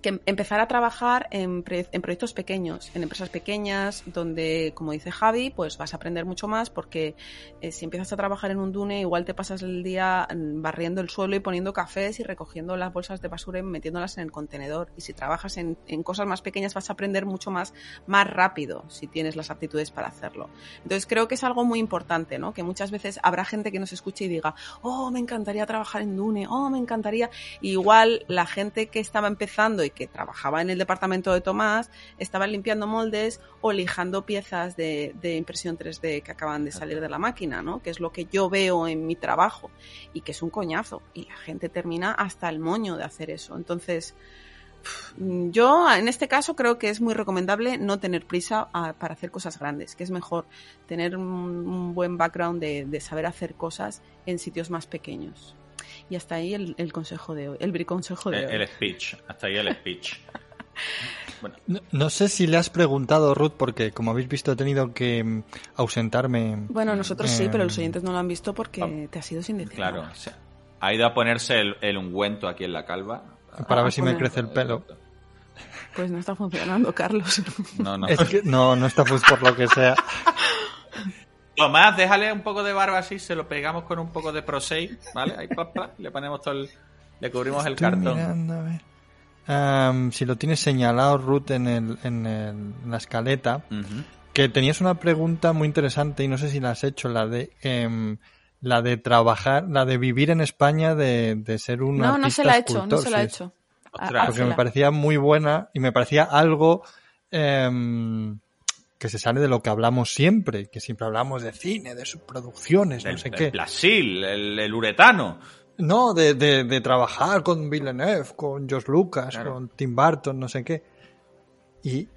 que empezar a trabajar en, en, proyectos pequeños, en empresas pequeñas, donde, como dice Javi, pues vas a aprender mucho más porque eh, si empiezas a trabajar en un dune, igual te pasas el día mm, barriendo el suelo y poniendo cafés y recogiendo las bolsas de basura y metiéndolas en el contenedor. Y si trabajas en, cosas más pequeñas vas a aprender mucho más, más rápido si tienes las aptitudes para hacerlo. Entonces creo que es algo muy importante, ¿no? Que muchas veces habrá gente que nos escuche y diga, oh, me encantaría trabajar en Dune, oh, me encantaría. igual la gente que estaba empezando que trabajaba en el departamento de Tomás estaban limpiando moldes o lijando piezas de, impresión 3D que acaban de salir de la máquina, ¿no? Que es lo que yo veo en mi trabajo y que es un coñazo. Y la gente termina hasta el moño de hacer eso. Entonces, yo en este caso creo que es muy recomendable no tener prisa para hacer cosas grandes, que es mejor tener un, buen background de, de, saber hacer cosas en sitios más pequeños. Y hasta ahí el, consejo de hoy, el briconsejo de el, El speech, hasta ahí el speech. No, sé si le has preguntado, Ruth, porque como habéis visto he tenido que mm, ausentarme. Bueno, nosotros sí, pero los oyentes no lo han visto porque ah. te ha sido sin decir. Claro, ha ido a ponerse el, ungüento aquí en la calva. Para ver si me crece el pelo. Pues no está funcionando, Carlos. No, no. no, no está por lo que sea. Tomás, déjale un poco de barba así, se lo pegamos con un poco de Prosei, ¿vale? Ahí, le ponemos todo el, le cubrimos el cartón. si lo tienes señalado, Ruth, en, el, en, la escaleta, que tenías una pregunta muy interesante y no sé si la has hecho, la de em, la de trabajar, la de vivir en España, de, ser un No, no se la ha hecho, no se la ha hecho. Porque me parecía muy buena y me parecía algo em, que se sale de lo que hablamos siempre, que siempre hablamos de cine, de subproducciones, no sé qué. El Plasil, el, uretano. No, de, de, trabajar con Villeneuve, con Josh Lucas, con Tim Burton, no sé qué. Y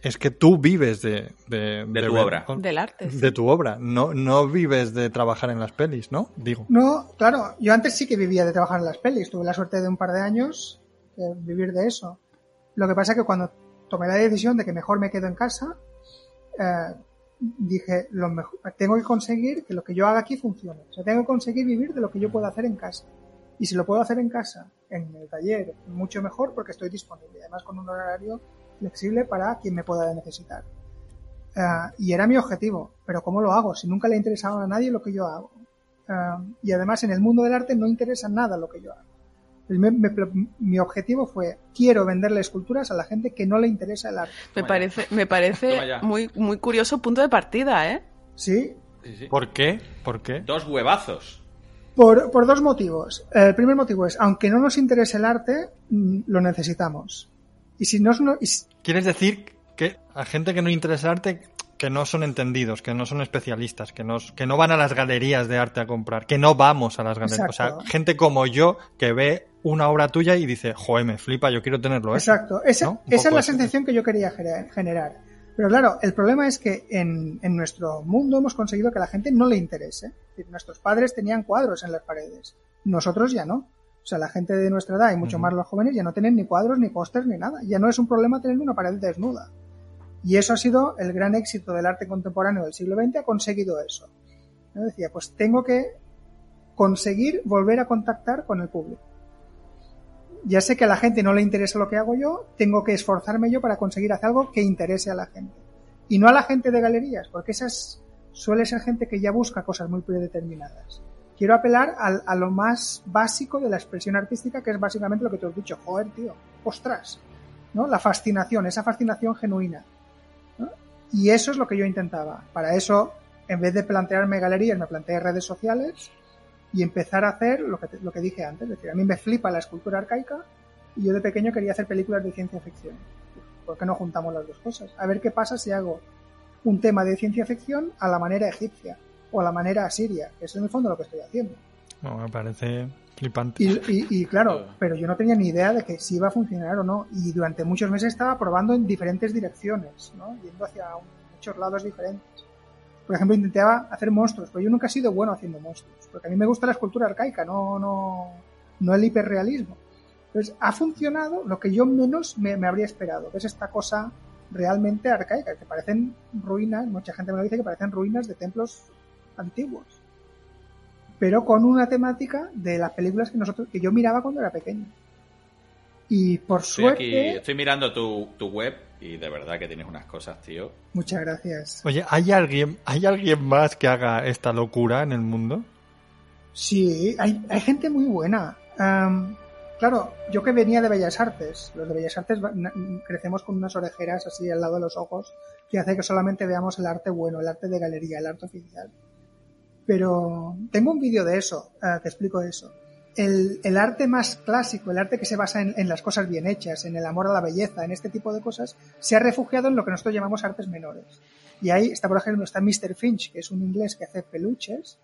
es que tú vives de, de, tu obra. Del arte. De tu obra. No, no vives de trabajar en las pelis, ¿no? Digo. No, claro. Yo antes sí que vivía de trabajar en las pelis. Tuve la suerte de un par de años de vivir de eso. Lo que pasa es que cuando tomé la decisión de que mejor me quedo en casa, eh, dije, lo mejor, tengo que conseguir que lo que yo haga aquí funcione. O sea, tengo que conseguir vivir de lo que yo puedo hacer en casa. Y si lo puedo hacer en casa, en el taller, mucho mejor porque estoy disponible. Además con un horario flexible para quien me pueda necesitar. Eh, y era mi objetivo. Pero ¿cómo lo hago? Si nunca le ha interesado a nadie lo que yo hago. Eh, y además en el mundo del arte no interesa nada lo que yo hago mi objetivo fue quiero venderle esculturas a la gente que no le interesa el arte. Me parece, me parece muy, muy curioso punto de partida, ¿eh? Sí. ¿Por qué? ¿Por qué? Dos huevazos. Por, por dos motivos. El primer motivo es, aunque no nos interese el arte, mm, lo necesitamos. Y si no, ¿Quieres decir que a gente que no interesa el arte que no son entendidos, que no son especialistas, que, nos, que no van a las galerías de arte a comprar, que no vamos a las galerías. O sea, gente como yo que ve una obra tuya y dice, joder, me flipa, yo quiero tenerlo. Exacto, esa, esa es la sensación que yo quería generar. Pero claro, el problema es que en, en, nuestro mundo hemos conseguido que a la gente no le interese. nuestros padres tenían cuadros en las paredes, nosotros ya no. O sea, la gente de nuestra edad y mucho más los jóvenes ya no tienen ni cuadros, ni pósters, ni nada. Ya no es un problema tener una pared desnuda. Y eso ha sido el gran éxito del arte contemporáneo del siglo XX, ha conseguido eso. Decía, pues tengo que conseguir volver a contactar con el público ya sé que a la gente no le interesa lo que hago yo, tengo que esforzarme yo para conseguir hacer algo que interese a la gente. Y no a la gente de galerías, porque esas suele ser gente que ya busca cosas muy predeterminadas. Quiero apelar a, lo más básico de la expresión artística, que es básicamente lo que te he dicho. Joder, tío, ostras, ¿no? La fascinación, esa fascinación genuina. Y eso es lo que yo intentaba. Para eso, en vez de plantearme galerías, me planteé redes sociales y empezar a hacer lo que, lo que dije antes. Es decir, a mí me flipa la escultura arcaica y yo de pequeño quería hacer películas de ciencia ficción. ¿Por qué no juntamos las dos cosas? A ver qué pasa si hago un tema de ciencia ficción a la manera egipcia o a la manera asiria, que es en el fondo lo que estoy haciendo. No, me parece flipante. Y, y, claro, pero yo no tenía ni idea de que si iba a funcionar o no. Y durante muchos meses estaba probando en diferentes direcciones, ¿no? yendo hacia muchos lados diferentes. Por ejemplo, intentaba hacer monstruos, pero yo nunca he sido bueno haciendo monstruos, porque a mí me gusta la escultura arcaica, no, no, no el hiperrealismo. Entonces, ha funcionado lo que yo menos me, habría esperado, que es esta cosa realmente arcaica, que parecen ruinas, mucha gente me lo dice que parecen ruinas de templos antiguos, pero con una temática de las películas que nosotros, que yo miraba cuando era pequeño. Y por Estoy suerte... aquí, estoy mirando tu, tu web y de verdad que tienes unas cosas, tío. Muchas gracias. Oye, ¿hay alguien, ¿hay alguien más que haga esta locura en el mundo? Sí, hay, hay gente muy buena. Claro, yo que venía de Bellas Artes, los de Bellas Artes crecemos con unas orejeras así al lado de los ojos que hace que solamente veamos el arte bueno, el arte de galería, el arte oficial. Pero tengo un vídeo de eso, ah, te explico eso. El, arte más clásico, el arte que se basa en, las cosas bien hechas, en el amor a la belleza, en este tipo de cosas, se ha refugiado en lo que nosotros llamamos artes menores. Y ahí está, por ejemplo, está Mr. Finch, que es un inglés que hace peluches,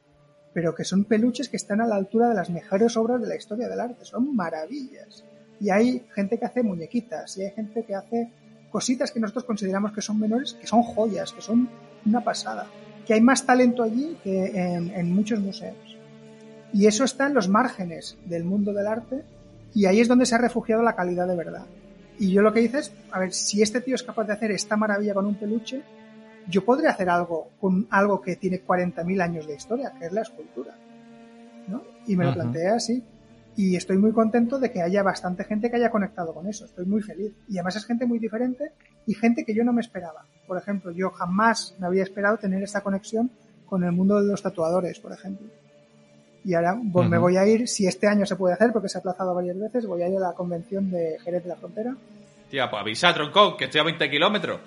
pero que son peluches que están a la altura de las mejores obras de la historia del arte, son maravillas. Y hay gente que hace muñequitas, y hay gente que hace cositas que nosotros consideramos que son menores, que son joyas, que son una pasada, que hay más talento allí que en muchos museos. Y eso está en los márgenes del mundo del arte, y ahí es donde se ha refugiado la calidad de verdad. Y yo lo que hice es, a ver, si este tío es capaz de hacer esta maravilla con un peluche, yo podría hacer algo con algo que tiene 40.000 años de historia, que es la escultura. ¿no? Y me lo planteé así. Y estoy muy contento de que haya bastante gente que haya conectado con eso. Estoy muy feliz. Y además es gente muy diferente y gente que yo no me esperaba. Por ejemplo, yo jamás me había esperado tener esta conexión con el mundo de los tatuadores, por ejemplo. Y ahora pues, me voy a ir, si este año se puede hacer, porque se ha aplazado varias veces, voy a ir a la convención de Jerez de la Frontera. Tía, pues avisa, troncón, que estoy a 20 kilómetros.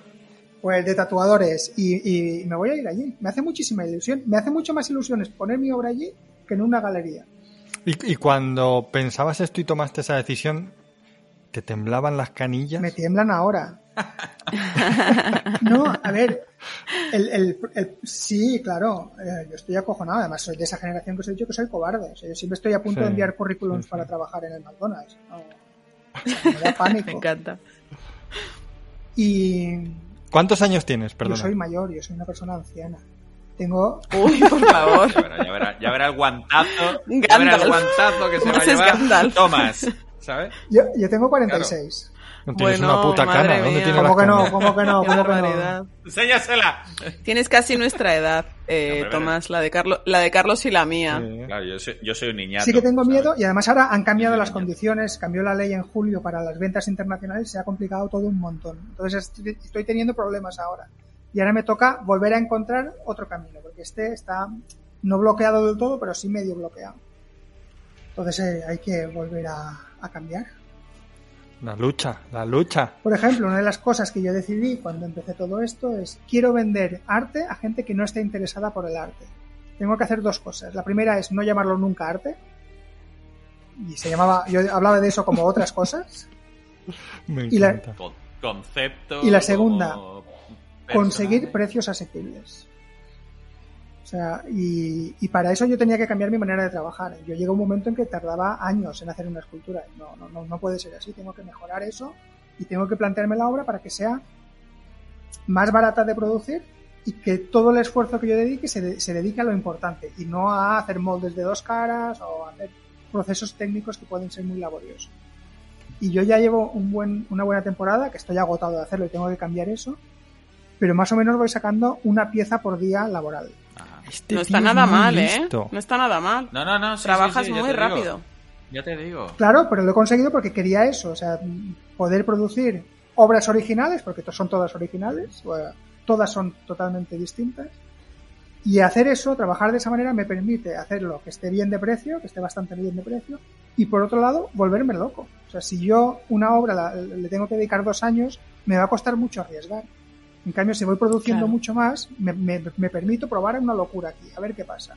Pues de tatuadores y, y me voy a ir allí. Me hace muchísima ilusión. Me hace mucho más ilusiones poner mi obra allí que en una galería. Y, y cuando pensabas esto y tomaste esa decisión, ¿te temblaban las canillas? Me tiemblan ahora. no, a ver, el, el- el- sí, claro, eh, yo estoy acojonado. Además, soy de esa generación que os he dicho que soy cobarde. O sea, yo siempre estoy a punto Sí, de enviar currículums sí, sí. para trabajar en el McDonald's. No, o sea, me da pánico. Me encanta. Y ¿Cuántos años tienes? yo Perdona. soy mayor, yo soy una persona anciana. Tengo Uy, por favor. Ya verá, ya verá, ya verá el guantazo. Ya verá el guantazo que se va a llevar Gandalf. Tomás. ¿Sabes? yo, yo tengo 46. No tienes Bueno, una puta madre cana. ¿Dónde mía. tienes ¿Cómo que no? ¿Cómo que no? Qué ¿Cómo que no? ¡Enséñasela! Tienes casi nuestra edad, eh, Tomás, la de, Carlos, la de Carlos y la mía. Sí. Claro, yo soy, yo soy un niñato. Sí que tengo ¿sabes? miedo y además ahora han cambiado Sí, las condiciones, cambió la ley en julio para las ventas internacionales, se ha complicado todo un montón. Entonces estoy, estoy teniendo problemas ahora. Y ahora me toca volver a encontrar otro camino, porque este está no bloqueado del todo, pero sí medio bloqueado. Entonces eh, hay que volver a, a cambiar. La lucha, la lucha. Por ejemplo, una de las cosas que yo decidí cuando empecé todo esto es quiero vender arte a gente que no esté interesada por el arte. Tengo que hacer dos cosas. La primera es no llamarlo nunca arte. Y se llamaba, yo hablaba de eso como otras cosas. Me Y la- encanta. Con- concepto. Y la segunda, Conseguir precios asequibles. O sea, y, para eso yo tenía que cambiar mi manera de trabajar. Yo llegué a un momento en que tardaba años en hacer una escultura. No, no, no, no puede ser así. Tengo que mejorar eso y tengo que plantearme la obra para que sea más barata de producir y que todo el esfuerzo que yo dedique se, de- se dedique a lo importante y no a hacer moldes de dos caras o a hacer procesos técnicos que pueden ser muy laboriosos. Y yo ya llevo un buen, una buena temporada, que estoy agotado de hacerlo y tengo que cambiar eso, pero más o menos voy sacando una pieza por día laboral. Este No está es nada mal, listo. ¿eh? No está nada mal. No, no, no. sí, Trabajas sí, sí, ya muy digo. rápido. Ya te digo. Claro, pero lo he conseguido porque quería eso, o sea, poder producir obras originales, porque son todas originales, o, eh, todas son totalmente distintas. Y hacer eso, trabajar de esa manera, me permite hacerlo que esté bien de precio, que esté bastante bien de precio, y por otro lado, volverme loco. O sea, si yo una obra la- le tengo que dedicar dos años, me va a costar mucho arriesgar. En cambio, si voy produciendo Claro. mucho más, me, me- me permito probar una locura aquí, a ver qué pasa.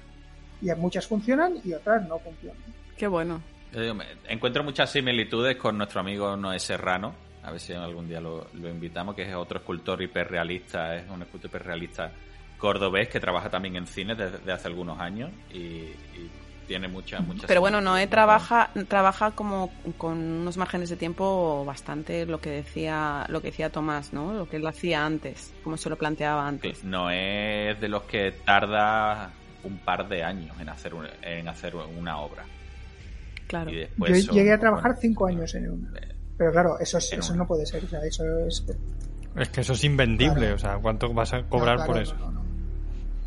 Y muchas funcionan y otras no funcionan. Qué bueno. Yo digo, me- encuentro muchas similitudes con nuestro amigo Noé Serrano. A ver si algún día lo, lo invitamos, que es otro escultor hiperrealista, es un escultor hiperrealista cordobés que trabaja también en cine desde, desde hace algunos años y, y tiene muchas, muchas Pero bueno, Noé trabaja, trabaja como con unos márgenes de tiempo bastante lo que decía, lo que decía Tomás, ¿no? Lo que él hacía antes, como se lo planteaba antes. Noé es de los que tarda un par de años en hacer, un- en hacer una obra. Claro. Y Yo son- llegué a trabajar bueno, cinco años en una. eh, Pero claro, eso, es- eso una. no puede ser. O sea, eso es. Es que eso es invendible. Claro. O sea, ¿cuánto vas a cobrar No, por eso? no, no.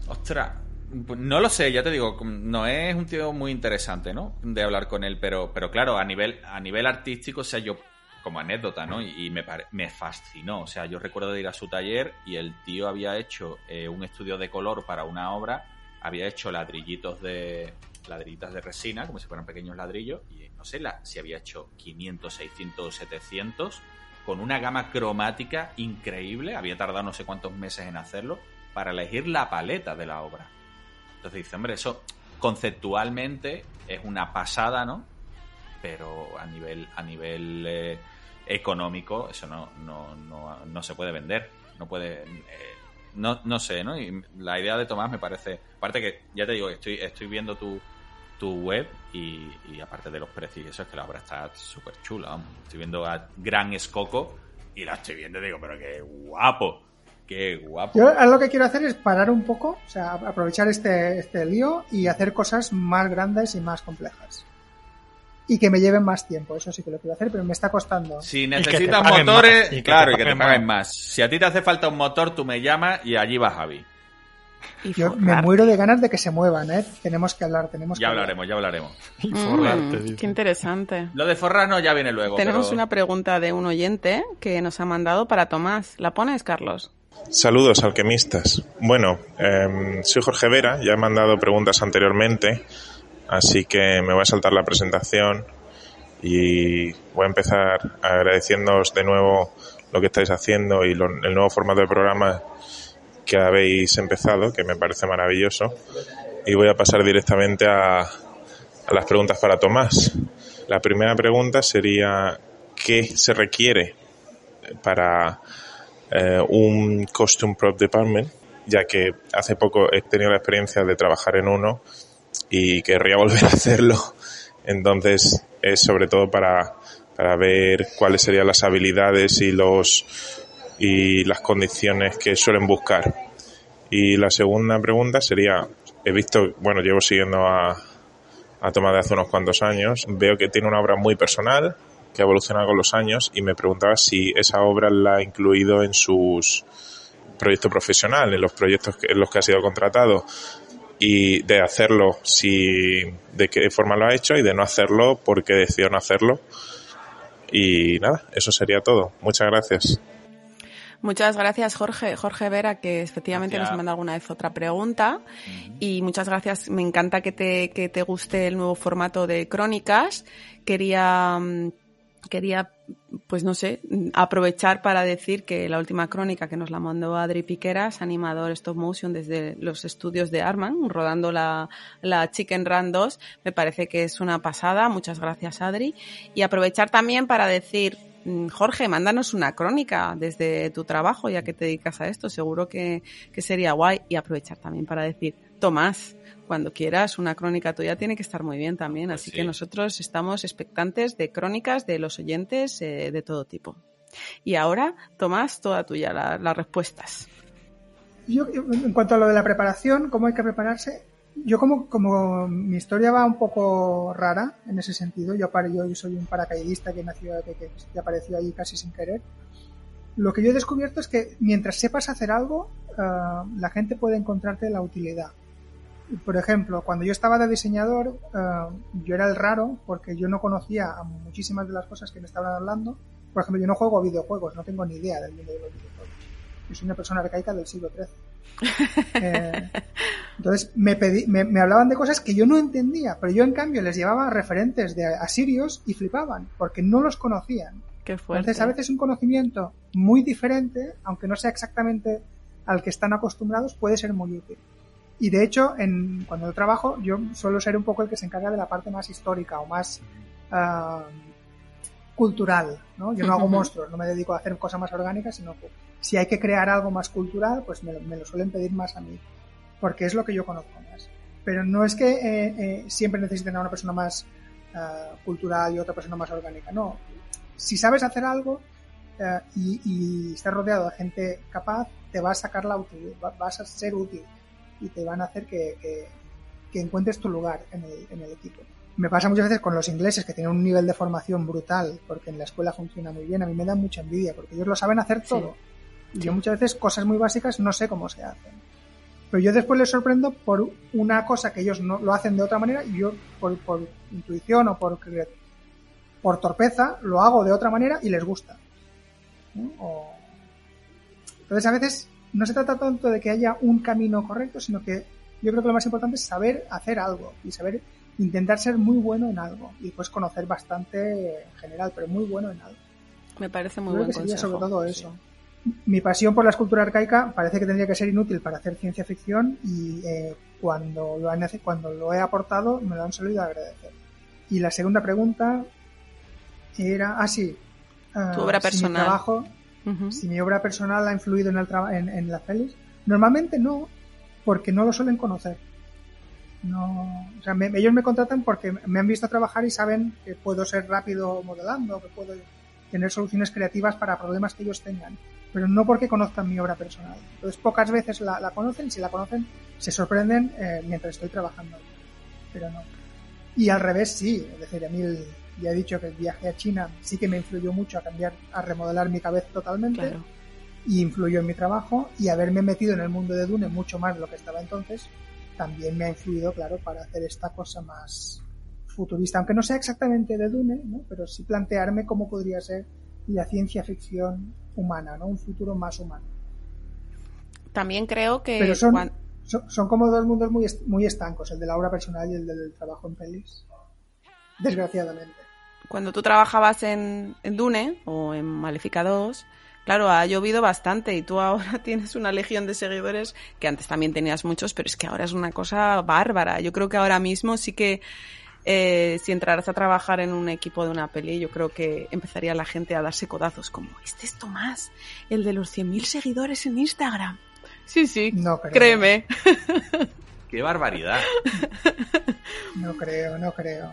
Ostras, no lo sé, ya te digo, no es un tío muy interesante, ¿no? De hablar con él, pero, pero claro, a nivel, a nivel artístico, o sea, yo como anécdota, ¿no? Y, y me, pare- me fascinó. O sea, yo recuerdo de ir a su taller y el tío había hecho eh, un estudio de color para una obra, había hecho ladrillitos de ladrillitas de resina, como si fueran pequeños ladrillos, y no sé la, si había hecho 500, 600, 700, con una gama cromática increíble, había tardado no sé cuántos meses en hacerlo, para elegir la paleta de la obra. Entonces dice, hombre, eso conceptualmente es una pasada, ¿no? Pero a nivel, a nivel eh, económico eso no, no, no, no se puede vender. No puede. eh, no, no sé, ¿no? Y la idea de Tomás me parece. Aparte que, ya te digo, estoy, estoy viendo tu, tu web y, y aparte de los precios y eso, es que la obra está súper chula. Estoy viendo a Gran Escoco y la estoy viendo y digo, pero qué guapo. Qué guapo. Yo ahora lo que quiero hacer es parar un poco, o sea, aprovechar este, este lío y hacer cosas más grandes y más complejas. Y que me lleven más tiempo, eso sí que lo quiero hacer, pero me está costando. Si necesitas motores, más, y que claro, te y que te paguen más. Si a ti te hace falta un motor, tú me llamas y allí va Javi. Y Yo me muero de ganas de que se muevan, ¿eh? Tenemos que hablar, tenemos Ya que hablar. hablaremos, ya hablaremos. Mm, qué interesante. Lo de forrarnos ya viene luego. Tenemos pero- una pregunta de un oyente que nos ha mandado para Tomás. ¿La pones, Carlos? Saludos alquimistas. Bueno, em, soy Jorge Vera, ya he mandado preguntas anteriormente, así que me voy a saltar la presentación y voy a empezar agradeciéndoos de nuevo lo que estáis haciendo y el nuevo formato de programa que habéis empezado, que me parece maravilloso. Y voy a pasar directamente a, a las preguntas para Tomás. La primera pregunta sería, ¿qué se requiere para eh, un Costume Prop Department, ya que hace poco he tenido la experiencia de trabajar en uno y querría volver a hacerlo. Entonces, es sobre todo para, para ver cuáles serían las habilidades y los y las condiciones que suelen buscar. Y la segunda pregunta sería, he visto, bueno, llevo siguiendo a, a Tomás de hace unos cuantos años, veo que tiene una obra muy personal, que ha evolucionado con los años, y me preguntaba si esa obra la ha incluido en sus proyectos profesional, en los proyectos que- en los que ha sido contratado, y de hacerlo, si, de qué forma lo ha hecho, y de no hacerlo, por qué decidió no hacerlo. Y nada, eso sería todo. Muchas gracias. Muchas gracias, Jorge. Jorge Vera, que efectivamente Gracias. nos manda alguna vez otra pregunta. Y muchas gracias. Me encanta que te, que te guste el nuevo formato de crónicas. Quería, mm, quería, pues no sé, aprovechar para decir que la última crónica que nos la mandó Adri Piqueras, animador stop motion desde los estudios de Arman, rodando la, la Chicken Run 2, me parece que es una pasada. Muchas gracias, Adri. Y aprovechar también para decir, mm, Jorge, mándanos una crónica desde tu trabajo, ya que te dedicas a esto. Seguro que, que sería guay. Y aprovechar también para decir, Tomás, cuando quieras, una crónica tuya tiene que estar muy bien también. Pues Así sí. que nosotros estamos expectantes de crónicas de los oyentes eh, de todo tipo. Y ahora, Tomás, toda tuya, la- las respuestas. Yo, en cuanto a lo de la preparación, cómo hay que prepararse, yo como, como mi historia va un poco rara en ese sentido, yo, apare- yo soy un paracaidista que nació, que, que- que apareció ahí casi sin querer, lo que yo he descubierto es que mientras sepas hacer algo, ah, la gente puede encontrarte la utilidad. Por ejemplo, cuando yo estaba de diseñador, ah, yo era el raro porque yo no conocía a muchísimas de las cosas que me estaban hablando. Por ejemplo, yo no juego videojuegos, no tengo ni idea del mundo de los videojuegos. Yo soy una persona arcaica del siglo XIII. Eh, entonces me, pedí- me, me hablaban de cosas que yo no entendía, pero yo en cambio les llevaba referentes de asirios y flipaban, porque no los conocían. Qué fuerte. Entonces a veces un conocimiento muy diferente, aunque no sea exactamente al que están acostumbrados, puede ser muy útil. Y de hecho, en, cuando yo trabajo, yo suelo ser un poco el que se encarga de la parte más histórica o más ah, cultural, ¿no? Yo no hago monstruos, no me dedico a hacer cosas más orgánicas, sino que si hay que crear algo más cultural, pues me, lo- me lo suelen pedir más a mí, porque es lo que yo conozco más. Pero no es que eh, eh, siempre necesiten a una persona más ah, cultural y otra persona más orgánica, no. Si sabes hacer algo eh, y, y estás rodeado de gente capaz, te va a sacar la utilidad, va- vas a ser útil y te van a hacer que, que- que encuentres tu lugar en el, en el equipo. Me pasa muchas veces con los ingleses que tienen un nivel de formación brutal porque en la escuela funciona muy bien. A mí me da mucha envidia porque ellos lo saben hacer todo. Y yo muchas veces cosas muy básicas no sé cómo se hacen. Pero yo después les sorprendo por una cosa que ellos no lo hacen de otra manera y yo por, por intuición o por por torpeza lo hago de otra manera y les gusta. Entonces a veces no se trata tanto de que haya un camino correcto, sino que yo creo que lo más importante es saber hacer algo y saber intentar ser muy bueno en algo y pues conocer bastante en general, pero muy bueno en algo. Me parece muy creo buen que sería consejo. sobre todo eso. Mi pasión por la escultura arcaica parece que tendría que ser inútil para hacer ciencia ficción y eh, cuando, lo han, cuando lo he aportado me lo han solido agradecer. Y la segunda pregunta era, ah sí, ah, Tu obra si mi personal. Si mi obra personal ha influido en, el en, en las pelis. Normalmente no, porque no lo suelen conocer. No, o sea, me- ellos me contratan porque me han visto trabajar y saben que puedo ser rápido modelando, que puedo tener soluciones creativas para problemas que ellos tengan, pero no porque conozcan mi obra personal. Entonces, pocas veces la, la conocen, si la conocen, se sorprenden eh, mientras estoy trabajando. Pero no. Y al revés, sí. Es decir, a mí el- ya he dicho que el viaje a China sí que me influyó mucho a cambiar, a remodelar mi cabeza totalmente. Claro. Y influyó en mi trabajo. Y haberme metido en el mundo de Dune mucho más de lo que estaba entonces, también me ha influido, claro, para hacer esta cosa más futurista. Aunque no sea exactamente de Dune, ¿no? pero sí plantearme cómo podría ser la ciencia ficción humana, ¿no? Un futuro más humano. También creo que Pero son, son, son como dos mundos muy, muy estancos, el de la obra personal y el del trabajo en pelis. Desgraciadamente. Cuando tú trabajabas en, en Dune o en Maléfica 2, claro, ha llovido bastante y tú ahora tienes una legión de seguidores que antes también tenías muchos, pero es que ahora es una cosa bárbara. Yo creo que ahora mismo sí que eh, si entraras a trabajar en un equipo de una peli, yo creo que empezaría la gente a darse codazos como, este es Tomás, el de los 100.000 seguidores en Instagram. Sí, sí, No creo. créeme. ¡Qué barbaridad! No creo, no creo.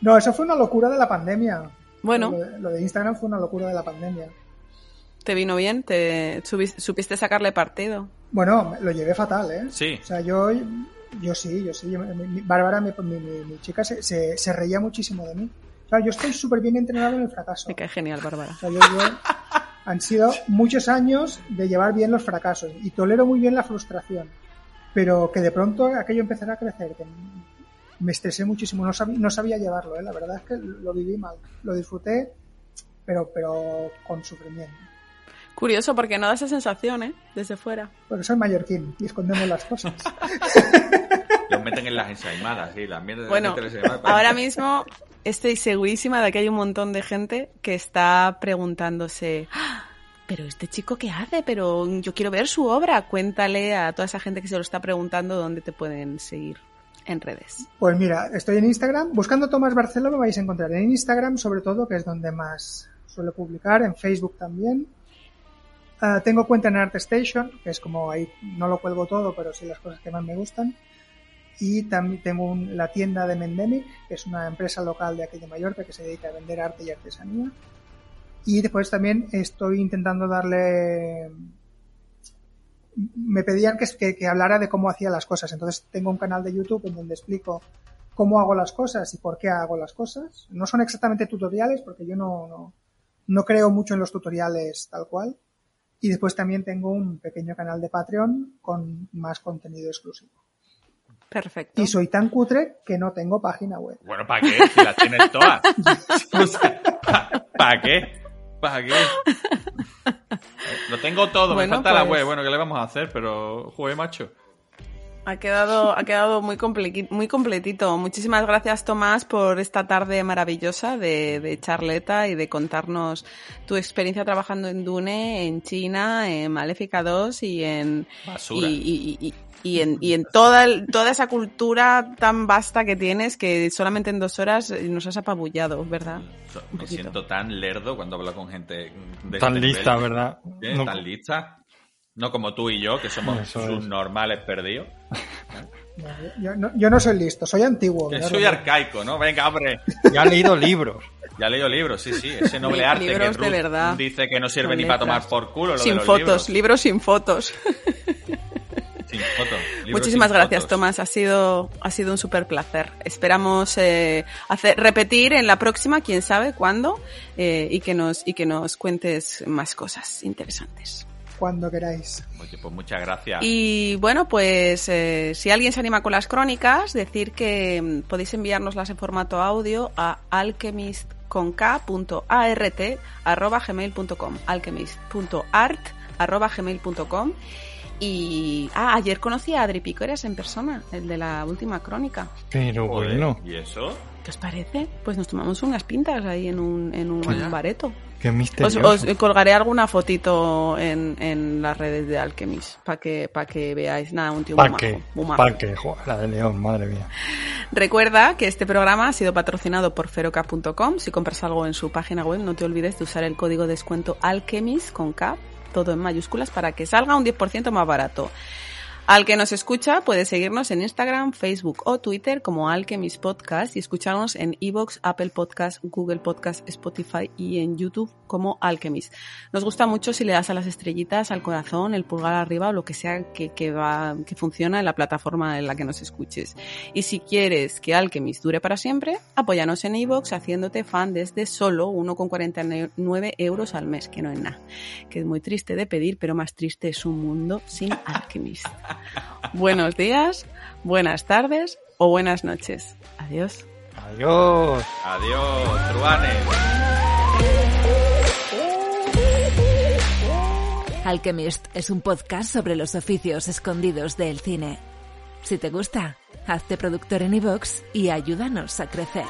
No, eso fue una locura de la pandemia. Bueno. Lo de, lo de Instagram fue una locura de la pandemia. ¿Te vino bien? ¿Te supiste sacarle partido? Bueno, lo llevé fatal, ¿eh? Sí. O sea, yo, yo sí, yo sí. yo- mi- mi- Bárbara, mi, mi- mi- mi chica, se, se, se reía muchísimo de mí. O sea, yo estoy súper bien entrenado en el fracaso. Me cae genial, Bárbara. O sea, yo- yo- han sido muchos años de llevar bien los fracasos y tolero muy bien la frustración. Pero que de pronto aquello empezara a crecer, que me estresé muchísimo, no sabía, no sabía llevarlo, ¿eh? la verdad es que lo viví mal. Lo disfruté, pero, pero con sufrimiento. Curioso porque no da esa sensación, ¿eh? Desde fuera. Porque soy mallorquín y escondemos las cosas. Los meten en las ensaimadas, sí, las meten Bueno, las ensaimadas para- ahora mismo estoy segurísima de que hay un montón de gente que está preguntándose, "Ah, pero este chico qué hace, pero yo quiero ver su obra. Cuéntale a toda esa gente que se lo está preguntando dónde te pueden seguir en redes. Pues mira, estoy en Instagram. Buscando Tomás Barceló lo vais a encontrar en Instagram, sobre todo, que es donde más suelo publicar, en Facebook también. Ah, tengo cuenta en ArtStation, que es como ahí, no lo cuelgo todo, pero sí las cosas que más me gustan. Y también tengo un- la tienda de Mendemic, que es una empresa local de aquí de Mallorca que se dedica a vender arte y artesanía. Y después también estoy intentando darle me pedían que, que, que hablara de cómo hacía las cosas. Entonces tengo un canal de YouTube en donde explico cómo hago las cosas y por qué hago las cosas. No son exactamente tutoriales porque yo no, no, no creo mucho en los tutoriales tal cual. Y después también tengo un pequeño canal de Patreon con más contenido exclusivo. Perfecto. Y soy tan cutre que no tengo página web. Bueno, ¿para qué? Si las tienes todas. ¿Para qué? ¿Para qué? Lo tengo todo, Bueno, me falta la pues- web. Bueno, ¿qué le vamos a hacer? Pero, juegue macho. Ha quedado, ha quedado muy, muy completito. Muchísimas gracias, Tomás, por esta tarde maravillosa de, de charleta y de contarnos tu experiencia trabajando en Dune, en China, en Maléfica 2 y en, Basura. y, y- y- y en, y en toda, el- toda esa cultura tan vasta que tienes que solamente en dos horas nos has apabullado, ¿verdad? Me siento tan lerdo cuando hablo con gente de Tan este lista, nivel. ¿verdad? ¿Eh? No- Tan lista. No como tú y yo, que somos Eso es. subnormales perdidos. Yo, no, yo no soy listo, soy antiguo. Que ¿verdad, soy arcaico, ¿no? Venga, hombre. Ya ha leído libros. Ya he leído libros, sí, sí. Ese noble arte que de verdad. dice que no sirve Con ni para tomar letras. por culo lo sin de los fotos, libros. libros sin fotos. Sin Muchísimas sin gracias, fotos. Tomás. Ha sido, ha sido un súper placer. Esperamos eh, hacer, repetir en la próxima, quién sabe cuándo, eh, y, que nos, y que nos cuentes más cosas interesantes. Cuando queráis. Oye, pues muchas gracias. Y bueno, pues eh, si alguien se anima con las crónicas, decir que mm, podéis enviárnoslas en formato audio a alchemist.art@gmail.com, alchemist.art@gmail.com y ah, ayer conocí a Adri Picoras en persona, el de la última crónica. Pero bueno. ¿Y eso? ¿Qué os parece? Pues nos tomamos unas pintas ahí en un, en un Vaya. bareto. Qué Os, misterioso. os colgaré alguna fotito en, en las redes de Alchemist para que, para que veáis. Nada, un tío muy ¿Para majo, qué? muy majo. ¿Para qué? Joder, la de León, madre mía. Recuerda que este programa ha sido patrocinado por feroca.com. Si compras algo en su página web, no te olvides de usar el código de descuento Alchemist con K, todo en mayúsculas, para que salga un 10% más barato. Al que nos escucha puede seguirnos en Instagram, Facebook o Twitter como Alchemist Podcast y escucharnos en Evox, Apple Podcast, Google Podcast, Spotify y en YouTube como Alchemist. Nos gusta mucho si le das a las estrellitas, al corazón, el pulgar arriba o lo que sea que, que va, que funciona en la plataforma en la que nos escuches. Y si quieres que Alchemist dure para siempre, apóyanos en Evox haciéndote fan desde solo 1,49 euros al mes, que no es nada. Que es muy triste de pedir, pero más triste es un mundo sin Alchemist. Buenos días, buenas tardes o buenas noches. Adiós. Adiós. Adiós, truanes. Alchemist es un podcast sobre los oficios escondidos del cine. Si te gusta, hazte productor en iVoox y ayúdanos a crecer.